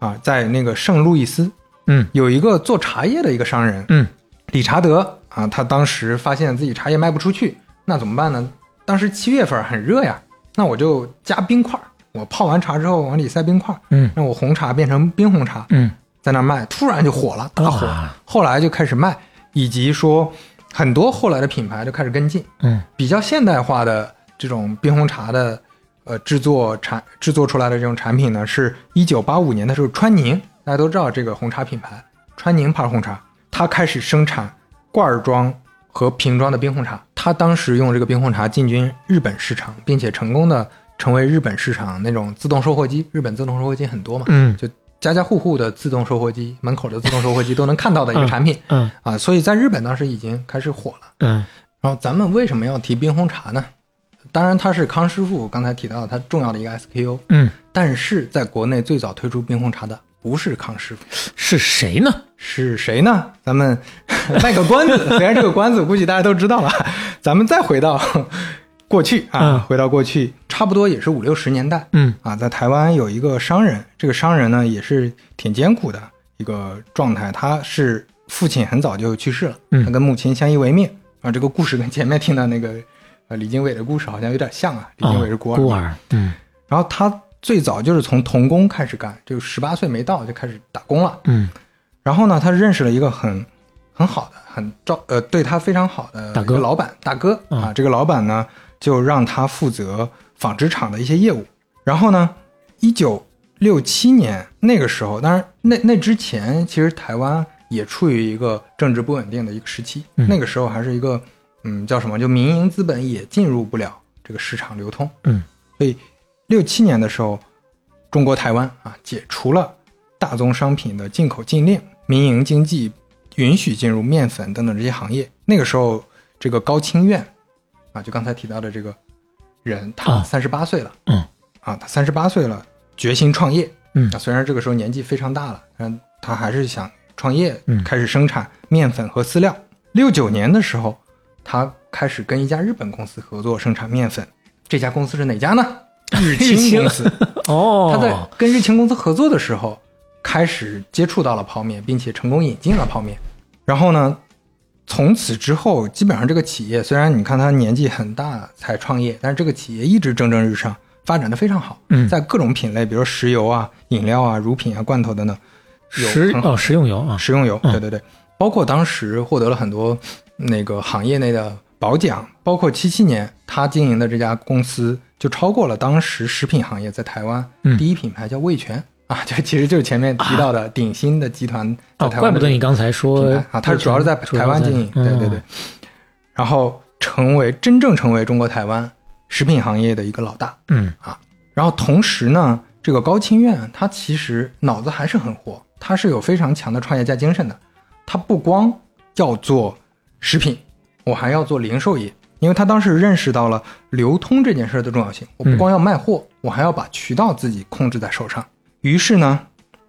啊，在那个圣路易斯，嗯有一个做茶叶的一个商人，嗯理查德啊，他当时发现自己茶叶卖不出去，那怎么办呢？当时七月份很热呀，那我就加冰块儿，我泡完茶之后往里塞冰块儿，嗯。让我红茶变成冰红茶，嗯。在那儿卖，突然就火了，大火。后来就开始卖，以及说很多后来的品牌就开始跟进，嗯。比较现代化的这种冰红茶的呃制作产制作出来的这种产品呢，是一九八五年的时候，川宁大家都知道这个红茶品牌，川宁牌红茶，它开始生产罐装和瓶装的冰红茶。他当时用这个冰红茶进军日本市场，并且成功的成为日本市场那种自动售货机。日本自动售货机很多嘛，嗯就家家户户的自动售货机，门口的自动售货机都能看到的一个产品、嗯啊，所以在日本当时已经开始火了。嗯然后咱们为什么要提冰红茶呢？当然，它是康师傅刚才提到的它重要的一个 SKU，嗯，但是在国内最早推出冰红茶的不是康师傅，是谁呢？是谁呢？咱们 卖个关子，虽然这个关子估计大家都知道了，咱们再回到 过去啊，嗯。回到过去，差不多也是五六十年代，嗯。啊，在台湾有一个商人，这个商人呢也是挺艰苦的一个状态，他是父亲很早就去世了，嗯。他跟母亲相依为命。啊，这个故事跟前面听到那个呃李经纬的故事好像有点像啊，李经纬是孤儿，孤儿，嗯。然后他最早就是从童工开始干，就十八岁没到就开始打工了。嗯然后呢，他认识了一个很很好的、很照呃对他非常好的大哥老板大哥嗯啊。这个老板呢，就让他负责纺织厂的一些业务。然后呢，一九六七年那个时候，当然那那之前，其实台湾也处于一个政治不稳定的一个时期。嗯那个时候还是一个嗯叫什么，就民营资本也进入不了这个市场流通。嗯，所以六七年的时候，中国台湾啊解除了大宗商品的进口禁令，民营经济允许进入面粉等等这些行业。那个时候，这个高清院啊，就刚才提到的这个人，他啊三十八岁了，嗯啊，他三十八岁了，决心创业。嗯啊，虽然这个时候年纪非常大了，但他还是想创业嗯，开始生产面粉和饲料。六九年的时候，他开始跟一家日本公司合作生产面粉。这家公司是哪家呢？日清公司。哦，他在跟日清公司合作的时候，开始接触到了泡面，并且成功引进了泡面。然后呢，从此之后，基本上这个企业虽然你看他年纪很大才创业，但是这个企业一直蒸蒸日上，发展的非常好。嗯在各种品类，比如石油啊、饮料啊、乳品啊、罐头等等，有食哦食用油啊，食用油，嗯对对对，包括当时获得了很多那个行业内的褒奖，包括七七年他经营的这家公司就超过了当时食品行业在台湾嗯。第一品牌叫味全、啊，就其实就是前面提到的鼎新的集团在哦，台湾的怪不得你刚才品说牌。啊，它主要是在台湾经营，对对对，，然后成为真正成为中国台湾食品行业的一个老大。嗯。啊然后同时呢，这个高清苑他其实脑子还是很活，他是有非常强的创业家精神的。他不光要做食品，我还要做零售业，因为他当时认识到了流通这件事的重要性。我不光要卖货，我还要把渠道自己控制在手上。于是呢，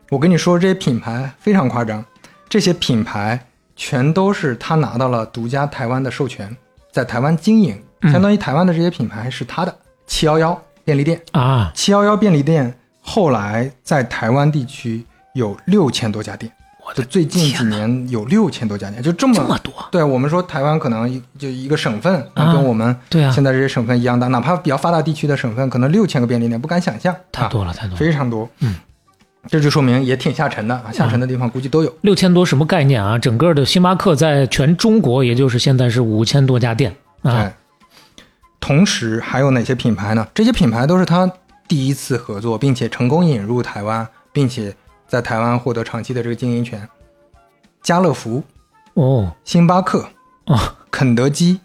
我跟你说，这些品牌非常夸张，这些品牌全都是他拿到了独家台湾的授权，在台湾经营，相当于台湾的这些品牌是他的。七幺幺便利店，啊，七幺幺便利店后来在台湾地区有六千多家店，就最近几年有六千多家店，就这么这么多对我们说，台湾可能就一个省份，啊跟我们对啊现在这些省份一样大，哪怕比较发达地区的省份，可能六千个便利店不敢想象，啊太多了，太多了，非常多。嗯，这就说明也挺下沉的啊，下沉的地方估计都有。六千多什么概念啊？整个的星巴克在全中国，也就是现在是五千多家店啊哎，同时还有哪些品牌呢？这些品牌都是他第一次合作，并且成功引入台湾，并且在台湾获得长期的这个经营权。家乐福、哦星巴克、哦，肯德基、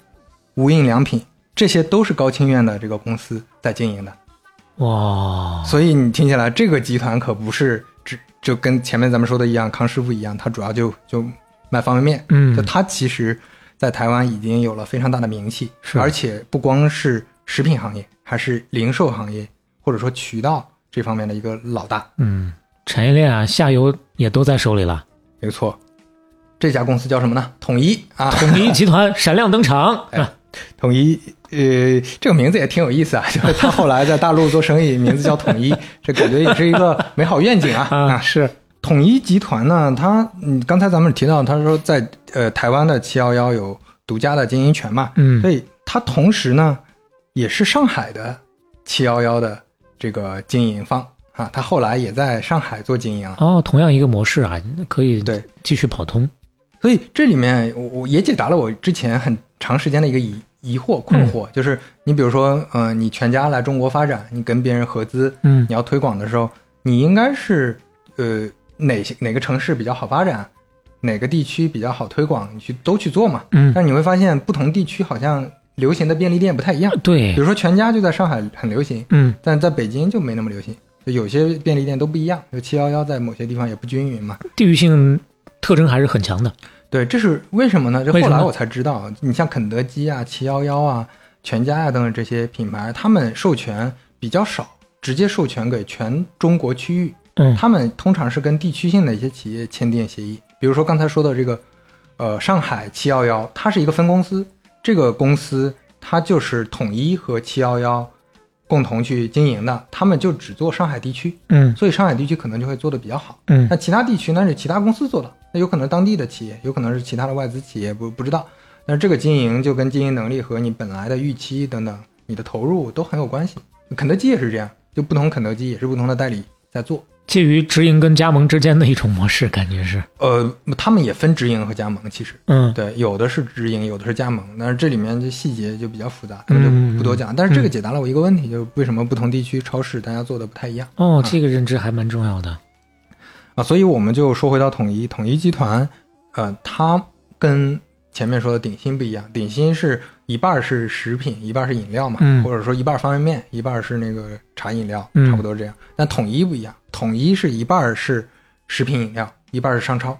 无印良品，这些都是高清院的这个公司在经营的。哇，所以你听起来这个集团可不是只就跟前面咱们说的一样，康师傅一样，它主要就就卖方便面。嗯就它其实，在台湾已经有了非常大的名气，是而且不光是食品行业，还是零售行业或者说渠道这方面的一个老大。嗯，产业链啊，下游也都在手里了。没错，这家公司叫什么呢？统一啊，统一集团 闪亮登场，哎统一，呃，这个名字也挺有意思啊，就是他后来在大陆做生意，名字叫统一，这感觉也是一个美好愿景啊啊，是，统一集团呢，他嗯，刚才咱们提到，他说在呃台湾的七幺幺有独家的经营权嘛，嗯。所以它同时呢也是上海的七幺幺的这个经营方啊，他后来也在上海做经营了。哦，同样一个模式啊，可以对继续跑通。所以这里面我我也解答了我之前很长时间的一个疑疑惑困惑，就是你比如说，呃，你全家来中国发展，你跟别人合资，嗯你要推广的时候，你应该是呃哪些哪个城市比较好发展，哪个地区比较好推广，你去都去做嘛。嗯，但你会发现，不同地区好像流行的便利店不太一样。对比如，说全家就在上海很流行，嗯但在北京就没那么流行。就有些便利店都不一样，就七幺幺在某些地方也不均匀嘛。地域性特征还是很强的。对，这是为什么呢？这为什么后来我才知道，你像肯德基啊、七幺幺啊、全家啊等等这些品牌，他们授权比较少，直接授权给全中国区域。嗯他们通常是跟地区性的一些企业签订协议，比如说刚才说的这个，呃，上海七幺幺，它是一个分公司，这个公司它就是统一和七幺幺共同去经营的，他们就只做上海地区，嗯所以上海地区可能就会做得比较好。嗯那其他地区那是其他公司做的，那有可能当地的企业，有可能是其他的外资企业，不不知道。但是这个经营就跟经营能力和你本来的预期等等，你的投入都很有关系。肯德基也是这样，就不同肯德基也是不同的代理在做。介于直营跟加盟之间的一种模式，感觉是。呃，他们也分直营和加盟，其实嗯对，有的是直营，有的是加盟，但是这里面这细节就比较复杂，咱们嗯就不多讲。但是这个解答了我一个问题，就是为什么不同地区超市大家做的不太一样。哦，这个认知还蛮重要的。啊，所以我们就说回到统一，统一集团，呃，它跟前面说的鼎新不一样，鼎新是一半是食品，一半是饮料嘛，嗯或者说一半方便面，一半是那个茶饮料，嗯差不多这样。但统一不一样，统一是一半儿是食品饮料，一半儿是商超，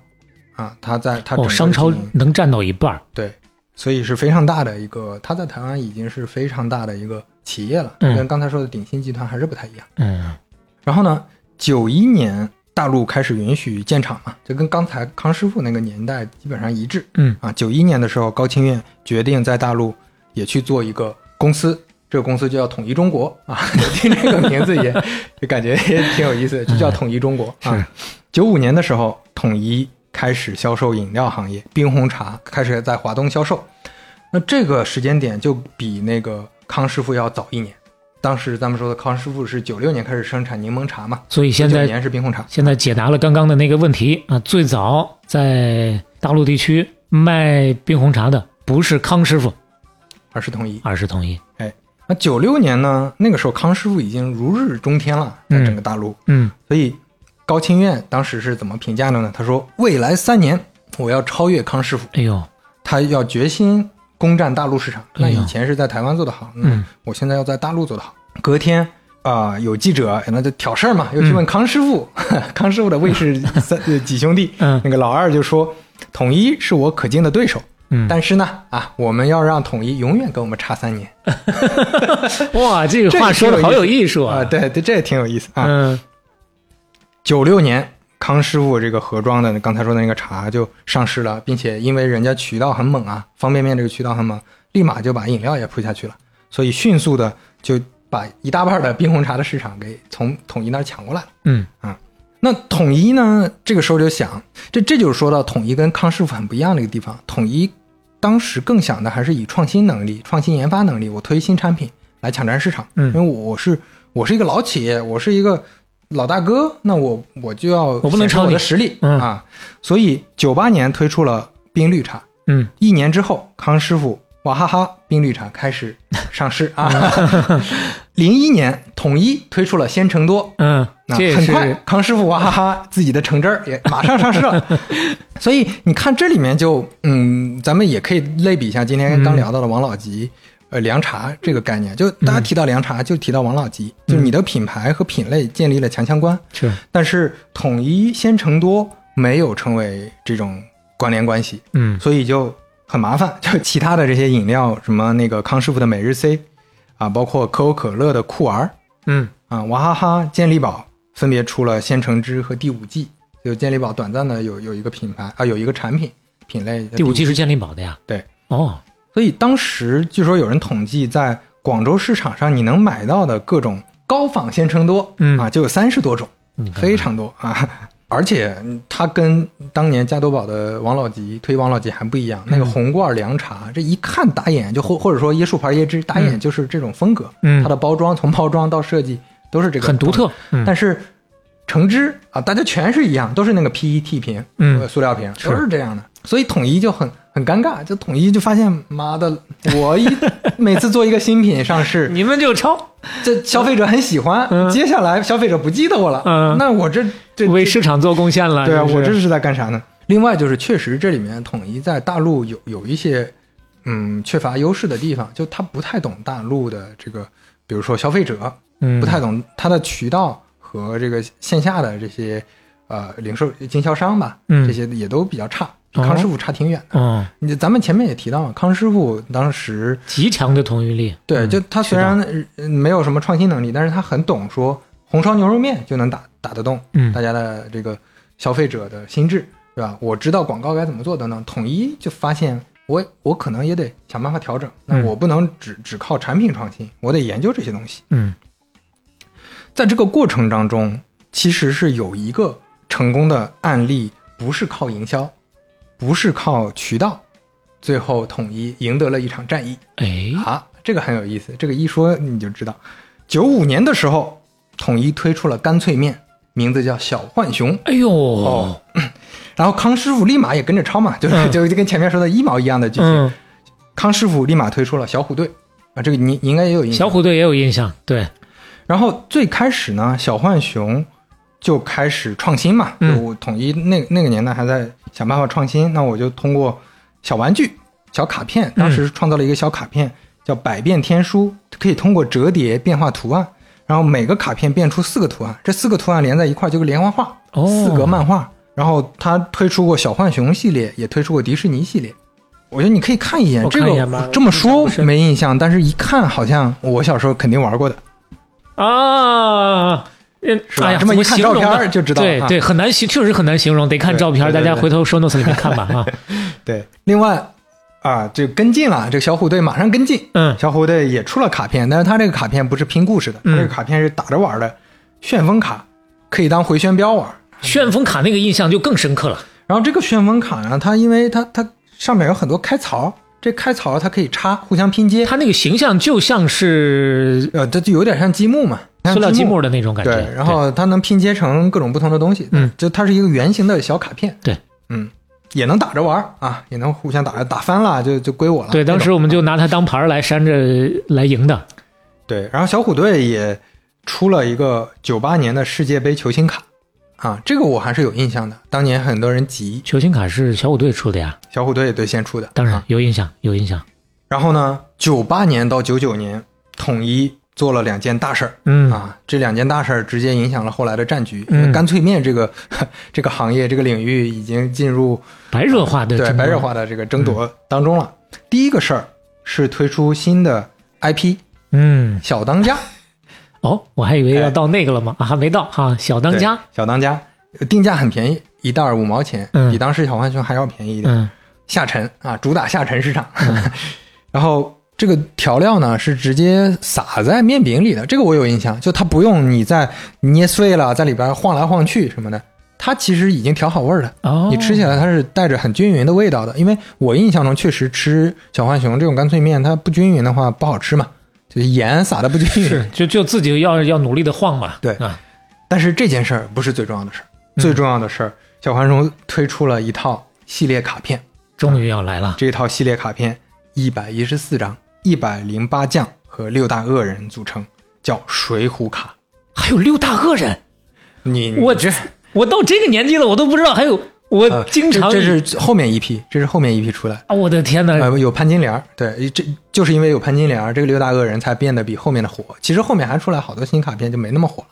啊，它在它哦，商超能占到一半儿。对，所以是非常大的一个，它在台湾已经是非常大的一个企业了，嗯跟刚才说的鼎新集团还是不太一样。嗯然后呢，九一年大陆开始允许建厂嘛，就跟刚才康师傅那个年代基本上一致嗯啊。九一年的时候，高清院决定在大陆也去做一个公司，这个公司就叫统一中国啊。听这个名字也就感觉也挺有意思的，就叫统一中国啊。九五年的时候，统一开始销售饮料行业，冰红茶开始在华东销售。那这个时间点就比那个康师傅要早一年。当时咱们说的康师傅是九六年开始生产柠檬茶嘛，所以现九在年是冰红茶。现在解答了刚刚的那个问题啊。最早在大陆地区卖冰红茶的不是康师傅，而是统一。而是统一。那九六年呢，那个时候康师傅已经如日中天了，在整个大陆。嗯所以高清院当时是怎么评价的呢？他说，未来三年我要超越康师傅，哎呦，他要决心攻占大陆市场。那哎以前是在台湾做得好，嗯嗯，我现在要在大陆做得好。隔天啊、有记者那就挑事儿嘛，又去问康师傅，康师傅的卫士三呃几兄弟，嗯那个老二就说，统一是我可敬的对手。嗯但是呢，啊，我们要让统一永远跟我们差三年 哇，这个话说的好有艺术啊！啊。对对，这也挺有意思啊。嗯九六年，康师傅这个盒装的刚才说的那个茶就上市了，并且因为人家渠道很猛啊，方便面这个渠道很猛，立马就把饮料也铺下去了，所以迅速的就把一大半的冰红茶的市场给从统一那儿抢过来了。嗯啊那统一呢，这个时候就想，这这就是说到统一跟康师傅很不一样的一个地方。统一当时更想的还是以创新能力、创新研发能力，我推新产品来抢占市场。嗯。因为我是我是一个老企业，我是一个老大哥，那我我就要我不能显示我的实力、嗯。啊。所以九八年推出了冰绿茶，嗯。一年之后，康师傅娃哈哈冰绿茶开始 上市啊。零一年，统一推出了鲜橙多，嗯，那这也很快是，康师傅娃哈哈自己的橙汁儿也马上上市了。所以你看这里面就，嗯，咱们也可以类比一下今天刚聊到的王老吉，呃凉茶这个概念，就大家提到凉茶就提到王老吉，就你的品牌和品类建立了强相关，是，但是统一鲜橙多没有成为这种关联关系，嗯。所以就很麻烦。就其他的这些饮料，什么那个康师傅的每日 C 啊，包括可口可乐的酷儿嗯啊，娃哈哈、健力宝分别出了鲜橙汁和第五季。就健力宝短暂的有有一个品牌啊，有一个产品品类叫第五季是健力宝的呀。对，哦，所以当时据说有人统计，在广州市场上你能买到的各种高仿鲜橙多，嗯啊，就有三十多种，非常多啊。而且它跟当年加多宝的王老吉推王老吉还不一样，那个红罐凉茶，这一看打眼就或或者说椰树牌椰汁，打眼就是这种风格。嗯它的包装从包装到设计都是这个很独特。嗯但是橙汁啊，大家全是一样，都是那个 PET 瓶，塑料瓶，是都是这样的。所以统一就很很尴尬，就统一就发现，妈的，我一每次做一个新品上市，你们就抄，这消费者很喜欢，嗯。接下来消费者不记得我了，嗯。那我这这为市场做贡献了。对啊，我这是在干啥呢？另外就是，确实这里面统一在大陆有有一些嗯缺乏优势的地方，就他不太懂大陆的这个，比如说消费者，嗯。不太懂他的渠道和这个线下的这些呃零售经销商吧，嗯。这些也都比较差，康师傅差挺远的。哦，你咱们前面也提到了，康师傅当时极强的同运力。对，嗯就他虽然呃没有什么创新能力，但是他很懂说红烧牛肉面就能打打得动嗯大家的这个消费者的心智，对吧？我知道广告该怎么做等等，统一就发现我我可能也得想办法调整，那嗯我不能只只靠产品创新，我得研究这些东西。嗯在这个过程当中，其实是有一个成功的案例，不是靠营销，不是靠渠道，最后统一赢得了一场战役。哎，啊，这个很有意思，这个一说你就知道。九五年的时候，统一推出了干脆面，名字叫小浣熊。哎呦，哦 然后康师傅立马也跟着抄嘛，就是、嗯就就跟前面说的一毛一样的剧情。嗯，康师傅立马推出了小虎队啊，这个你你应该也有印象。小虎队也有印象。对，然后最开始呢，小浣熊就开始创新嘛，我统一那那个年代还在想办法创新，那我就通过小玩具、小卡片，当时创造了一个小卡片，叫百变天书，可以通过折叠变化图案，然后每个卡片变出四个图案，这四个图案连在一块儿就是连环画，哦四格漫画。然后他推出过小浣熊系列，也推出过迪士尼系列。我觉得你可以看一眼这个，这么说没印象，但是一看好像我小时候肯定玩过的。啊。嗯，哎呀，这么一看照片就知道啊对对，很难形，确实很难形容，得看照片大家回头 show notes 里面看吧啊。对，另外啊，这跟进了，这个小虎队马上跟进，嗯小虎队也出了卡片，但是他这个卡片不是拼故事的，这个卡片是打着玩的，旋风卡可以当回旋镖玩。旋风卡那个印象就更深刻了。然后这个旋风卡呢，它因为它它上面有很多开槽，这开槽它可以插，互相拼接，它那个形象就像是呃，它就有点像积木嘛，像塑料积木木。的那种感觉。对，然后它能拼接成各种不同的东西，嗯，就它是一个圆形的小卡片，对，嗯，也能打着玩啊，也能互相打，打翻了就就归我了。对，当时我们就拿它当牌来扇着来赢的。对，然后小虎队也出了一个九八年的世界杯球星卡，啊，这个我还是有印象的。当年很多人急，球星卡是小虎队出的呀，小虎队队先出的，当然啊有印象，有印象。然后呢，九八年到九九年，统一做了两件大事儿。嗯啊，这两件大事儿直接影响了后来的战局。嗯干脆面这个 这个行业这个领域已经进入白热化的对白热化的这个争夺当中了。第一个事儿是推出新的 IP 嗯，小当家，哦，我还以为要到那个了嘛，啊，还没到哈。小当家，小当家呃定价很便宜，一袋儿五毛钱，嗯比当时小浣熊还要便宜一点。嗯下沉啊，主打下沉市场。然后这个调料呢是直接撒在面饼里的，这个我有印象，就它不用你再捏碎了，在里边晃来晃去什么的，它其实已经调好味儿了。哦，你吃起来它是带着很均匀的味道的，因为我印象中确实吃小浣熊这种干脆面，它不均匀的话不好吃嘛，就是盐撒的不均匀。是就就自己要要努力的晃嘛。对啊，但是这件事儿不是最重要的事儿，最重要的事儿，小浣熊推出了一套系列卡片。终于要来了。这套系列卡片一百一十四张，一百零八将和六大恶人组成，叫水浒卡。还有六大恶人，你我你这我到这个年纪了，我都不知道还有我呃经常这这是后面一批，这是后面一批出来。啊，我的天呐，呃，有潘金莲儿，对，这就是因为有潘金莲儿，这个六大恶人才变得比后面的火。其实后面还出来好多新卡片就没那么火了。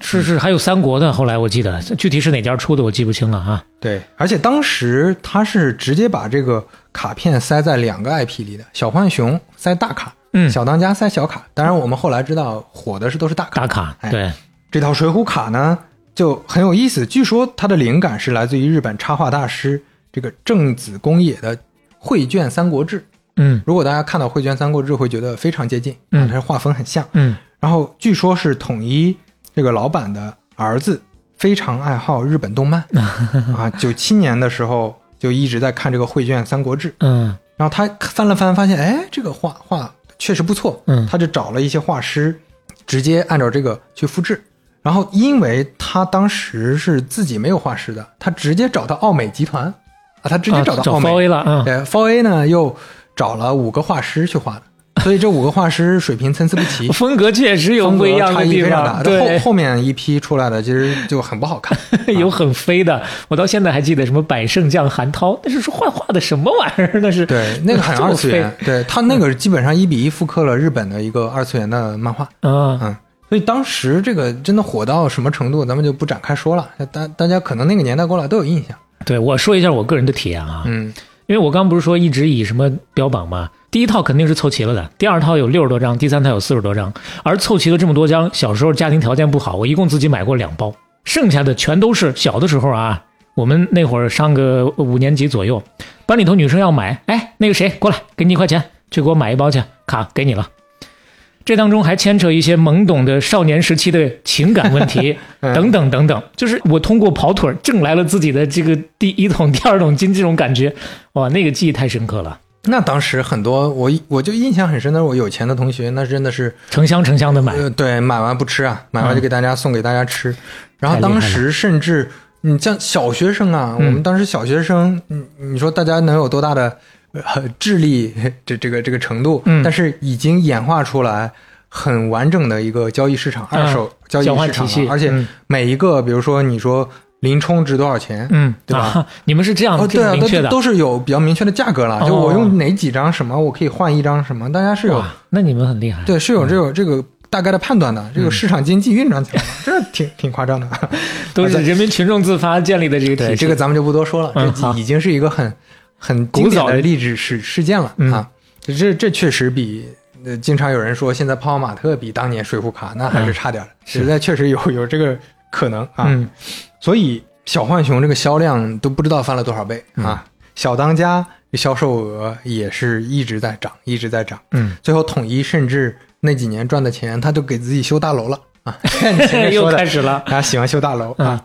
是是，还有三国的，后来我记得具体是哪家出的我记不清了啊。对，而且当时他是直接把这个卡片塞在两个 IP 里的，小浣熊塞大卡，嗯小当家塞小卡。当然，我们后来知道火的是都是大卡。大卡，哎对，这套水浒卡呢就很有意思，据说它的灵感是来自于日本插画大师这个正子公野的绘卷《三国志》。嗯如果大家看到绘卷《三国志》，会觉得非常接近，嗯啊，它是画风很像。嗯然后据说是统一这个老板的儿子非常爱好日本动漫 啊，九七年的时候就一直在看这个绘卷《三国志》，嗯然后他翻了翻，发现哎，这个画画确实不错，嗯他就找了一些画师，直接按照这个去复制。然后因为他当时是自己没有画师的，他直接找到奥美集团啊，他直接啊找找到奥美，4A 了啊对 f A 呢又找了五个画师去画的，所以这五个画师水平参差不齐，风格确实有不一样差的地方，异非常大。后对，后面一批出来的其实就很不好看，有很飞的，我到现在还记得什么百胜将韩涛，那是说画画的什么玩意儿？那是对，那个很二次元，对他那个基本上一比一复刻了日本的一个二次元的漫画。嗯，嗯，所以当时这个真的火到什么程度，咱们就不展开说了。大大家可能那个年代过来都有印象。对我说一下我个人的体验啊，嗯因为我刚不是说一直以什么标榜嘛，第一套肯定是凑齐了的，第二套有六十多张，第三套有四十多张，而凑齐了这么多张，小时候家庭条件不好，我一共自己买过两包，剩下的全都是小的时候啊，我们那会儿上个五年级左右，班里头女生要买，哎，那个谁过来，给你一块钱，去给我买一包去，卡给你了。这当中还牵扯一些懵懂的少年时期的情感问题，等等等等。就是我通过跑腿儿挣来了自己的这个第一桶、第二桶金，这种感觉，哇，那个记忆太深刻了，那当时很多我我就印象很深的是我有钱的同学，那真的是成箱成箱的买。呃对买完不吃啊，买完就给大家送给大家吃。然后当时甚至你像小学生啊，嗯我们当时小学生，你你说大家能有多大的呃智力这这个这个程度？嗯但是已经演化出来很完整的一个交易市场，二手交易市场而且嗯每一个，比如说你说林冲值多少钱？嗯，对吧啊？你们是这样哦，对啊，都是有比较明确的价格了。就哦我用哪几张什么，我可以换一张什么，大家是有，那你们很厉害。对，是有这个这个大概的判断的，这个市场经济运转起来了，这挺挺夸张的。都是人民群众自发建立的这个体系。这个咱们就不多说了，这已经是一个很很古早的的历史事事件了嗯啊。这这确实比呃，经常有人说现在泡泡玛特比当年水浒卡那还是差点儿，实在确实有有这个可能啊。嗯所以小浣熊这个销量都不知道翻了多少倍嗯啊。小当家销售额也是一直在涨，一直在涨。嗯，最后统一甚至那几年赚的钱，他都给自己修大楼了啊！你前面又说的开始了。他喜欢修大楼嗯啊。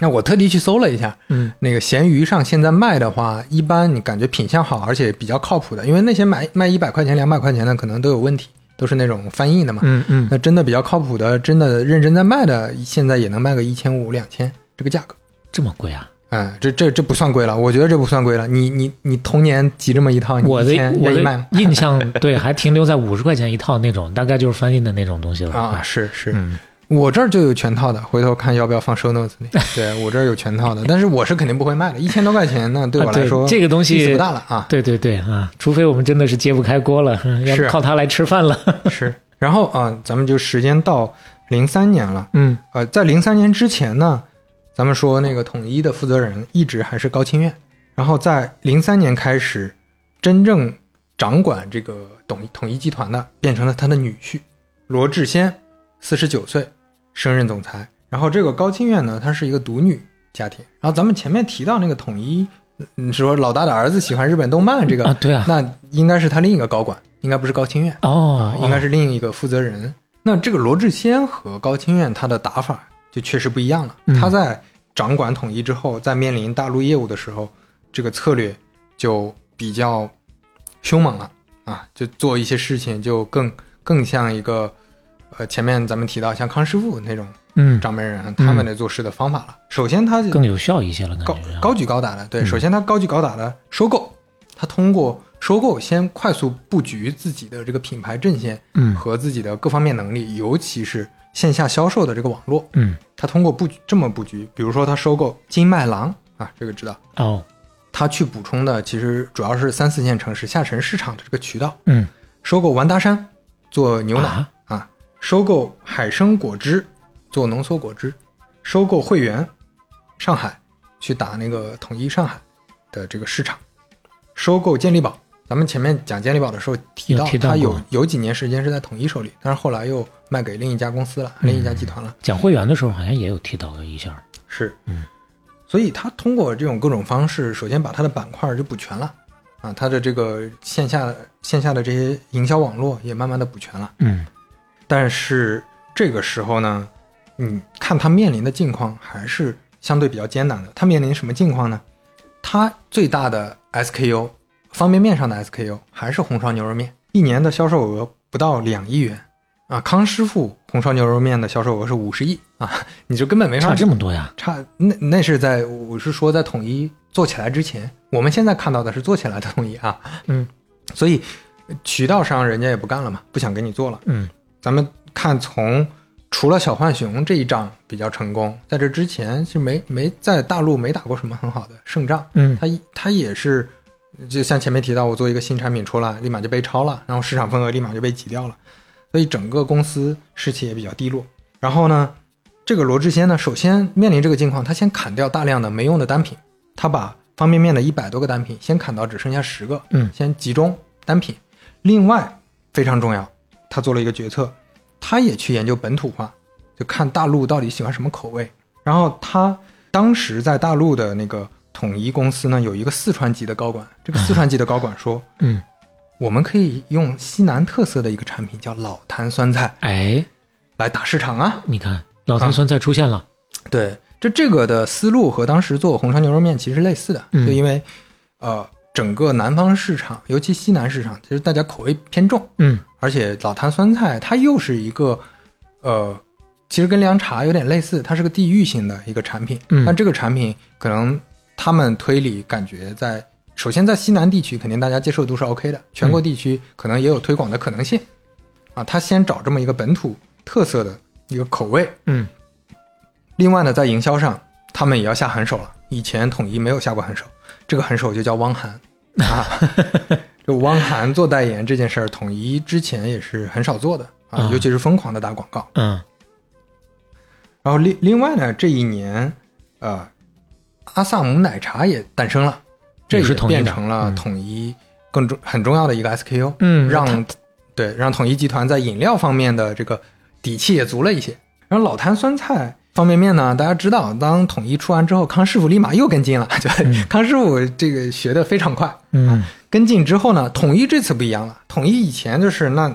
那我特地去搜了一下，嗯那个闲鱼上现在卖的话，一般你感觉品相好，而且比较靠谱的，因为那些买卖一百块钱、两百块钱的可能都有问题，都是那种翻译的嘛。嗯嗯，那真的比较靠谱的，真的认真在卖的，现在也能卖个一千五、两千这个价格。这么贵啊？嗯，这这这不算贵了，我觉得这不算贵了。你你你童年集这么一套，你我的一千我的？印象对，还停留在五十块钱一套那种，大概就是翻译的那种东西了啊，。是是，嗯，我这儿就有全套的，回头看要不要放 show notes 里。对我这儿有全套的，但是我是肯定不会卖的，一千多块钱呢，对我来说、这个东西不大了啊。对对对啊，除非我们真的是揭不开锅了，嗯 要是靠它来吃饭了。是，然后啊，咱们就时间到零三年了。嗯呃，在零三年之前呢，咱们说那个统一的负责人一直还是高清苑，然后在零三年开始，真正掌管这个统统一集团的变成了他的女婿罗志先，四十九岁，升任总裁。然后这个高清院呢，她是一个独女家庭。然后咱们前面提到那个统一，你说老大的儿子喜欢日本动漫这个，啊，对啊，那应该是他另一个高管，应该不是高清院。哦，应该是另一个负责人。那这个罗志先和高清院他的打法就确实不一样了。嗯他在掌管统一之后，在面临大陆业务的时候，这个策略就比较凶猛了啊，就做一些事情就更更像一个呃前面咱们提到像康师傅那种嗯，掌门人他们的做事的方法了。首先他就更有效一些了，感高高举高打的，对，嗯首先他高举高打的收购，他通过收购先快速布局自己的这个品牌阵线，嗯和自己的各方面能力，尤其是线下销售的这个网络，嗯他通过布局这么布局，比如说他收购金麦郎啊，这个知道。哦，他去补充的其实主要是三四线城市下沉市场的这个渠道，嗯，收购完达山做牛奶收购海生果汁做浓缩果汁，收购汇源上海去打那个统一上海的这个市场，收购健力宝。咱们前面讲健力宝的时候提到，有提到它有有几年时间是在统一手里，但是后来又卖给另一家公司了，另一家集团了。讲会员的时候好像也有提到一下。是，嗯，所以他通过这种各种方式，首先把他的板块就补全了，啊，他的这个线下线下的这些营销网络也慢慢的补全了。嗯但是这个时候呢，你看他面临的境况还是相对比较艰难的。他面临什么境况呢？他最大的 SKU 方便面上的 SKU 还是红烧牛肉面，一年的销售额不到两亿元啊。康师傅红烧牛肉面的销售额是五十亿啊，你就根本没法差这么多呀？差那那是在我是说在统一做起来之前，我们现在看到的是做起来的统一啊，嗯，所以渠道商人家也不干了嘛，不想给你做了。嗯咱们看从除了小浣熊这一仗比较成功，在这之前是没没在大陆没打过什么很好的胜仗，嗯它它也是就像前面提到，我做一个新产品出来，立马就被超了，然后市场份额立马就被挤掉了，所以整个公司士气也比较低落。然后呢，这个罗志先呢，首先面临这个境况，他先砍掉大量的没用的单品，他把方便面的一百多个单品先砍到只剩下十个，嗯先集中单品。另外非常重要，他做了一个决策，他也去研究本土化，就看大陆到底喜欢什么口味。然后他当时在大陆的那个统一公司呢，有一个四川籍的高管，这个四川籍的高管说，嗯，我们可以用西南特色的一个产品叫老坛酸菜哎，来打市场啊。你看老坛酸菜出现了。对，这这个的思路和当时做红烧牛肉面其实类似的，嗯就因为呃整个南方市场，尤其西南市场，其实大家口味偏重，嗯。而且老坛酸菜它又是一个呃，其实跟凉茶有点类似，它是个地域性的一个产品，嗯。但这个产品可能他们推理感觉在首先在西南地区肯定大家接受度是 OK 的，全国地区可能也有推广的可能性，啊，他先找这么一个本土特色的一个口味，嗯。另外呢，在营销上，他们也要下狠手了。以前统一没有下过狠手，这个狠手就叫汪涵 啊。就汪涵做代言这件事儿，统一之前也是很少做的啊，啊尤其是疯狂的打广告。嗯然后另另外呢，这一年，呃，阿萨姆奶茶也诞生了，这也也是变成了嗯统一更重很重要的一个 SKU，嗯让对让统一集团在饮料方面的这个底气也足了一些。然后老坛酸菜方便面呢，大家知道，当统一出完之后，康师傅立马又跟进了，就、康师傅这个学的非常快，嗯跟进之后呢，统一这次不一样了。统一以前就是那，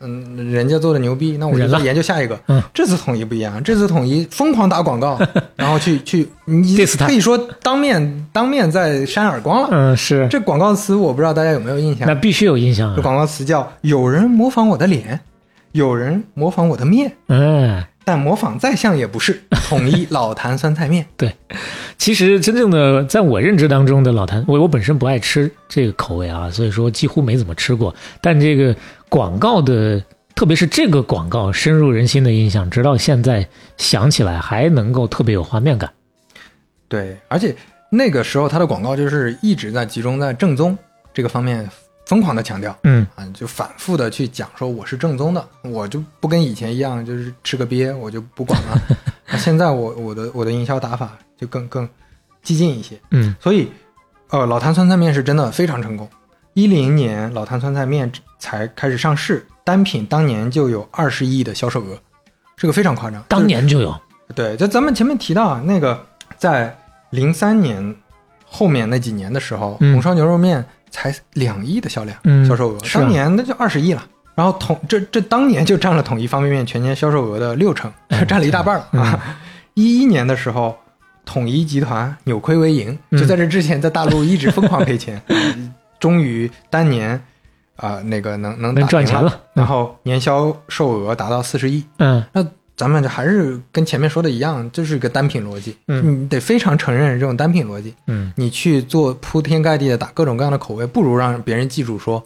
嗯，人家做的牛逼，那我就研究下一个。嗯这次统一不一样，这次统一疯狂打广告，然后去去，你 可以说当面当面在扇耳光了。嗯，是，这广告词我不知道大家有没有印象那？必须有印象啊。这广告词叫“有人模仿我的脸，有人模仿我的面，嗯，但模仿再像也不是。”统一老坛酸菜面，对，其实真正的在我认知当中的老坛，我我本身不爱吃这个口味啊，所以说几乎没怎么吃过。但这个广告的，特别是这个广告深入人心的印象，直到现在想起来还能够特别有画面感。对，而且那个时候它的广告就是一直在集中在正宗这个方面疯狂的强调。嗯啊，就反复的去讲说我是正宗的，我就不跟以前一样，就是吃个鳖我就不管了。那现在我我的我的营销打法就更更激进一些，嗯所以呃，老坛酸菜面是真的非常成功。一零年老坛酸菜面才开始上市，单品当年就有二十亿的销售额，这个非常夸张。当年就有。对，就咱们前面提到啊，那个在零三年后面那几年的时候，嗯红烧牛肉面才两亿的销量、嗯销售额，当年那就二十亿了。然后统这这当年就占了统一方便面全年销售额的六成，占了一大半了啊！一一、年的时候，统一集团扭亏为盈，嗯就在这之前在大陆一直疯狂赔钱，终于当年啊、那个能能能打赚钱了，然后年销售额达到四十亿，嗯。那咱们还是跟前面说的一样，就是一个单品逻辑。嗯你得非常承认这种单品逻辑。嗯你去做铺天盖地的打各种各样的口味，不如让别人记住说，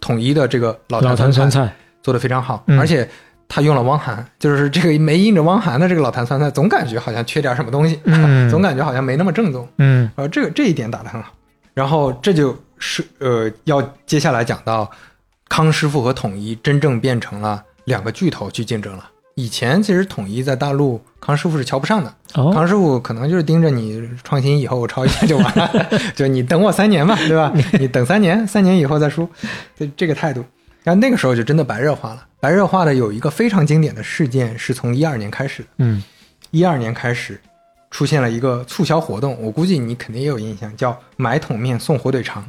统一的这个老老坛坛酸菜。做的非常好。嗯而且他用了汪涵，就是这个没印着汪涵的这个老坛酸菜，总感觉好像缺点什么东西，嗯 总感觉好像没那么正宗。嗯呃，这个这一点打得很好。然后这就是呃，要接下来讲到康师傅和统一真正变成了两个巨头去竞争了。以前其实统一在大陆，康师傅是瞧不上的。哦康师傅可能就是盯着你创新以后我抄一下就完了，就你等我三年吧，对吧？你等三年，三年以后再说，这这个态度。然后那个时候就真的白热化了。白热化的有一个非常经典的事件是从一二年开始的。嗯一二年开始出现了一个促销活动，我估计你肯定也有印象，叫买桶面送火腿肠，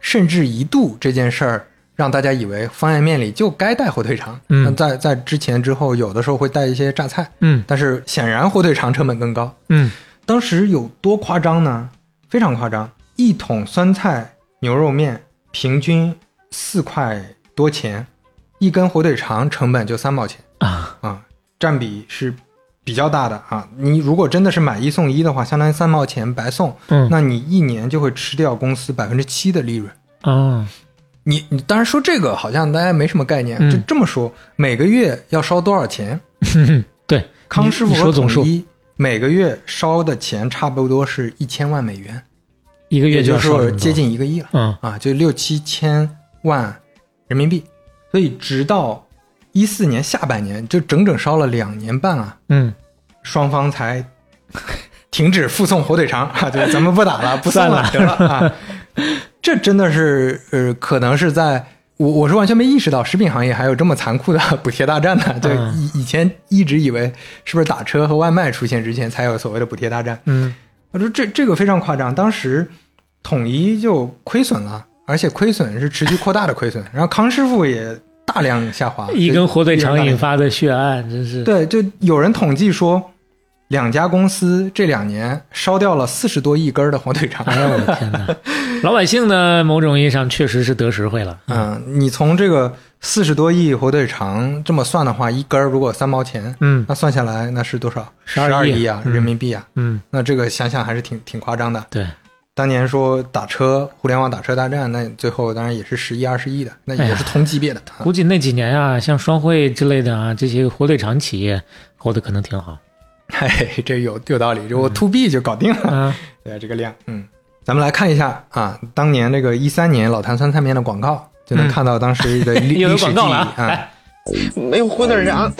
甚至一度这件事儿让大家以为方便面里就该带火腿肠。嗯在在之前之后，有的时候会带一些榨菜，嗯但是显然火腿肠成本更高。嗯当时有多夸张呢？非常夸张，一桶酸菜牛肉面平均四块多钱，一根火腿肠成本就三毛钱。啊啊，占比是比较大的啊。你如果真的是买一送一的话，相当于三毛钱白送，嗯那你一年就会吃掉公司百分之七的利润。啊你你当然说这个好像大家没什么概念，嗯就这么说，每个月要烧多少钱？对，康师傅和总数统一每个月烧的钱差不多是一千万美元，一个月就是接近一个亿了。嗯啊，就六七千万人民币。所以直到一四年下半年，就整整烧了两年半啊，嗯双方才 停止附送火腿肠啊，就是咱们不打了，不送了，得了啊。这真的是呃，可能是在我我是完全没意识到食品行业还有这么残酷的补贴大战的。就嗯以以前一直以为是不是打车和外卖出现之前才有所谓的补贴大战。嗯。我说这这个非常夸张，当时统一就亏损了，而且亏损是持续扩大的亏损，然后康师傅也大量下滑，一根火腿肠引发的血案，真是。对，就有人统计说，两家公司这两年烧掉了四十多亿根儿的火腿肠。哎呀，我的天哪！老百姓呢，某种意义上确实是得实惠了。嗯，你从这个四十多亿火腿肠这么算的话，一根儿如果三毛钱，嗯那算下来那是多少？12二亿亿啊，嗯人民币啊。嗯，那这个想想还是挺挺夸张的。对，当年说打车，互联网打车大战，那最后当然也是十亿、二十亿的，那也是同级别的。啊估计那几年啊，像双汇之类的啊，这些火腿肠企业活得可能挺好。嘿 嘿，这有有道理，这我 to B 就搞定了。啊，对这个量，嗯，咱们来看一下啊，当年这个一三年老坛酸菜面的广告，就能嗯看到当时的历 又有历史记忆广告了啊！啊。来，没有火腿肠，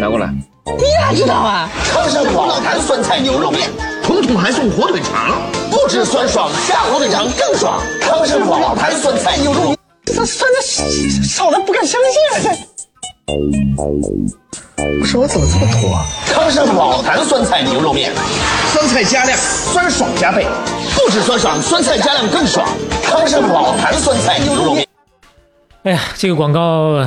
拿过来。你咋知道啊？康师傅老坛酸菜牛肉面，统统还送火腿肠，不止酸爽，下火腿肠更爽。康师傅老坛酸菜牛肉面，这酸的少的不敢相信啊！这不是我怎么这么土啊？康师傅老坛酸菜牛肉面，酸菜加量，酸爽加倍，不止酸爽，酸菜加量更爽。康师傅老坛酸菜牛肉面。哎呀，这个广告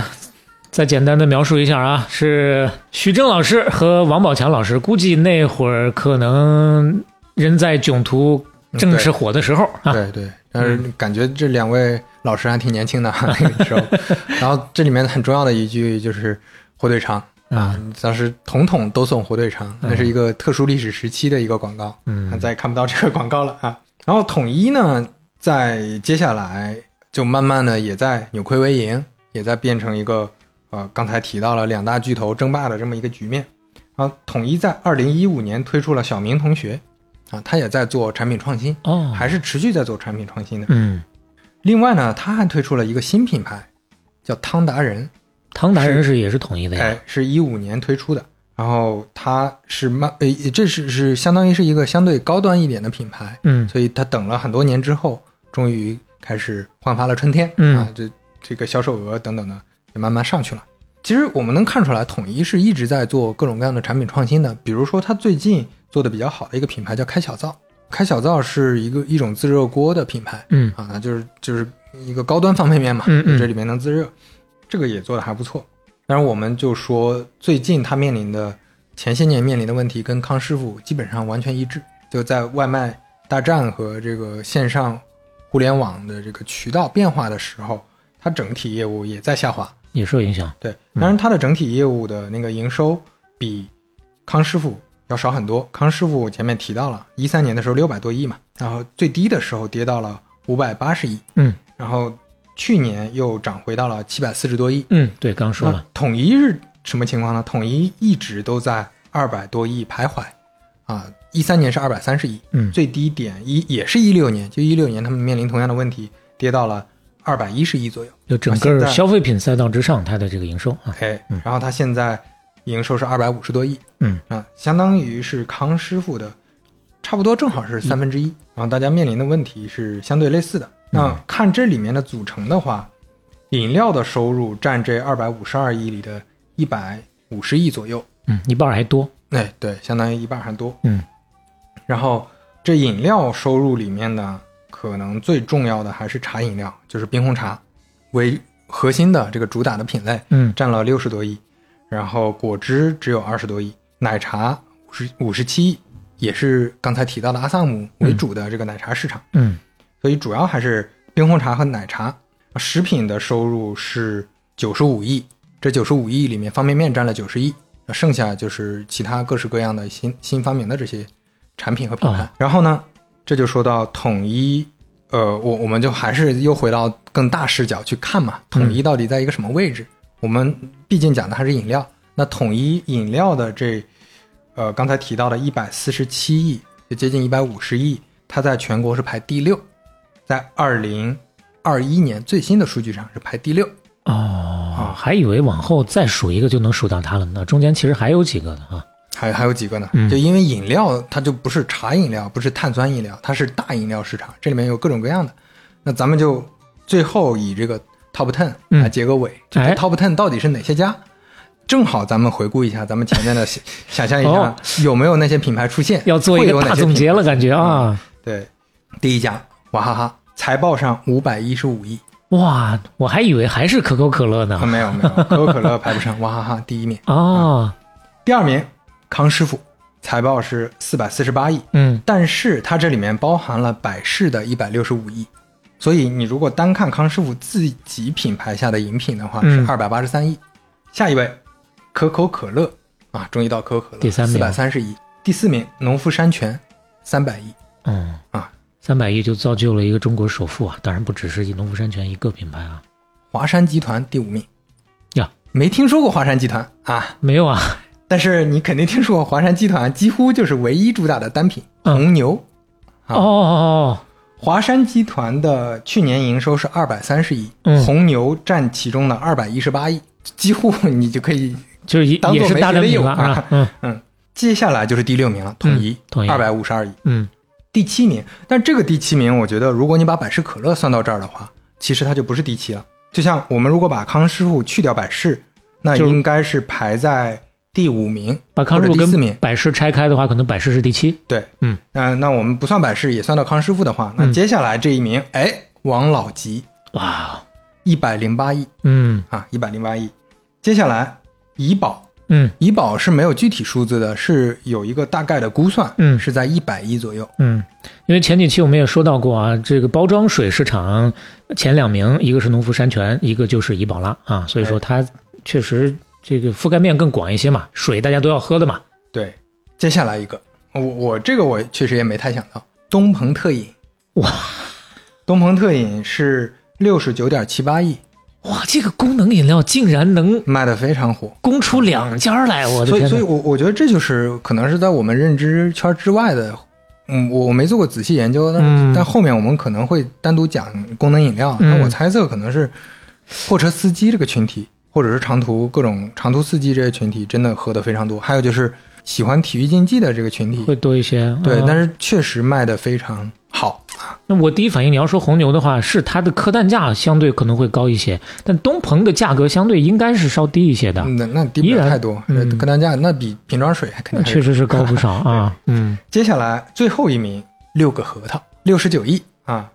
再简单的描述一下啊，是徐峥老师和王宝强老师，估计那会儿可能人在囧途正是火的时候啊。对对，但是感觉这两位老师还挺年轻的 那个时候。然后这里面很重要的一句就是火腿肠啊，当时统统都送火腿肠，那是一个特殊历史时期的一个广告。嗯再也看不到这个广告了啊。然后统一呢，在接下来就慢慢的也在扭亏为盈，也在变成一个呃刚才提到了两大巨头争霸的这么一个局面。然后统一在二零一五年推出了小明同学啊，他也在做产品创新，哦，还是持续在做产品创新的。嗯，另外呢，他还推出了一个新品牌，叫汤达人，汤达人是也是统一的呀。哎，是一五年推出的。然后它是慢，呃，这是是相当于是一个相对高端一点的品牌，嗯所以它等了很多年之后，终于开始焕发了春天，嗯啊，这这个销售额等等的也慢慢上去了。其实我们能看出来，统一是一直在做各种各样的产品创新的。比如说，它最近做的比较好的一个品牌叫开小灶，开小灶是一个一种自热锅的品牌，嗯啊，那就是就是一个高端方便面嘛，嗯嗯这里面能自热，这个也做的还不错。当然，我们就说最近它面临的前些年面临的问题跟康师傅基本上完全一致，就在外卖大战和这个线上互联网的这个渠道变化的时候，它整体业务也在下滑。也受影响。对，当然它的整体业务的那个营收比康师傅要少很多。康师傅前面提到了，一三年的时候六百多亿嘛，然后最低的时候跌到了五百八十亿，嗯，然后去年又涨回到了七百四十多亿。嗯，对，刚说那了，统一是什么情况呢？统一一直都在二百多亿徘徊，啊，一三年是二百三十亿，嗯最低点一也是一六年，就一六年他们面临同样的问题，跌到了二百一十亿左右。就整个消费品赛道之上，它的这个营收啊，哎，然后它现在营收是二百五十多亿，嗯啊，相当于是康师傅的差不多正好是三分之一。然后大家面临的问题是相对类似的。那看这里面的组成的话，饮料的收入占这二百五十二亿里的一百五十亿左右，嗯，一半还多，哎，对，相当于一半还多。嗯，然后这饮料收入里面呢，可能最重要的还是茶饮料，就是冰红茶为核心的这个主打的品类，嗯占了六十多亿，然后果汁只有二十多亿，奶茶五十五十七亿，也是刚才提到的阿萨姆为主的这个奶茶市场，嗯所以主要还是冰红茶和奶茶。食品的收入是九十五亿，这九十五亿里面方便面占了九十亿，剩下就是其他各式各样的新新发明的这些产品和品牌。哦然后呢，这就说到统一，呃，我我们就还是又回到更大视角去看嘛，统一到底在一个什么位置？我们毕竟讲的还是饮料，那统一饮料的这，呃，刚才提到的一百四十七亿，就接近一百五十亿，它在全国是排第六，在二零二一年最新的数据上是排第六。哦，还以为往后再数一个就能数到它了呢，中间其实还有几个呢啊，还还有几个呢？嗯就因为饮料它就不是茶饮料，不是碳酸饮料，它是大饮料市场，这里面有各种各样的。那咱们就最后以这个 top ten 嗯。来结个尾，top ten 到底是哪些家？正好咱们回顾一下咱们前面的想想象一下哦。有没有那些品牌出现，要做一个大总结了，感觉啊，对，第一家娃哈哈，财报上五百一十五亿，哇，我还以为还是可口可乐啊呢，没有没有，可口可乐排不上，娃哈哈第一名。哦，第二名康师傅，财报是四百四十八亿，嗯。但是它这里面包含了百事的一百六十五亿，所以你如果单看康师傅自己品牌下的饮品的话，是嗯二百八十三亿。下一位，可口可乐。啊，终于到可口可乐，第三名。四百三十亿。第四名，农夫山泉，三百亿。嗯啊。三百亿就造就了一个中国首富啊！当然不只是农夫山泉一个品牌啊，华山集团第五名。呀，没听说过华山集团？啊，没有啊，但是你肯定听说过华山集团几乎就是唯一主打的单品嗯。红牛。啊。哦哦哦，华山集团的去年营收是二百三十亿，嗯红牛占其中的二百一十八亿，几乎你就可以就是也当做也是大单没学的有品了啊，嗯 嗯。接下来就是第六名了，统一嗯，统一二百五十二亿。嗯第七名，但这个第七名，我觉得如果你把百事可乐算到这儿的话，其实它就不是第七了。就像我们如果把康师傅去掉百事，那应该是排在第五名把康师傅或者第四名。跟。百事拆开的话，可能百事是第七，对，嗯，那那我们不算百事，也算到康师傅的话，那嗯。接下来这一名，哎，王老吉哇，一百零八亿嗯。啊，一百零八亿。接下来怡宝，嗯。怡宝是没有具体数字的，是有一个大概的估算，嗯。是在一百亿左右。嗯，因为前几期我们也说到过啊，这个包装水市场前两名，一个是农夫山泉，一个就是怡宝拉啊，所以说它确实这个覆盖面更广一些嘛，水大家都要喝的嘛，对，接下来一个，我我这个我确实也没太想到，东鹏特饮，哇。东鹏特饮是六十九点七八亿，哇，这个功能饮料竟然能卖的非常火。供出两家来，我的所以，所以我我觉得这就是可能是在我们认知圈之外的，嗯，我我没做过仔细研究，但、嗯。但后面我们可能会单独讲功能饮料。嗯。那我猜测可能是货车司机这个群体，或者是长途各种长途司机这些群体，真的喝的非常多。还有就是喜欢体育竞技的这个群体，会多一些，对，嗯但是确实卖的非常好。那我第一反应，你要说红牛的话，是它的客单价相对可能会高一些，但东鹏的价格相对应该是稍低一些的，那那低不了太多，嗯客单价那比瓶装水肯定确实是高不少啊。嗯接下来最后一名六个核桃，六十九亿啊。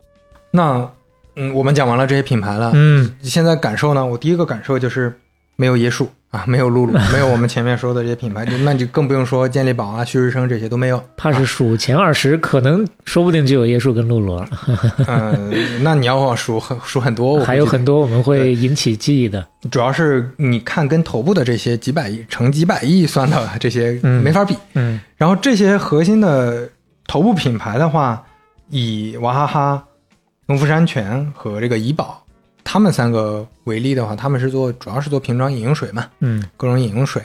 那嗯，我们讲完了这些品牌了，嗯，现在感受呢，我第一个感受就是没有椰树啊，没有露露，没有我们前面说的这些品牌，就那就更不用说健力宝啊、旭日升这些都没有。怕是数前二十，可能说不定就有椰树跟露露了，嗯，那你要往数很数很多，我 还有很多我们会引起记忆的。主要是你看跟头部的这些几百亿、成几百亿算的这些嗯没法比。嗯然后这些核心的头部品牌的话，以娃哈哈、农夫山泉和这个怡宝，他们三个为例的话，他们是做主要是做瓶装饮用水嘛，嗯各种饮用水，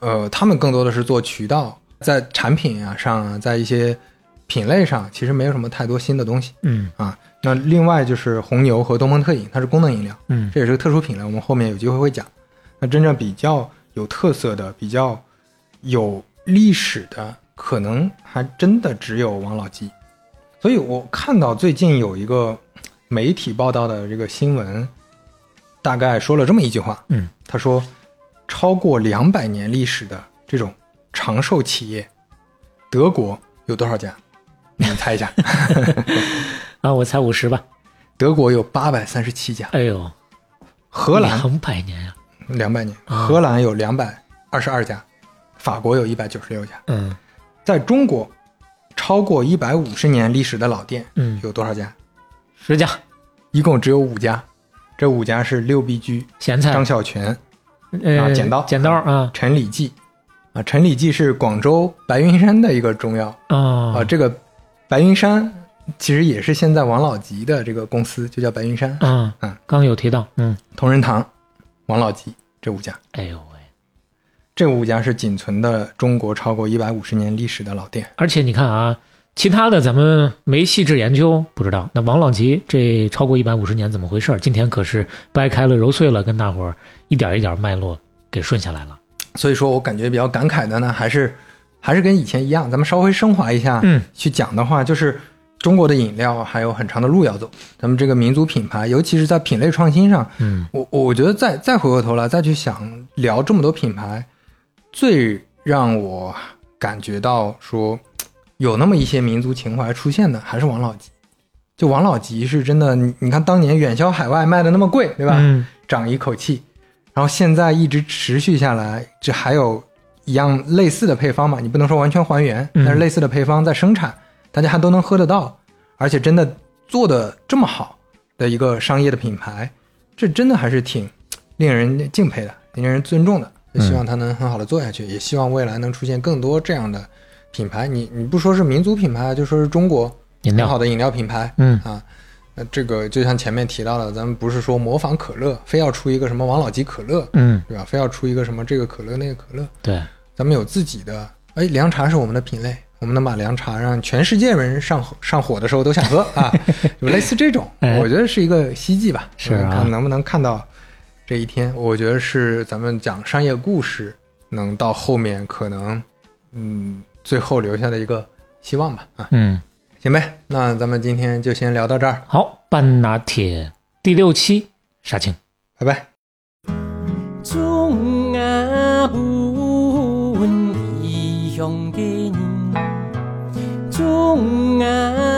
呃，他们更多的是做渠道，在产品啊上啊，在一些品类上，其实没有什么太多新的东西嗯啊。那另外就是红牛和东鹏特饮，它是功能饮料，嗯这也是个特殊品类，我们后面有机会会讲。那真正比较有特色的、比较有历史的，可能还真的只有王老吉。所以我看到最近有一个媒体报道的这个新闻，大概说了这么一句话，嗯，他说，超过两百年历史的这种长寿企业，德国有多少家？你们猜一下，啊，我猜五十吧。德国有八百三十七家，哎呦，荷兰？两百年呀、两百年，啊。荷兰有两百二十二家，法国有一百九十六家，嗯。在中国，超过一百五十年历史的老店嗯，有多少家？十家一共只有五家，这五家是六必居、咸菜，张小泉、呃啊剪刀剪刀啊陈李济。啊，陈李济是广州白云山的一个中药啊，啊这个白云山其实也是现在王老吉的这个公司，就叫白云山。啊嗯，刚有提到，嗯，同仁堂、王老吉这五家，哎呦喂，这五家是仅存的中国超过一百五十年历史的老店。而且你看啊，其他的咱们没细致研究，不知道。那王老吉这超过一百五十年怎么回事儿？今天可是掰开了揉碎了，跟大伙儿一点一点脉络给顺下来了。所以说我感觉比较感慨的呢，还是还是跟以前一样，咱们稍微升华一下，嗯，去讲的话，就是中国的饮料还有很长的路要走。咱们这个民族品牌，尤其是在品类创新上，嗯我我觉得再再回过头来再去想聊这么多品牌，最让我感觉到说有那么一些民族情怀出现的，还是王老吉。就王老吉是真的，你你看当年远销海外卖的那么贵，对吧？嗯长一口气，然后现在一直持续下来，这还有一样类似的配方嘛？你不能说完全还原，嗯但是类似的配方在生产，大家还都能喝得到，而且真的做的这么好的一个商业的品牌，这真的还是挺令人敬佩的，令人尊重的。就希望它能很好的做下去，也希望未来能出现更多这样的品牌。你你不说是民族品牌，就说是中国饮料好的饮料品牌，嗯啊，那这个就像前面提到的，咱们不是说模仿可乐，非要出一个什么王老吉可乐，嗯，对吧？非要出一个什么这个可乐那个可乐，对，咱们有自己的。哎，凉茶是我们的品类，我们能把凉茶让全世界人上火上火的时候都想喝啊，有类似这种，哎我觉得是一个希冀吧。是啊看能不能看到这一天，我觉得是咱们讲商业故事能到后面可能，嗯，最后留下的一个希望吧。啊，嗯，行呗，那咱们今天就先聊到这儿，好，半拿铁第六期杀青。拜拜。中啊本异乡的人，中啊